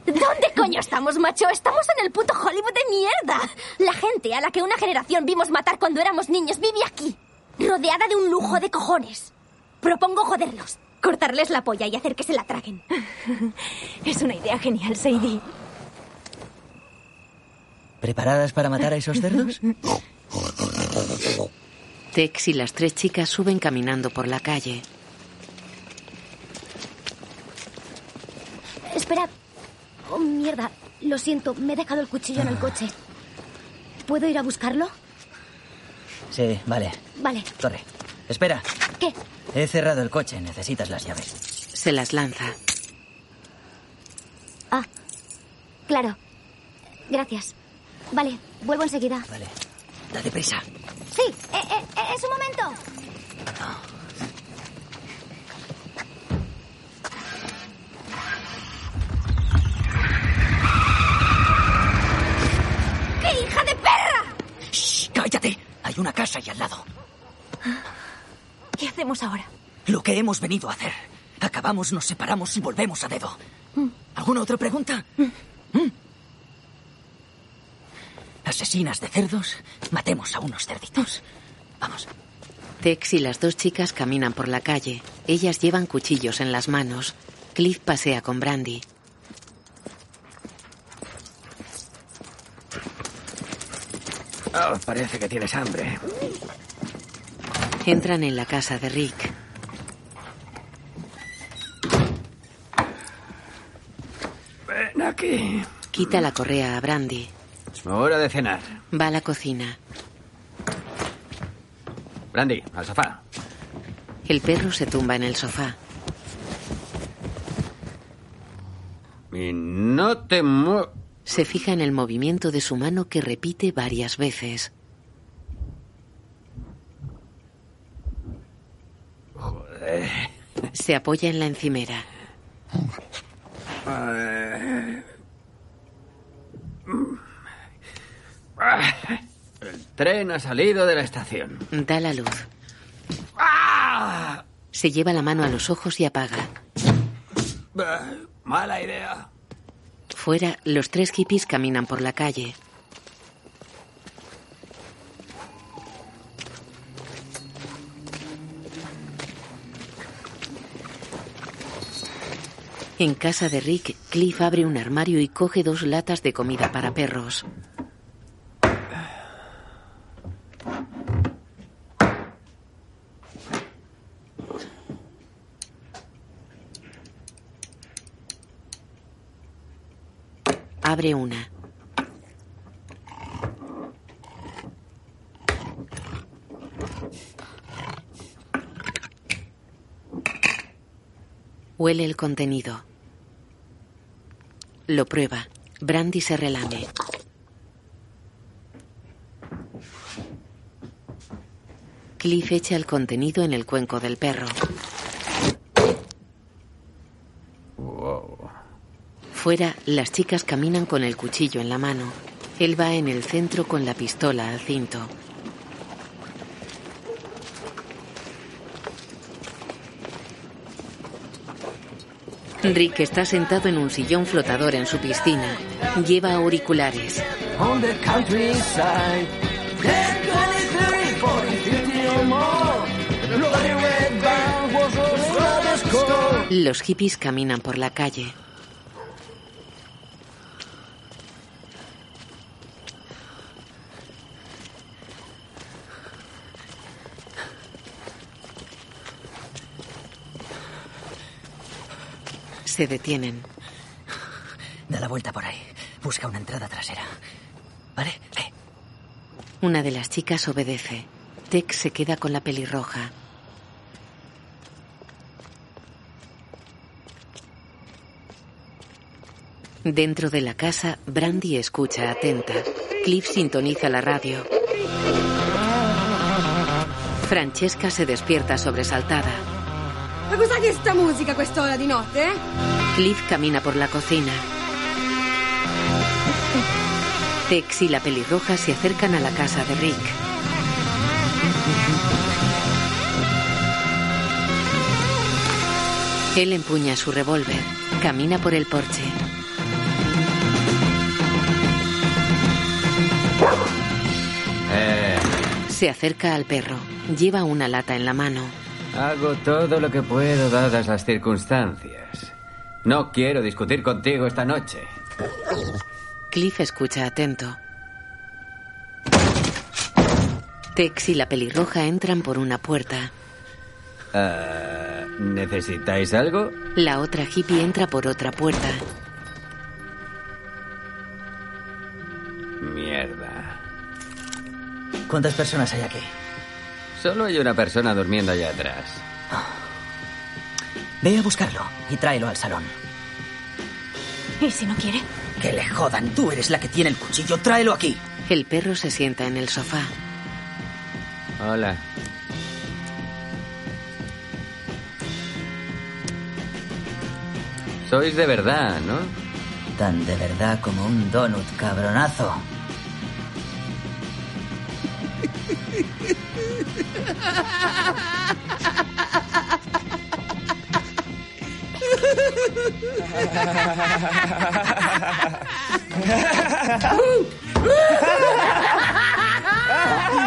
¿Dónde coño estamos, macho? Estamos en el puto Hollywood de mierda. La gente a la que una generación vimos matar cuando éramos niños vive aquí, rodeada de un lujo de cojones. Propongo joderlos, cortarles la polla y hacer que se la traguen. *laughs* Es una idea genial, Sadie. ¿Preparadas para matar a esos cerdos? Tex y las tres chicas suben caminando por la calle. Espera. Oh, mierda. Lo siento, me he dejado el cuchillo en el coche. ¿Puedo ir a buscarlo? Sí, vale. Vale. Corre. Espera. ¿Qué? He cerrado el coche. Necesitas las llaves. Se las lanza. Ah, claro. Gracias. Vale, vuelvo enseguida. Vale. Date prisa. Sí, eh, eh, eh, es un momento. ¡Qué hija de perra! ¡Shh! ¡Cállate! Hay una casa ahí al lado. ¿Qué hacemos ahora? Lo que hemos venido a hacer. Acabamos, nos separamos y volvemos a dedo. ¿Alguna otra pregunta? ¿Mm? Asesinas de cerdos, matemos a unos cerditos. Vamos. Tex y las dos chicas caminan por la calle. Ellas llevan cuchillos en las manos. Cliff pasea con Brandy. Oh, parece que tienes hambre. Entran en la casa de Rick. Ven aquí. Quita la correa a Brandy. Es hora de cenar. Va a la cocina. Brandy, al sofá. El perro se tumba en el sofá. Y no te mu... Se fija en el movimiento de su mano que repite varias veces. Se apoya en la encimera. El tren ha salido de la estación. Da la luz. Se lleva la mano a los ojos y apaga. Mala idea. Fuera, los tres hippies caminan por la calle. En casa de Rick, Cliff abre un armario y coge dos latas de comida para perros. Abre una. Huele el contenido. Lo prueba. Brandy se relame. Cliff echa el contenido en el cuenco del perro. Fuera, las chicas caminan con el cuchillo en la mano. Él va en el centro con la pistola al cinto. Rick está sentado en un sillón flotador en su piscina. Lleva auriculares. On the countryside. 10, 20, 30, 40, 50 or more. Bloody red band was all the score. Los hippies caminan por la calle. Se detienen. Da la vuelta por ahí. Busca una entrada trasera. ¿Vale? Ve. Una de las chicas obedece. Tex se queda con la pelirroja. Dentro de la casa, Brandy escucha atenta. Cliff sintoniza la radio. Francesca se despierta sobresaltada. Ma cos'è che sta musica a quest'ora di notte, eh? Cliff camina por la cocina. Tex y la pelirroja se acercan a la casa de Rick. Él empuña su revólver. Camina por el porche. Eh, Se acerca al perro. Lleva una lata en la mano. Hago todo lo que puedo dadas las circunstancias. No quiero discutir contigo esta noche. Cliff escucha atento. Tex y la pelirroja entran por una puerta. Ah, ¿Necesitáis algo? La otra hippie entra por otra puerta. Mierda. ¿Cuántas personas hay aquí? Solo hay una persona durmiendo allá atrás. Ve a buscarlo y tráelo al salón. ¿Y si no quiere? Que le jodan. Tú eres la que tiene el cuchillo. Tráelo aquí. El perro se sienta en el sofá. Hola. Sois de verdad, ¿no? Tan de verdad como un donut, cabronazo. *laughs*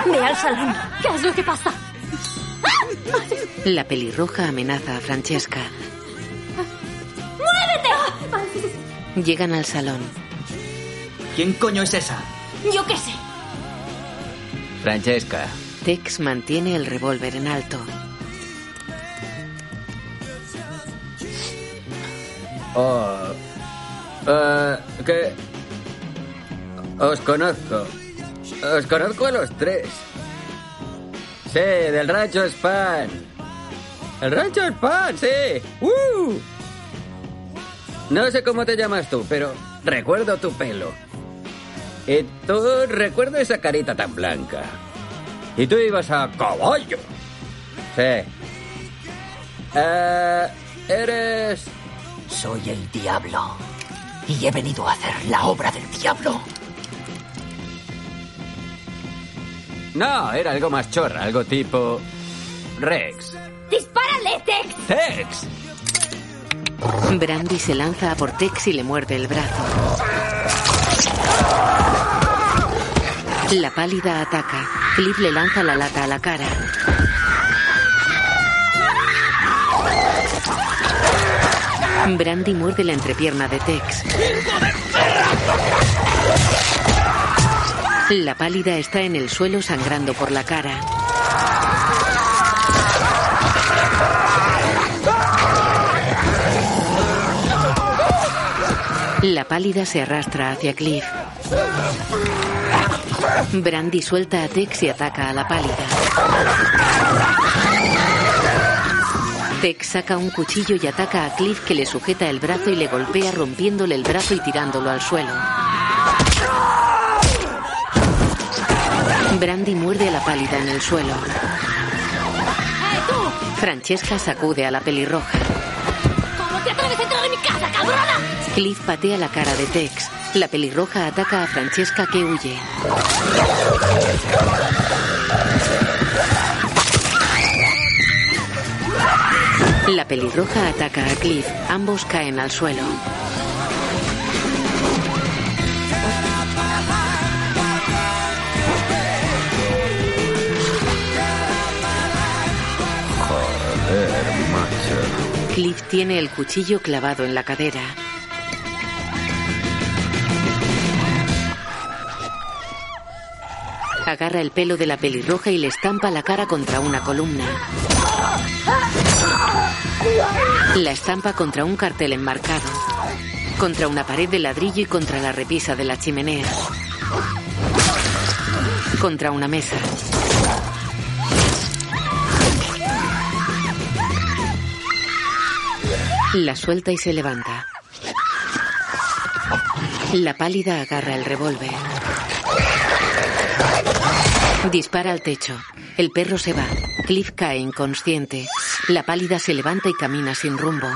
Ve al salón. ¿Qué es lo que pasa? La pelirroja amenaza a Francesca. ¡Muévete! Llegan al salón. ¿Quién coño es esa? Yo qué sé. Francesca. Tex mantiene el revólver en alto. Oh. Ah, ¿Qué? Os conozco. Os conozco a los tres. Sí, del rancho Span. El rancho Span, sí. ¡Uh! No sé cómo te llamas tú, pero recuerdo tu pelo. Y tú recuerdo esa carita tan blanca. Y tú ibas a caballo. Sí. Eh, eres... Soy el diablo. Y he venido a hacer la obra del diablo. No, era algo más chorra, algo tipo... Rex. ¡Dispárale, Tex! ¡Tex! Brandy se lanza a por Tex y le muerde el brazo. La pálida ataca. Cliff le lanza la lata a la cara. Brandy muerde la entrepierna de Tex. La pálida está en el suelo sangrando por la cara. La pálida se arrastra hacia Cliff. Brandy suelta a Tex y ataca a la pálida. Tex saca un cuchillo y ataca a Cliff que le sujeta el brazo y le golpea rompiéndole el brazo y tirándolo al suelo. Brandy muerde a la pálida en el suelo. Francesca sacude a la pelirroja. ¿Cómo te atreves a entrar en mi casa, cabrona? Cliff patea la cara de Tex. La pelirroja ataca a Francesca que huye. La pelirroja ataca a Cliff. Ambos caen al suelo. Joder, macho. Cliff tiene el cuchillo clavado en la cadera. Agarra el pelo de la pelirroja y le estampa la cara contra una columna. La estampa contra un cartel enmarcado. Contra una pared de ladrillo y contra la repisa de la chimenea. Contra una mesa. La suelta y se levanta. La pálida agarra el revólver. Dispara al techo. El perro se va. Cliff cae inconsciente. La pálida se levanta y camina sin rumbo.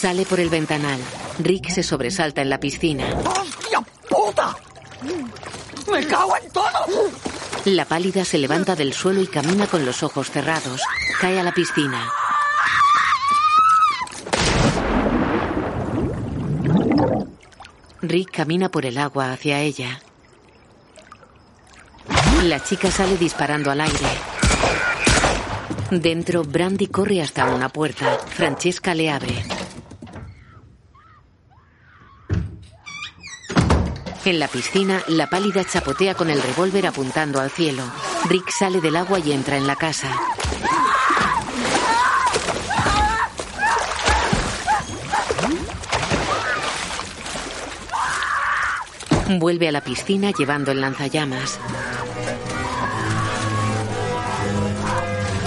Sale por el ventanal. Rick se sobresalta en la piscina. ¡Hostia puta! ¡Me cago en todo! La pálida se levanta del suelo y camina con los ojos cerrados. Cae a la piscina. Rick camina por el agua hacia ella. La chica sale disparando al aire. Dentro, Brandy corre hasta una puerta. Francesca le abre. En la piscina, la pálida chapotea con el revólver apuntando al cielo. Rick sale del agua y entra en la casa. Vuelve a la piscina llevando el lanzallamas.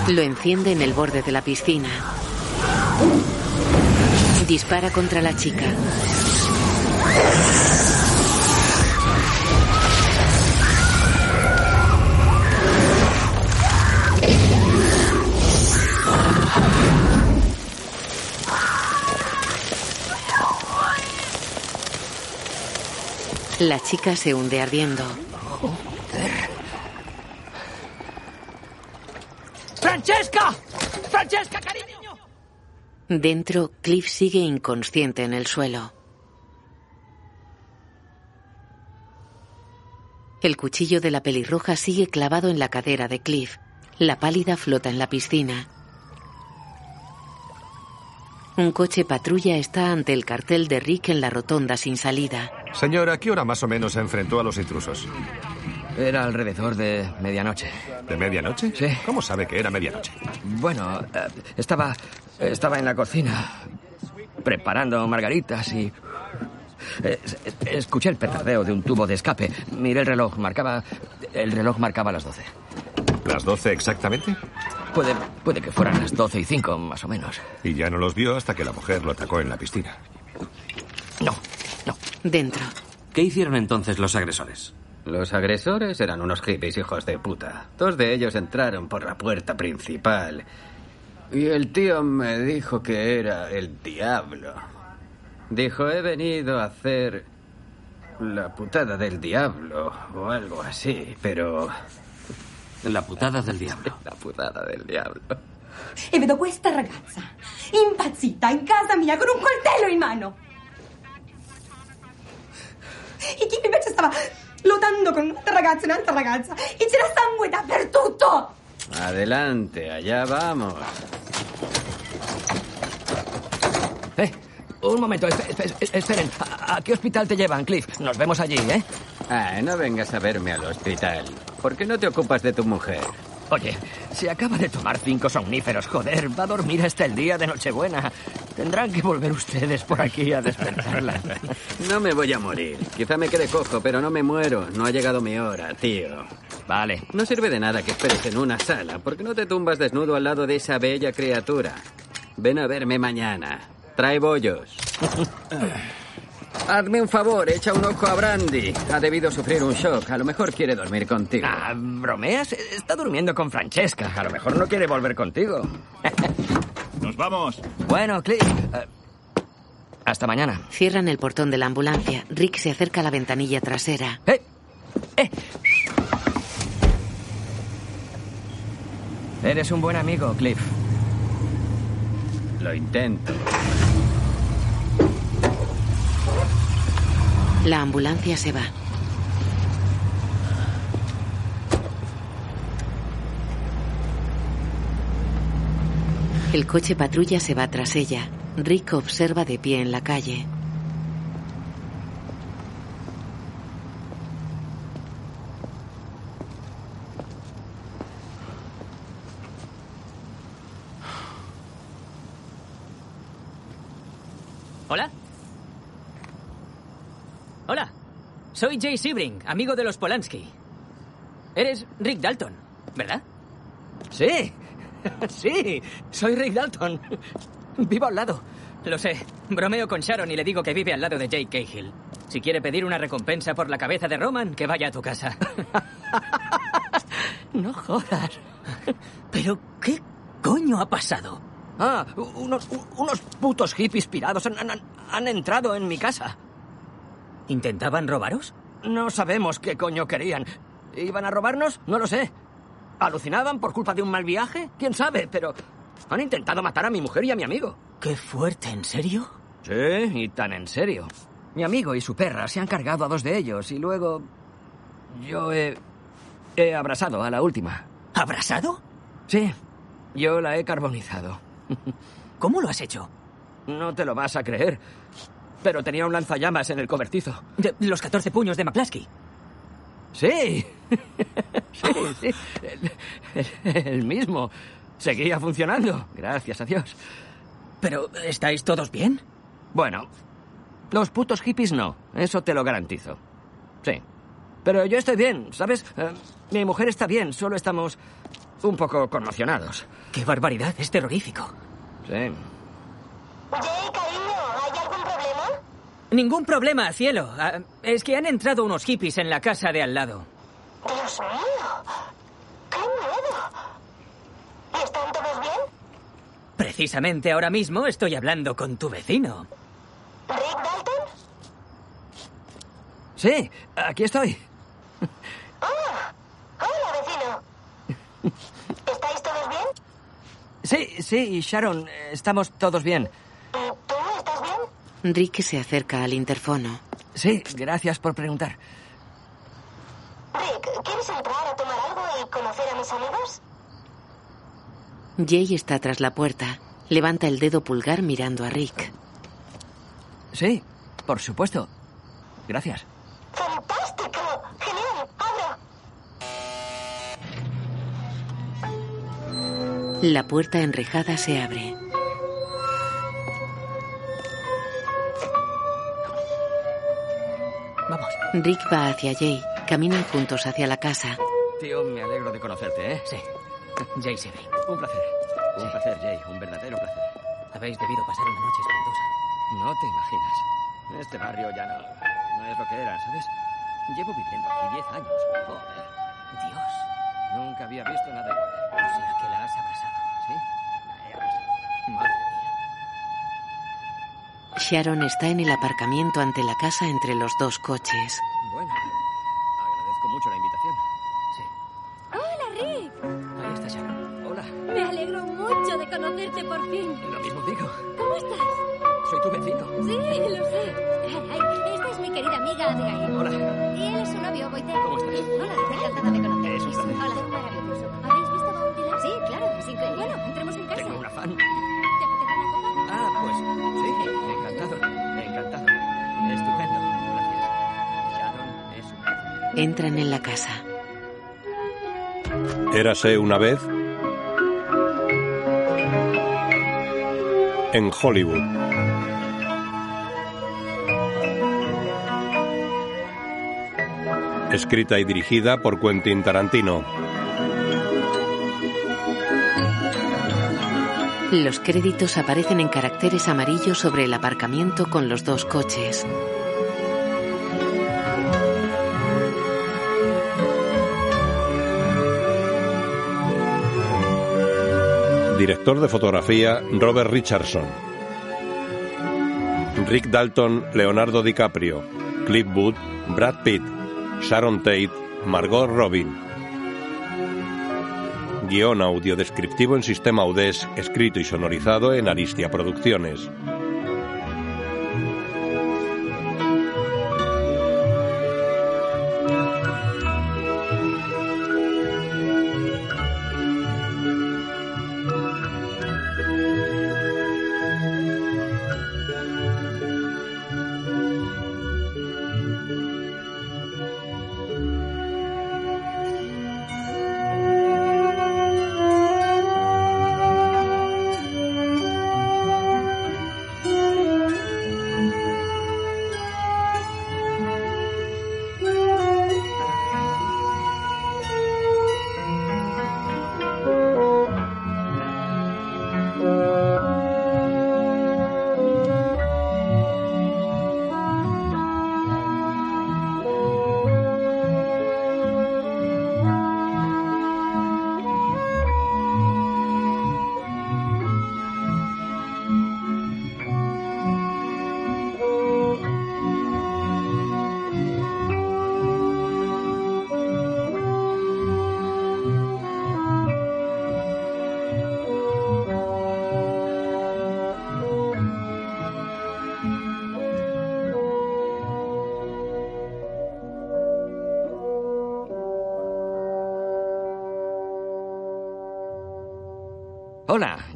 Lo enciende en el borde de la piscina. Dispara contra la chica. La chica se hunde ardiendo. ¡Francesca! ¡Francesca, cariño! Dentro, Cliff sigue inconsciente en el suelo. El cuchillo de la pelirroja sigue clavado en la cadera de Cliff. La pálida flota en la piscina. Un coche patrulla está ante el cartel de Rick en la rotonda sin salida. Señor, ¿a qué hora más o menos se enfrentó a los intrusos? Era alrededor de medianoche. ¿De medianoche? Sí. ¿Cómo sabe que era medianoche? Bueno, eh, estaba, estaba en la cocina preparando margaritas y... eh, escuché el petardeo de un tubo de escape. Miré el reloj, marcaba... El reloj marcaba las 12. ¿Las 12 exactamente? Puede, puede que fueran las 12 y 5, más o menos. Y ya no los vio hasta que la mujer lo atacó en la piscina. No, Dentro. ¿Qué hicieron entonces los agresores? Los agresores eran unos hippies hijos de puta. Dos de ellos entraron por la puerta principal. Y el tío me dijo que era el diablo. Dijo, he venido a hacer la putada del diablo o algo así, pero... La putada del diablo. *laughs* La putada del diablo. e vedo questa ragazza impazzita in casa mia con un coltello in mano. E chi invece stava lottando con un'altra ragazza e un'altra ragazza e c'era sangue dappertutto. Adelante, allá vamos. Eh, un momento, espe- espe- esperen. ¿A, a qué hospital te llevan, Cliff? Nos vemos allí, ¿eh? Ah, no vengas a verme al hospital. ¿Por qué no te ocupas de tu mujer? Oye, se acaba de tomar cinco somníferos, joder. Va a dormir hasta el día de Nochebuena. Tendrán que volver ustedes por aquí a despertarla. *laughs* No me voy a morir. Quizá me quede cojo, pero no me muero. No ha llegado mi hora, tío. Vale. No sirve de nada que esperes en una sala. ¿Por qué no te tumbas desnudo al lado de esa bella criatura? Ven a verme mañana. Trae bollos. *laughs* Hazme un favor, echa un ojo a Brandy. Ha debido sufrir un shock. A lo mejor quiere dormir contigo. Ah, ¿bromeas? Está durmiendo con Francesca. A lo mejor no quiere volver contigo. *laughs* ¡Nos vamos! Bueno, Cliff. eh, hasta mañana. Cierran el portón de la ambulancia. Rick se acerca a la ventanilla trasera. Eres un buen amigo, Cliff. Lo intento. La ambulancia se va. El coche patrulla se va tras ella. Rick observa de pie en la calle. ¿Hola? Hola. Soy Jay Sebring, amigo de los Polanski. Eres Rick Dalton, ¿verdad? Sí. *laughs* Sí. Soy Rick Dalton. Vivo al lado. Lo sé. Bromeo con Sharon y le digo que vive al lado de Jake Cahill. Si quiere pedir una recompensa por la cabeza de Roman, que vaya a tu casa. *laughs* no jodas. ¿Pero qué coño ha pasado? Ah, unos, unos putos hippies pirados han, han- han entrado en mi casa. ¿Intentaban robaros? No sabemos qué coño querían. ¿Iban a robarnos? No lo sé. ¿Alucinaban por culpa de un mal viaje? ¿Quién sabe? Pero han intentado matar a mi mujer y a mi amigo. Qué fuerte, ¿en serio? Sí, y tan en serio. Mi amigo y su perra se han cargado a dos de ellos y luego... Yo he... He abrasado a la última. ¿Abrasado? Sí, yo la he carbonizado. *laughs* ¿Cómo lo has hecho? No te lo vas a creer. Pero tenía un lanzallamas en el cobertizo. De los 14 puños de McCluskey. Sí. *laughs* sí, sí. El, el- el mismo. Seguía funcionando. Gracias a Dios. ¿Pero estáis todos bien? Bueno, los putos hippies no. Eso te lo garantizo. Sí. Pero yo estoy bien, ¿sabes? Eh, mi mujer está bien, solo estamos un poco conmocionados. ¡Qué barbaridad! Es terrorífico. Sí. Ningún problema, cielo. Ah, Es que han entrado unos hippies en la casa de al lado. Dios mío. ¡Qué miedo! ¿Y están todos bien? Precisamente ahora mismo estoy hablando con tu vecino. ¿Rick Dalton? Sí, aquí estoy. Hola. Hola, vecino. ¿Estáis todos bien? Sí, sí, Sharon, eh, estamos todos bien. ¿Tú estás bien? Rick se acerca al interfono. Sí, gracias por preguntar. Rick, ¿quieres entrar a tomar algo y conocer a mis amigos? Jay está tras la puerta. Levanta el dedo pulgar mirando a Rick. Sí, por supuesto. Gracias. ¡Fantástico! ¡Genial! ¡Abro! La puerta enrejada se abre. Vamos. Rick va hacia Jay. Caminan juntos hacia la casa. Tío, me alegro de conocerte, ¿eh? Sí. Jay Sebring. Un placer. Un placer, Jay. Un verdadero placer. Habéis debido pasar una noche espantosa. No te imaginas. Este barrio ya no, no es lo que era, ¿sabes? Llevo viviendo aquí 10 años. Joder. Dios. Nunca había visto nada igual. O sea que la has abrazado. Sí, la he abrazado. Madre mía. Sharon está en el aparcamiento ante la casa entre los dos coches. Entran en la casa. Érase una vez en Hollywood. Escrita y dirigida por Quentin Tarantino. Los créditos aparecen en caracteres amarillos sobre el aparcamiento con los dos coches. Director de fotografía Robert Richardson. Rick Dalton, Leonardo DiCaprio, Cliff Booth, Brad Pitt, Sharon Tate, Margot Robin. Guión audio descriptivo en sistema Audés, escrito y sonorizado en Aristia Producciones.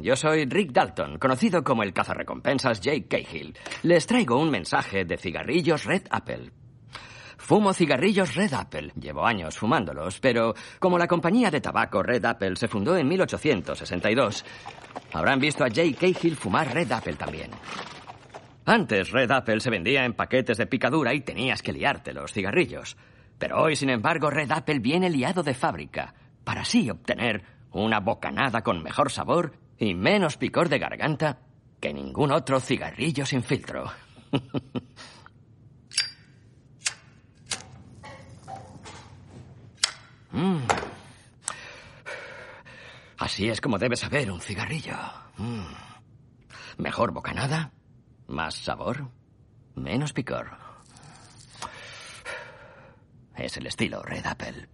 Yo soy Rick Dalton, conocido como el cazarrecompensas Jake Cahill. Les traigo un mensaje de cigarrillos Red Apple. Fumo cigarrillos Red Apple. Llevo años fumándolos, pero como la compañía de tabaco Red Apple se fundó en 1862, habrán visto a Jake Cahill fumar Red Apple también. Antes Red Apple se vendía en paquetes de picadura y tenías que liarte los cigarrillos. Pero hoy, sin embargo, Red Apple viene liado de fábrica, para así obtener una bocanada con mejor sabor y menos picor de garganta que ningún otro cigarrillo sin filtro. *laughs* Mm. Así es como debe saber un cigarrillo. Mm. Mejor bocanada, más sabor, menos picor. Es el estilo Red Apple.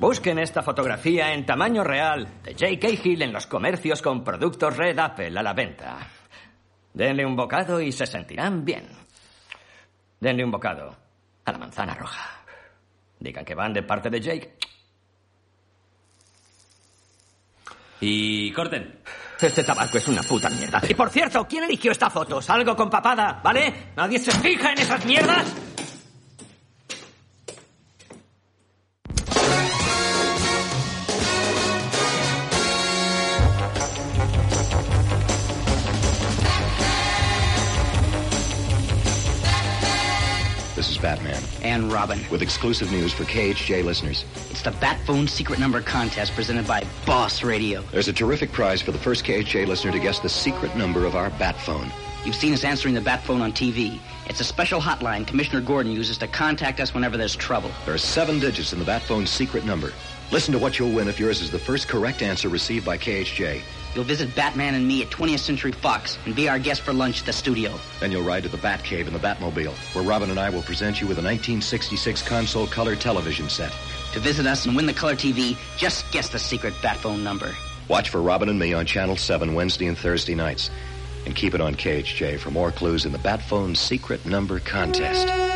Busquen esta fotografía en tamaño real de J.K. Hill en los comercios con productos Red Apple a la venta. Denle un bocado y se sentirán bien. Denle un bocado a la manzana roja. Digan que van de parte de Jake. Y corten. Este tabaco es una puta mierda. Y por cierto, ¿quién eligió esta foto? Salgo con papada, ¿vale? ¿Nadie se fija en esas mierdas? And Robin. With exclusive news for KHJ listeners. It's the Bat Phone Secret Number Contest presented by Boss Radio. There's a terrific prize for the first KHJ listener to guess the secret number of our Bat Phone. You've seen us answering the Bat Phone on TV. It's a special hotline Commissioner Gordon uses to contact us whenever there's trouble. There are seven digits in the Bat Phone's secret number. Listen to what you'll win if yours is the first correct answer received by KHJ. You'll visit Batman and me at 20th Century Fox and be our guest for lunch at the studio. Then you'll ride to the Batcave in the Batmobile, where Robin and I will present you with a 1966 console color television set. To visit us and win the color TV, just guess the secret Bat Phone number. Watch for Robin and me on Channel 7 Wednesday and Thursday nights. And keep it on KHJ for more clues in the Batphone Secret Number Contest.